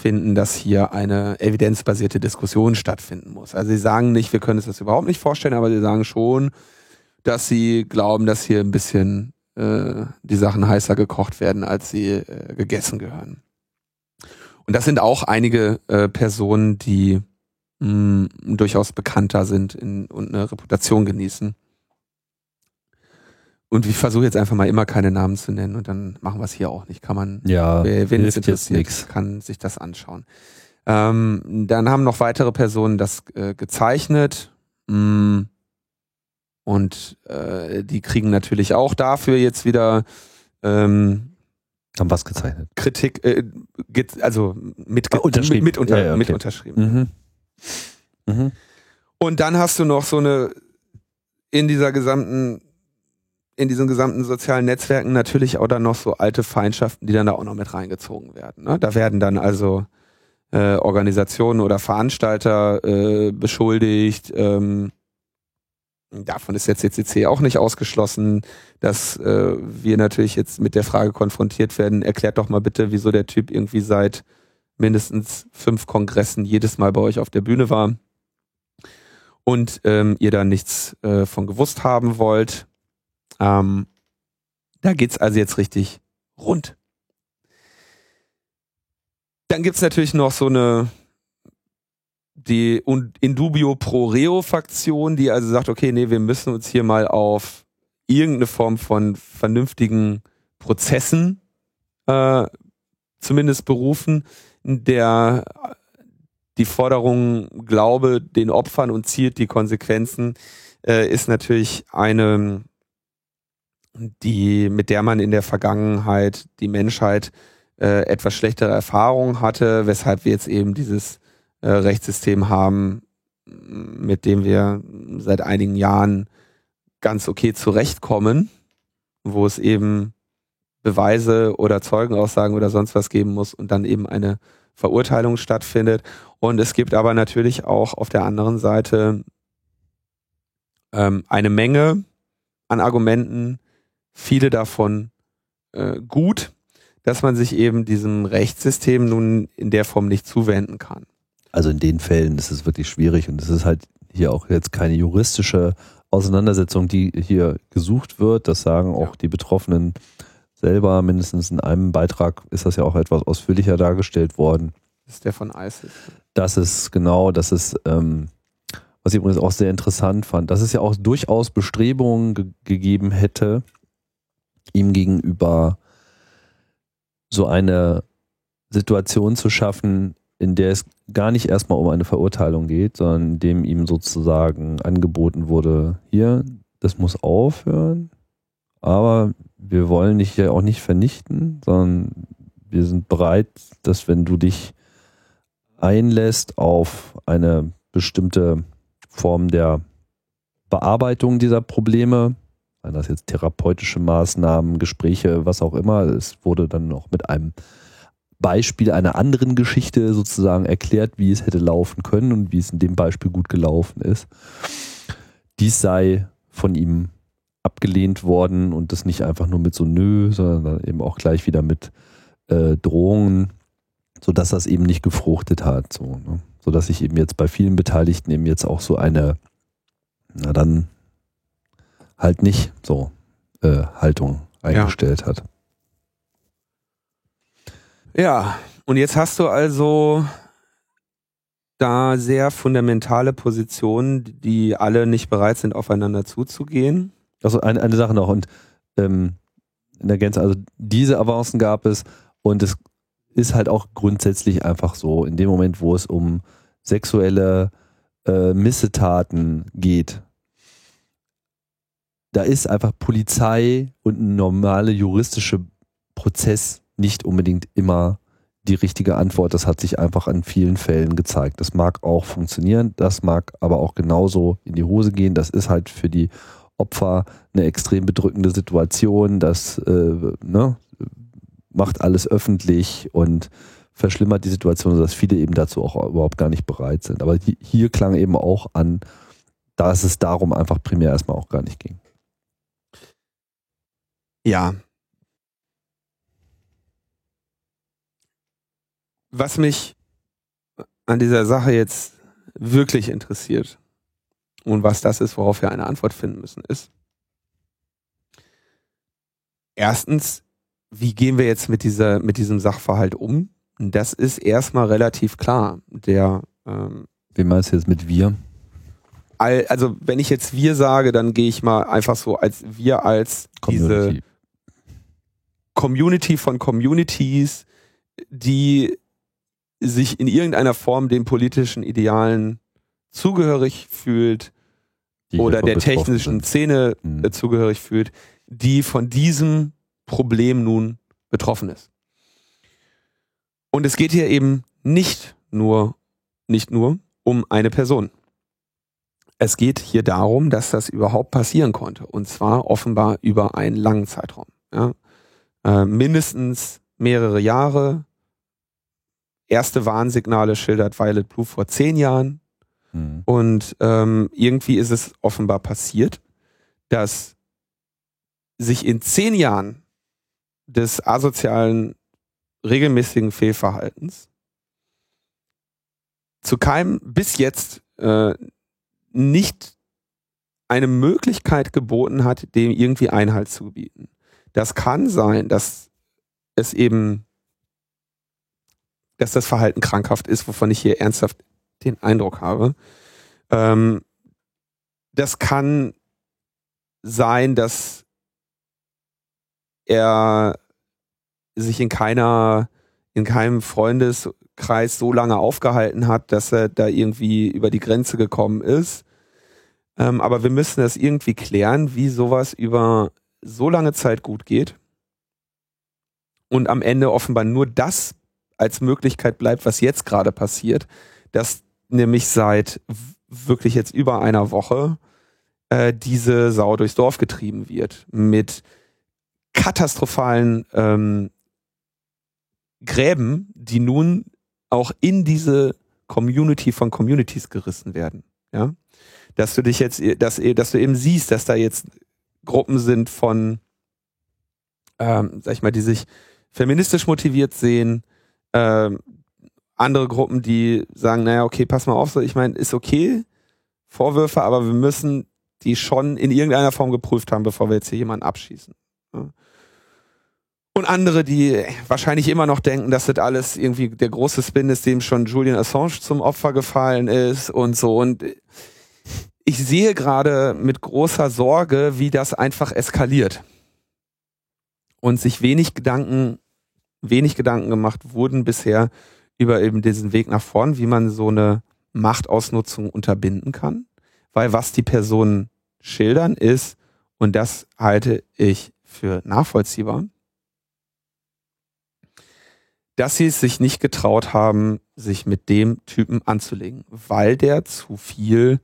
finden, dass hier eine evidenzbasierte Diskussion stattfinden muss. Also sie sagen nicht, wir können uns das überhaupt nicht vorstellen, aber sie sagen schon, dass sie glauben, dass hier ein bisschen äh, die Sachen heißer gekocht werden, als sie äh, gegessen gehören. Und das sind auch einige äh, Personen, die mh, durchaus bekannter sind in, und eine Reputation genießen. Und ich versuche jetzt einfach mal immer keine Namen zu nennen und dann machen wir es hier auch nicht. Kann man, ja, wer, wen es interessiert, kann sich das anschauen. Ähm, dann haben noch weitere Personen das äh, gezeichnet. Mh, und äh, die kriegen natürlich auch dafür jetzt wieder ähm, haben was gezeichnet? Kritik, äh, also mit, ah, unterschrieben. mit, mit, unter, ja, ja, okay. mit unterschrieben. Mhm. Mhm. Und dann hast du noch so eine in dieser gesamten in diesen gesamten sozialen Netzwerken natürlich auch dann noch so alte Feindschaften, die dann da auch noch mit reingezogen werden. Ne? Da werden dann also äh, Organisationen oder Veranstalter äh, beschuldigt, ähm, Davon ist jetzt CCC auch nicht ausgeschlossen, dass äh, wir natürlich jetzt mit der Frage konfrontiert werden, erklärt doch mal bitte, wieso der Typ irgendwie seit mindestens fünf Kongressen jedes Mal bei euch auf der Bühne war und ähm, ihr da nichts äh, von gewusst haben wollt. Ähm, da geht's also jetzt richtig rund. Dann gibt's natürlich noch so eine die Indubio Pro Reo Fraktion, die also sagt, okay, nee, wir müssen uns hier mal auf irgendeine Form von vernünftigen Prozessen äh, zumindest berufen, der die Forderung Glaube den Opfern und zielt die Konsequenzen, äh, ist natürlich eine, die, mit der man in der Vergangenheit die Menschheit äh, etwas schlechtere Erfahrungen hatte, weshalb wir jetzt eben dieses äh, Rechtssystem haben, mit dem wir seit einigen Jahren ganz okay zurechtkommen, wo es eben Beweise oder Zeugenaussagen oder sonst was geben muss und dann eben eine Verurteilung stattfindet. Und es gibt aber natürlich auch auf der anderen Seite ähm, eine Menge an Argumenten, viele davon äh, gut, dass man sich eben diesem Rechtssystem nun in der Form nicht zuwenden kann. Also in den Fällen ist es wirklich schwierig und es ist halt hier auch jetzt keine juristische Auseinandersetzung, die hier gesucht wird. Das sagen auch die Betroffenen selber. Mindestens in einem Beitrag ist das ja auch etwas ausführlicher dargestellt worden. Das ist der von ISIS. Das ist genau, das ist, ähm, was ich übrigens auch sehr interessant fand, dass es ja auch durchaus Bestrebungen ge gegeben hätte, ihm gegenüber so eine Situation zu schaffen, in der es gar nicht erstmal um eine Verurteilung geht, sondern dem ihm sozusagen angeboten wurde, hier, das muss aufhören, aber wir wollen dich ja auch nicht vernichten, sondern wir sind bereit, dass wenn du dich einlässt auf eine bestimmte Form der Bearbeitung dieser Probleme, seien das jetzt therapeutische Maßnahmen, Gespräche, was auch immer, es wurde dann noch mit einem Beispiel einer anderen Geschichte sozusagen erklärt, wie es hätte laufen können und wie es in dem Beispiel gut gelaufen ist. Dies sei von ihm abgelehnt worden und das nicht einfach nur mit so Nö, sondern eben auch gleich wieder mit äh, Drohungen, sodass das eben nicht gefruchtet hat. So, ne? Sodass sich eben jetzt bei vielen Beteiligten eben jetzt auch so eine, na dann halt nicht so äh, Haltung eingestellt ja. hat. Ja, und jetzt hast du also da sehr fundamentale Positionen, die alle nicht bereit sind, aufeinander zuzugehen. Also eine, eine Sache noch und ähm, in der Gänze, also diese Avancen gab es und es ist halt auch grundsätzlich einfach so, in dem Moment, wo es um sexuelle äh, Missetaten geht, da ist einfach Polizei und ein normaler juristischer Prozess nicht unbedingt immer die richtige Antwort. Das hat sich einfach an vielen Fällen gezeigt. Das mag auch funktionieren, das mag aber auch genauso in die Hose gehen. Das ist halt für die Opfer eine extrem bedrückende Situation. Das äh, ne, macht alles öffentlich und verschlimmert die Situation, sodass viele eben dazu auch überhaupt gar nicht bereit sind. Aber hier klang eben auch an, dass es darum einfach primär erstmal auch gar nicht ging. Ja. Was mich an dieser Sache jetzt wirklich interessiert und was das ist, worauf wir eine Antwort finden müssen, ist erstens, wie gehen wir jetzt mit dieser, mit diesem Sachverhalt um? Das ist erstmal relativ klar. Der, ähm, Wie meinst du jetzt mit wir? also wenn ich jetzt wir sage, dann gehe ich mal einfach so als wir als Community. diese Community von Communities, die sich in irgendeiner Form den politischen Idealen zugehörig fühlt oder der technischen Szene mhm. zugehörig fühlt, die von diesem Problem nun betroffen ist. Und es geht hier eben nicht nur, nicht nur um eine Person. Es geht hier darum, dass das überhaupt passieren konnte. Und zwar offenbar über einen langen Zeitraum. Ja. Äh, mindestens mehrere Jahre. Erste Warnsignale schildert Violet Blue vor zehn Jahren. Mhm. Und ähm, irgendwie ist es offenbar passiert, dass sich in zehn Jahren des asozialen regelmäßigen Fehlverhaltens zu keinem bis jetzt äh, nicht eine Möglichkeit geboten hat, dem irgendwie Einhalt zu gebieten. Das kann sein, dass es eben, dass das Verhalten krankhaft ist, wovon ich hier ernsthaft den Eindruck habe. Ähm, das kann sein, dass er sich in keiner, in keinem Freundeskreis so lange aufgehalten hat, dass er da irgendwie über die Grenze gekommen ist. Ähm, aber wir müssen das irgendwie klären, wie sowas über so lange Zeit gut geht. Und am Ende offenbar nur das als Möglichkeit bleibt, was jetzt gerade passiert, dass nämlich seit wirklich jetzt über einer Woche äh, diese Sau durchs Dorf getrieben wird mit katastrophalen ähm, Gräben, die nun auch in diese Community von Communities gerissen werden. Ja, dass du dich jetzt, dass, dass du eben siehst, dass da jetzt Gruppen sind von, ähm, sag ich mal, die sich feministisch motiviert sehen, ähm, andere Gruppen, die sagen, naja, okay, pass mal auf, so, ich meine, ist okay, Vorwürfe, aber wir müssen die schon in irgendeiner Form geprüft haben, bevor wir jetzt hier jemanden abschießen. Ja. Und andere, die wahrscheinlich immer noch denken, dass das alles irgendwie der große Spin ist, dem schon Julian Assange zum Opfer gefallen ist und so. Und ich sehe gerade mit großer Sorge, wie das einfach eskaliert. Und sich wenig Gedanken, wenig Gedanken gemacht wurden bisher über eben diesen Weg nach vorn, wie man so eine Machtausnutzung unterbinden kann. Weil was die Personen schildern ist, und das halte ich für nachvollziehbar, dass sie es sich nicht getraut haben, sich mit dem Typen anzulegen, weil der zu viel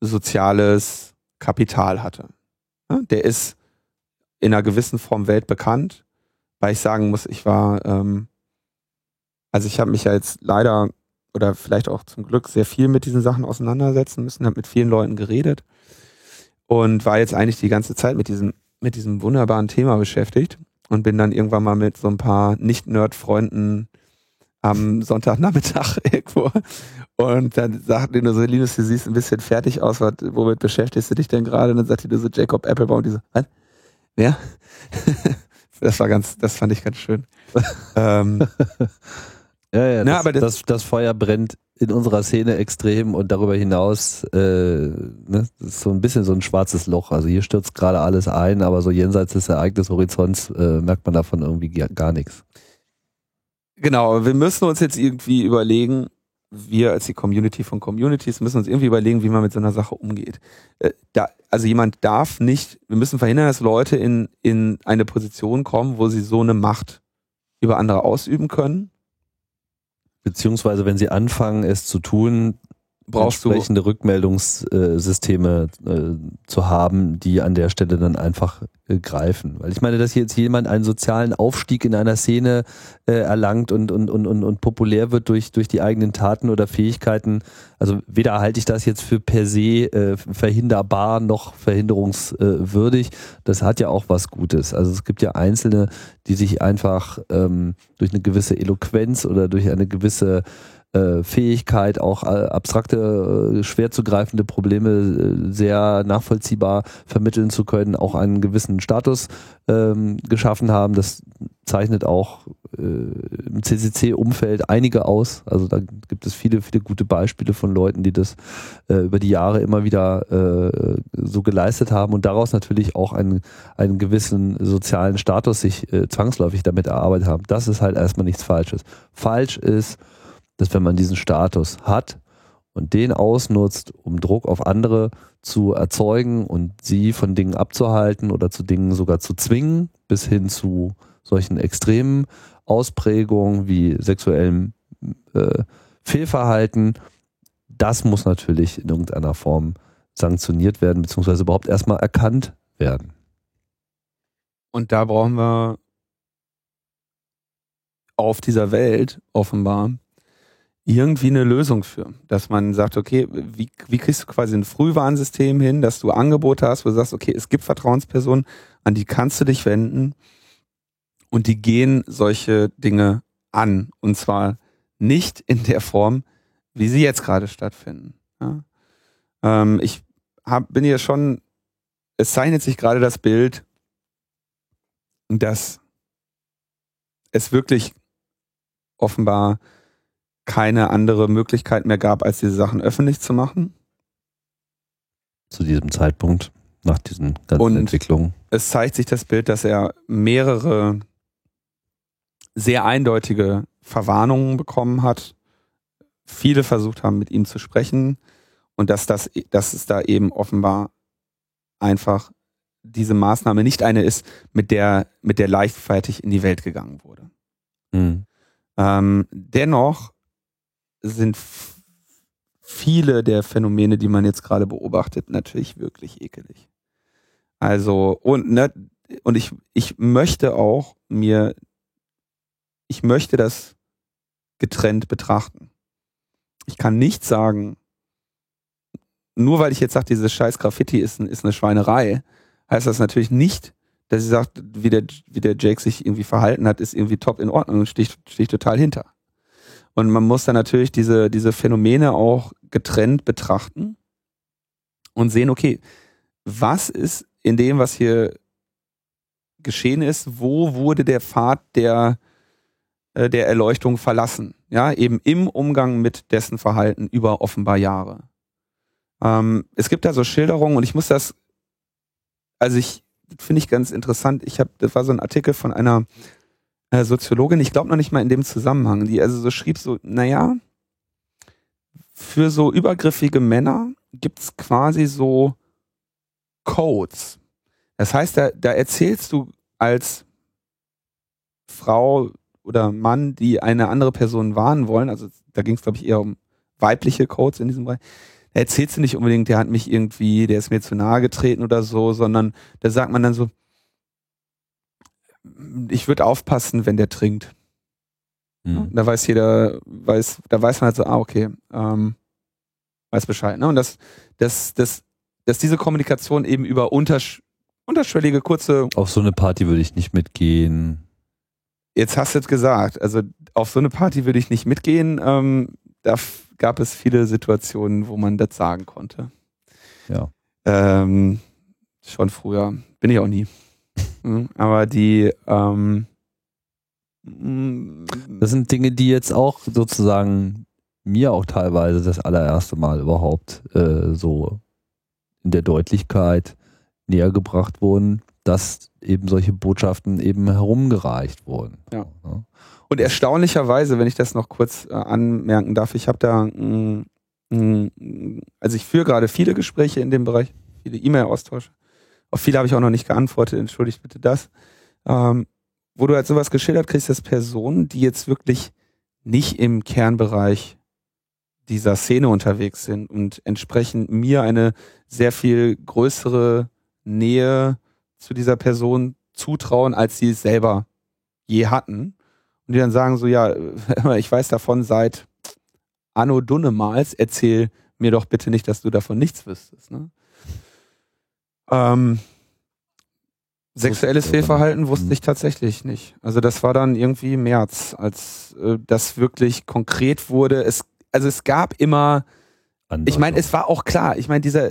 soziales Kapital hatte. Der ist in einer gewissen Form weltbekannt, weil ich sagen muss, ich war, ähm, also ich habe mich ja jetzt leider oder vielleicht auch zum Glück sehr viel mit diesen Sachen auseinandersetzen müssen, habe mit vielen Leuten geredet und war jetzt eigentlich die ganze Zeit mit diesem, mit diesem wunderbaren Thema beschäftigt und bin dann irgendwann mal mit so ein paar Nicht-Nerd-Freunden am Sonntagnachmittag irgendwo und dann sagten die nur so, Linus, du siehst ein bisschen fertig aus, was, womit beschäftigst du dich denn gerade? Und dann sagte die so, Jacob Applebaum, und die so, was? Wer? das war ganz, das fand ich ganz schön. ähm, ja, ja, na, das, das, das, das, Feuer brennt in unserer Szene extrem und darüber hinaus äh, ne, ist so ein bisschen so ein schwarzes Loch. Also hier stürzt gerade alles ein, aber so jenseits des Ereignishorizonts äh, merkt man davon irgendwie gar nichts. Genau, wir müssen uns jetzt irgendwie überlegen, wir als die Community von Communities müssen uns irgendwie überlegen, wie man mit so einer Sache umgeht. Äh, da, also jemand darf nicht, wir müssen verhindern, dass Leute in, in eine Position kommen, wo sie so eine Macht über andere ausüben können Beziehungsweise, wenn sie anfangen, es zu tun, Brauchst du entsprechende Rückmeldungssysteme äh, zu haben, die an der Stelle dann einfach äh, greifen. Weil ich meine, dass jetzt jemand einen sozialen Aufstieg in einer Szene äh, erlangt und, und, und, und, und populär wird durch, durch die eigenen Taten oder Fähigkeiten, also weder halte ich das jetzt für per se äh, verhinderbar noch verhinderungswürdig. Das hat ja auch was Gutes. Also es gibt ja Einzelne, die sich einfach ähm, durch eine gewisse Eloquenz oder durch eine gewisse Fähigkeit, auch äh, abstrakte, äh, schwer zu greifende Probleme sehr nachvollziehbar vermitteln zu können, auch einen gewissen Status ähm, geschaffen haben. Das zeichnet auch äh, im CCC-Umfeld einige aus. Also da gibt es viele, viele gute Beispiele von Leuten, die das äh, über die Jahre immer wieder äh, so geleistet haben und daraus natürlich auch einen, einen gewissen sozialen Status sich äh, zwangsläufig damit erarbeitet haben. Das ist halt erstmal nichts Falsches. Falsch ist, dass wenn man diesen Status hat und den ausnutzt, um Druck auf andere zu erzeugen und sie von Dingen abzuhalten oder zu Dingen sogar zu zwingen, bis hin zu solchen extremen Ausprägungen wie sexuellem äh, Fehlverhalten, das muss natürlich in irgendeiner Form sanktioniert werden, beziehungsweise überhaupt erstmal erkannt werden. Und da brauchen wir auf dieser Welt offenbar irgendwie eine Lösung für. Dass man sagt, okay, wie, wie kriegst du quasi ein Frühwarnsystem hin, dass du Angebote hast, wo du sagst, okay, es gibt Vertrauenspersonen, an die kannst du dich wenden und die gehen solche Dinge an. Und zwar nicht in der Form, wie sie jetzt gerade stattfinden. Ja? Ähm, ich hab, bin hier schon, es zeichnet sich gerade das Bild, dass es wirklich offenbar keine andere Möglichkeit mehr gab, als diese Sachen öffentlich zu machen. Zu diesem Zeitpunkt, nach diesen ganzen Und Entwicklungen. Es zeigt sich das Bild, dass er mehrere sehr eindeutige Verwarnungen bekommen hat. Viele versucht haben, mit ihm zu sprechen und dass das, dass es da eben offenbar einfach diese Maßnahme nicht eine ist, mit der, mit der leichtfertig in die Welt gegangen wurde. Mhm. Ähm, dennoch sind viele der Phänomene, die man jetzt gerade beobachtet, natürlich wirklich ekelig. Also, und, ne, und ich, ich möchte auch mir, ich möchte das getrennt betrachten. Ich kann nicht sagen, nur weil ich jetzt sage, dieses scheiß Graffiti ist, ist eine Schweinerei, heißt das natürlich nicht, dass ich sage, wie der, wie der Jake sich irgendwie verhalten hat, ist irgendwie top in Ordnung und stehe ich total hinter. Und man muss dann natürlich diese, diese Phänomene auch getrennt betrachten und sehen, okay, was ist in dem, was hier geschehen ist, wo wurde der Pfad der, äh, der Erleuchtung verlassen? Ja, eben im Umgang mit dessen Verhalten über offenbar Jahre. Ähm, es gibt da so Schilderungen und ich muss das, also ich, finde ich ganz interessant. Ich habe, das war so ein Artikel von einer äh, Soziologin, ich glaube noch nicht mal in dem Zusammenhang, die also so schrieb so, naja, für so übergriffige Männer gibt's quasi so Codes. Das heißt, da, da erzählst du als Frau oder Mann, die eine andere Person warnen wollen, also da ging es, glaube ich, eher um weibliche Codes in diesem Bereich, da erzählst du nicht unbedingt, der hat mich irgendwie, der ist mir zu nahe getreten oder so, sondern da sagt man dann so, ich würde aufpassen, wenn der trinkt. Mhm. Da weiß jeder, weiß, da weiß man halt so, ah, okay, ähm, weiß Bescheid. Ne? Und das, das, das, dass diese Kommunikation eben über untersch unterschwellige, kurze. Auf so eine Party würde ich nicht mitgehen. Jetzt hast du es gesagt. Also auf so eine Party würde ich nicht mitgehen. Ähm, da gab es viele Situationen, wo man das sagen konnte. Ja. Ähm, schon früher. Bin ich auch nie. Mhm, aber die ähm, das sind Dinge, die jetzt auch sozusagen mir auch teilweise das allererste Mal überhaupt äh, so in der Deutlichkeit näher gebracht wurden, dass eben solche Botschaften eben herumgereicht wurden. Ja. Und erstaunlicherweise, wenn ich das noch kurz äh, anmerken darf, ich habe da, mh, mh, also ich führe gerade viele Gespräche in dem Bereich, viele E-Mail-Austausche auf viele habe ich auch noch nicht geantwortet, entschuldigt bitte das. Ähm, wo du halt sowas geschildert kriegst, dass Personen, die jetzt wirklich nicht im Kernbereich dieser Szene unterwegs sind und entsprechend mir eine sehr viel größere Nähe zu dieser Person zutrauen, als sie es selber je hatten. Und die dann sagen so, ja, ich weiß davon seit Anno Dunnemals, erzähl mir doch bitte nicht, dass du davon nichts wüsstest. Ne? Ähm, sexuelles Fehlverhalten wusste ich tatsächlich nicht. Also das war dann irgendwie März, als äh, das wirklich konkret wurde. Es, also es gab immer, ich meine, es war auch klar, ich meine, dieser,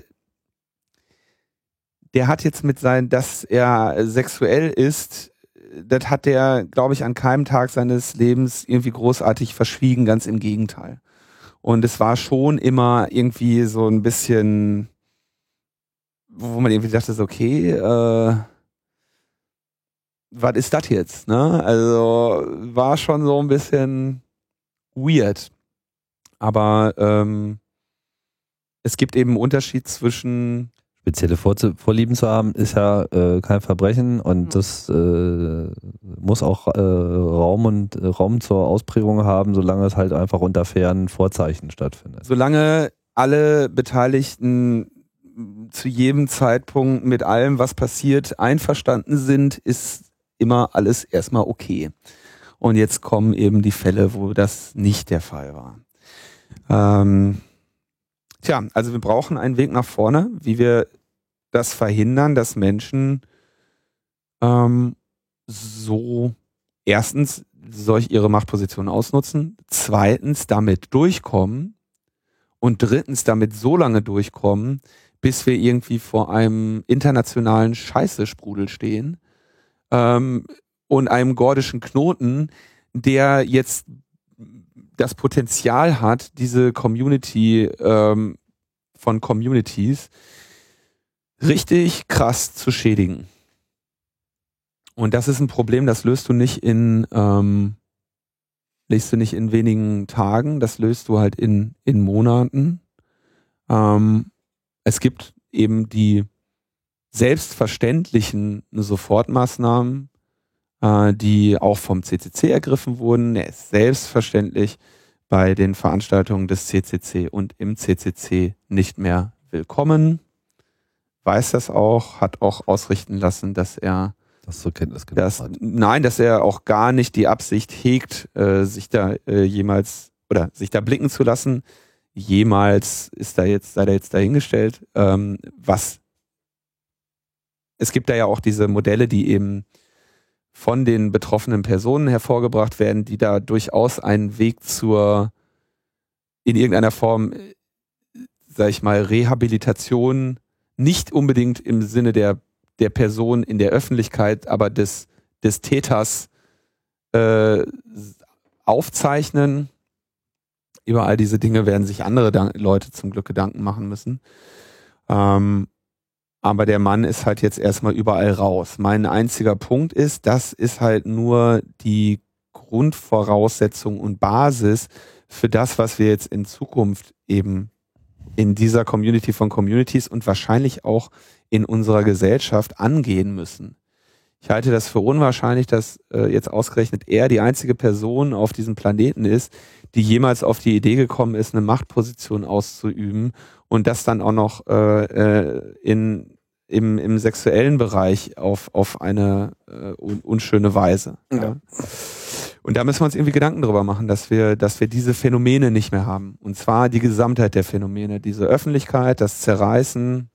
der hat jetzt mit sein, dass er sexuell ist, das hat der, glaube ich, an keinem Tag seines Lebens irgendwie großartig verschwiegen, ganz im Gegenteil. Und es war schon immer irgendwie so ein bisschen, wo man irgendwie dachte, okay, äh, was ist das jetzt? Ne? Also war schon so ein bisschen weird. Aber ähm, es gibt eben einen Unterschied zwischen spezielle Vorlieben zu haben, ist ja äh, kein Verbrechen und mhm. das äh, muss auch äh, Raum und äh, Raum zur Ausprägung haben, solange es halt einfach unter fairen Vorzeichen stattfindet. Solange alle Beteiligten zu jedem Zeitpunkt mit allem, was passiert, einverstanden sind, ist immer alles erstmal okay. Und jetzt kommen eben die Fälle, wo das nicht der Fall war. Ähm, Tja, also wir brauchen einen Weg nach vorne, wie wir das verhindern, dass Menschen ähm, so erstens solch ihre Machtposition ausnutzen, zweitens damit durchkommen und drittens damit so lange durchkommen, bis wir irgendwie vor einem internationalen Scheißesprudel stehen ähm, und einem gordischen Knoten, der jetzt das Potenzial hat, diese Community ähm, von Communities richtig krass zu schädigen. Und das ist ein Problem, das löst du nicht in, ähm, löst du nicht in wenigen Tagen, das löst du halt in, in Monaten. Ähm, es gibt eben die selbstverständlichen Sofortmaßnahmen, äh, die auch vom CCC ergriffen wurden. Er ist selbstverständlich bei den Veranstaltungen des CCC und im CCC nicht mehr willkommen. Weiß das auch, hat auch ausrichten lassen, dass er das zur Kenntnis genommen dass, hat. Nein, dass er auch gar nicht die Absicht hegt, äh, sich da äh, jemals oder sich da blicken zu lassen. Jemals ist da jetzt, sei da jetzt dahingestellt. Ähm, was es gibt da ja auch diese Modelle, die eben von den betroffenen Personen hervorgebracht werden, die da durchaus einen Weg zur in irgendeiner Form, sag ich mal, Rehabilitation, nicht unbedingt im Sinne der, der Person in der Öffentlichkeit, aber des, des Täters äh, aufzeichnen. Über all diese Dinge werden sich andere Leute zum Glück Gedanken machen müssen. Ähm, aber der Mann ist halt jetzt erstmal überall raus. Mein einziger Punkt ist, das ist halt nur die Grundvoraussetzung und Basis für das, was wir jetzt in Zukunft eben in dieser Community von Communities und wahrscheinlich auch in unserer Gesellschaft angehen müssen. Ich halte das für unwahrscheinlich, dass äh, jetzt ausgerechnet er die einzige Person auf diesem Planeten ist, die jemals auf die Idee gekommen ist, eine Machtposition auszuüben und das dann auch noch äh, äh in im, im sexuellen Bereich auf, auf eine äh, un, unschöne Weise. Ja. ja. Und da müssen wir uns irgendwie Gedanken drüber machen, dass wir, dass wir diese Phänomene nicht mehr haben. Und zwar die Gesamtheit der Phänomene, diese Öffentlichkeit, das Zerreißen,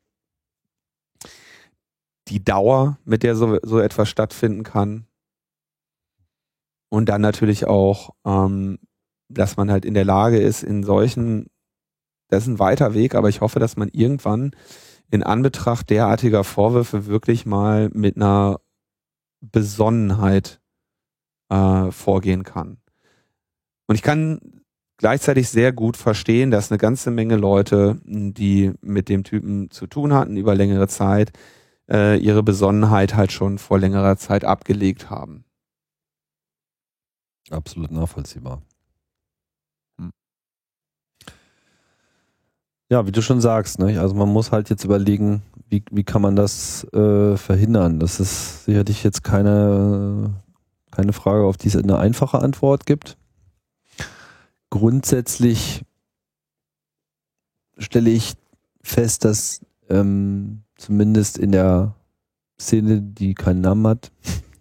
die Dauer, mit der so, so etwas stattfinden kann. Und dann natürlich auch, ähm, dass man halt in der Lage ist, in solchen, das ist ein weiter Weg, aber ich hoffe, dass man irgendwann in Anbetracht derartiger Vorwürfe wirklich mal mit einer Besonnenheit äh, vorgehen kann. Und ich kann gleichzeitig sehr gut verstehen, dass eine ganze Menge Leute, die mit dem Typen zu tun hatten über längere Zeit, äh, ihre Besonnenheit halt schon vor längerer Zeit abgelegt haben. Absolut nachvollziehbar. Ja, wie du schon sagst, ne? also man muss halt jetzt überlegen, wie, wie kann man das äh, verhindern. Das ist sicherlich jetzt keine, keine Frage, auf die es eine einfache Antwort gibt. grundsätzlich stelle ich fest, dass ähm, zumindest in der Szene, die keinen Namen hat,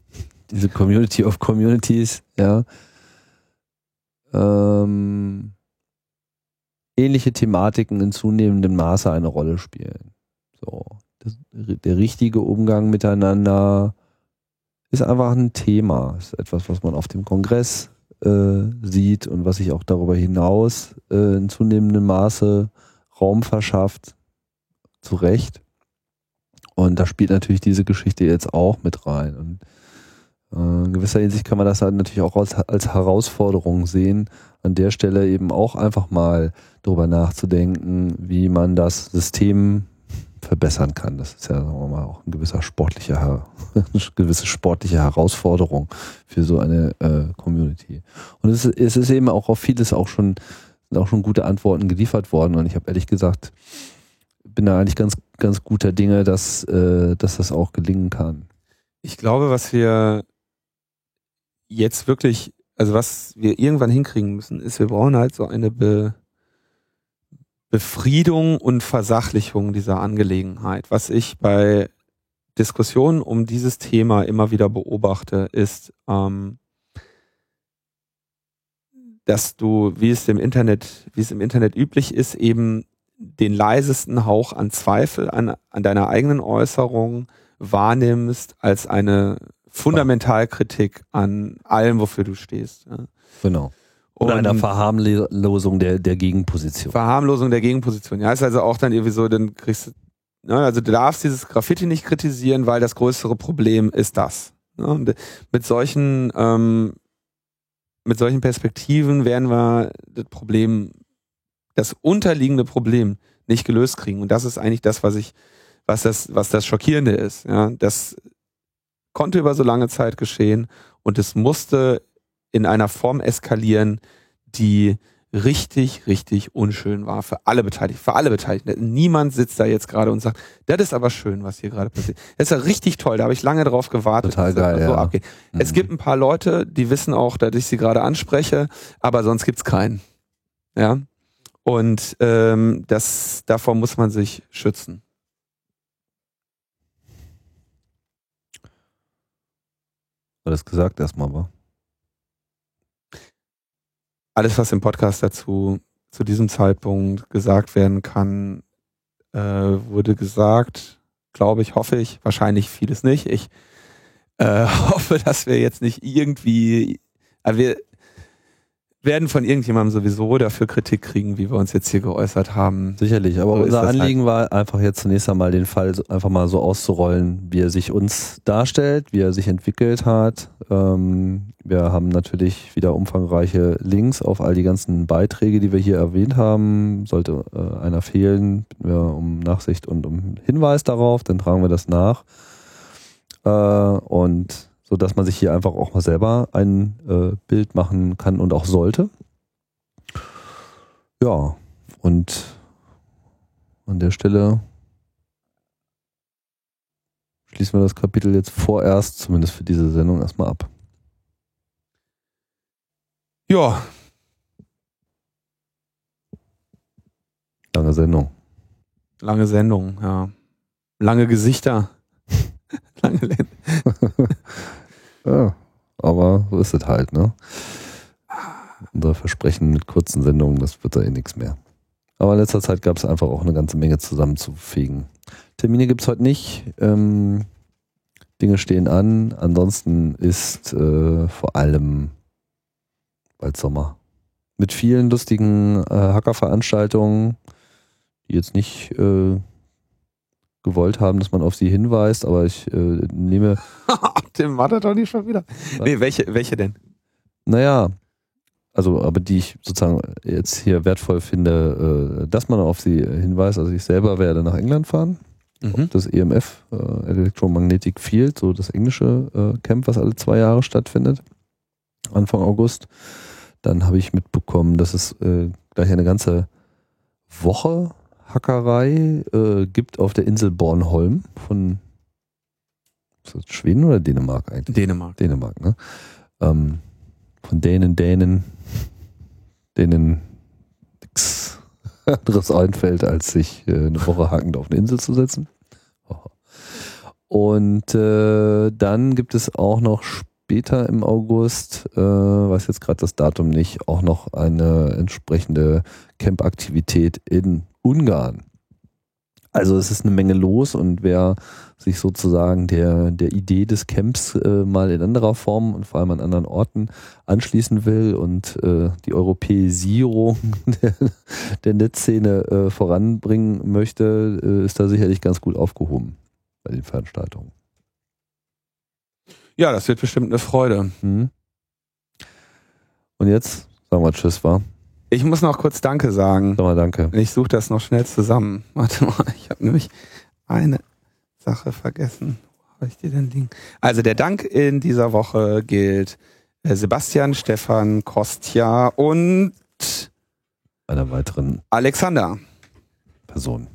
diese Community of Communities, ja, ähm, ähnliche Thematiken in zunehmendem Maße eine Rolle spielen. So, das, der richtige Umgang miteinander ist einfach ein Thema, ist etwas, was man auf dem Kongress äh, sieht und was sich auch darüber hinaus äh, in zunehmendem Maße Raum verschafft. Zu Recht. Und da spielt natürlich diese Geschichte jetzt auch mit rein. Und in gewisser Hinsicht kann man das halt natürlich auch als, als Herausforderung sehen, an der Stelle eben auch einfach mal darüber nachzudenken, wie man das System verbessern kann. Das ist ja, sagen wir mal, auch ein gewisser sportlicher, eine gewisse sportliche Herausforderung für so eine äh, Community. Und es, es ist eben auch auf vieles auch schon, auch schon gute Antworten geliefert worden. Und ich habe ehrlich gesagt, bin da eigentlich ganz, ganz guter Dinge, dass, äh, dass das auch gelingen kann. Ich glaube, was wir jetzt wirklich, also was wir irgendwann hinkriegen müssen, ist, wir brauchen halt so eine Be Befriedung und Versachlichung dieser Angelegenheit. Was ich bei Diskussionen um dieses Thema immer wieder beobachte, ist, ähm, dass du, wie es im Internet, wie es im Internet üblich ist, eben den leisesten Hauch an Zweifel an, an deiner eigenen Äußerung wahrnimmst als eine Fundamentalkritik an allem, wofür du stehst. Ja. Genau. Oder einer Verharmlosung der, der Gegenposition. Verharmlosung der Gegenposition. Ja, ist also auch dann irgendwie so, dann kriegst du, ne, also du darfst dieses Graffiti nicht kritisieren, weil das größere Problem ist das. Ne? Und mit solchen, ähm, mit solchen Perspektiven werden wir das Problem, das unterliegende Problem nicht gelöst kriegen. Und das ist eigentlich das, was ich, was das, was das Schockierende ist. Ja, das konnte über so lange Zeit geschehen und es musste in einer Form eskalieren, die richtig, richtig unschön war für alle Beteiligten, für alle Beteiligten. Niemand sitzt da jetzt gerade und sagt, das ist aber schön, was hier gerade passiert. Das ist ja richtig toll, da habe ich lange drauf gewartet, Total geil, so ja. abgeht. Mhm. Es gibt ein paar Leute, die wissen auch, dass ich sie gerade anspreche, aber sonst gibt's keinen. Ja. Und ähm, das, davor muss man sich schützen. Alles gesagt erstmal, war alles, was im Podcast dazu zu diesem Zeitpunkt gesagt werden kann, äh, wurde gesagt. Glaube ich, hoffe ich. Wahrscheinlich vieles nicht. Ich äh, hoffe, dass wir jetzt nicht irgendwie, äh, wir, werden von irgendjemandem sowieso dafür Kritik kriegen, wie wir uns jetzt hier geäußert haben. Sicherlich, aber so unser halt. Anliegen halt. war einfach jetzt zunächst einmal den Fall einfach mal so auszurollen, wie er sich uns darstellt, wie er sich entwickelt hat. Ähm, wir haben natürlich wieder umfangreiche Links auf all die ganzen Beiträge, die wir hier erwähnt haben. Sollte äh, einer fehlen, bitten wir um Nachsicht und um Hinweis darauf, dann tragen wir das nach. Äh, und so dass man sich hier einfach auch mal selber ein äh, Bild machen kann und auch sollte. Ja, und an der Stelle schließen wir das Kapitel jetzt vorerst, zumindest für diese Sendung, erstmal ab. Ja. Lange Sendung. Lange Sendung, ja. Lange Gesichter. Lange Länge. Ja, aber so ist es halt, ne? Unser Versprechen mit kurzen Sendungen, das wird da eh nichts mehr. Aber in letzter Zeit gab es einfach auch eine ganze Menge zusammenzufegen. Termine gibt es heute nicht. Ähm, Dinge stehen an. Ansonsten ist äh, vor allem bald Sommer. Mit vielen lustigen äh, Hackerveranstaltungen, die jetzt nicht äh, gewollt haben, dass man auf sie hinweist, aber ich äh, nehme. Tim war doch nicht schon wieder. Was? Nee, welche, welche denn? Naja, also, aber die ich sozusagen jetzt hier wertvoll finde, äh, dass man auf sie hinweist. Also ich selber werde nach England fahren. Mhm. Das EMF, äh, Electromagnetic Field, so das englische äh, Camp, was alle zwei Jahre stattfindet, Anfang August. Dann habe ich mitbekommen, dass es äh, gleich eine ganze Woche Hackerei äh, gibt auf der Insel Bornholm von Schweden oder Dänemark eigentlich? Dänemark. Dänemark, ne? Ähm, von Dänen, Dänen, denen nichts anderes einfällt, als sich äh, eine Woche hakend auf eine Insel zu setzen. Und äh, dann gibt es auch noch später im August, äh, weiß jetzt gerade das Datum nicht, auch noch eine entsprechende Camp-Aktivität in Ungarn. Also es ist eine Menge los und wer sich sozusagen der, der Idee des Camps äh, mal in anderer Form und vor allem an anderen Orten anschließen will und äh, die Europäisierung der, der Netzszene äh, voranbringen möchte, äh, ist da sicherlich ganz gut aufgehoben bei den Veranstaltungen. Ja, das wird bestimmt eine Freude. Mhm. Und jetzt sagen wir Tschüss, war. Ich muss noch kurz Danke sagen. Sag mal Danke. Ich suche das noch schnell zusammen. Warte mal, ich habe nämlich eine Sache vergessen. Wo habe ich die denn liegen? Also der Dank in dieser Woche gilt äh, Sebastian, Stefan, Kostja und einer weiteren Alexander. Person.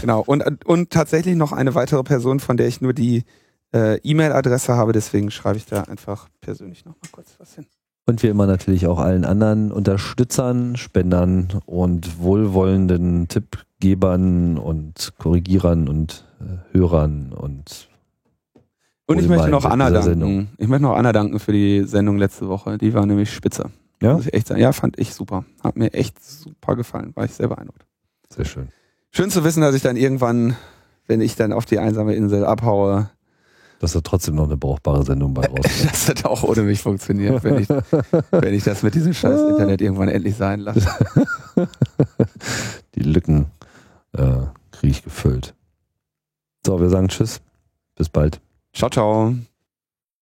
Genau. Und, und tatsächlich noch eine weitere Person, von der ich nur die äh, E-Mail-Adresse habe. Deswegen schreibe ich da einfach persönlich noch mal kurz was hin. Und wie immer natürlich auch allen anderen Unterstützern, Spendern und wohlwollenden Tippgebern und Korrigierern und äh, Hörern und Und ich möchte noch Anna danken. Sendung. Ich möchte noch Anna danken für die Sendung letzte Woche. Die war nämlich spitze. Ja? Muss ich echt sagen. Ja, fand ich super. Hat mir echt super gefallen. War ich sehr beeindruckt. Sehr schön. Schön zu wissen, dass ich dann irgendwann, wenn ich dann auf die einsame Insel abhaue, dass da trotzdem noch eine brauchbare Sendung bei rauskommt. das auch ohne mich funktioniert, wenn ich, wenn ich das mit diesem scheiß Internet irgendwann endlich sein lasse. Die Lücken äh, kriege ich gefüllt. So, wir sagen Tschüss. Bis bald. Ciao, ciao.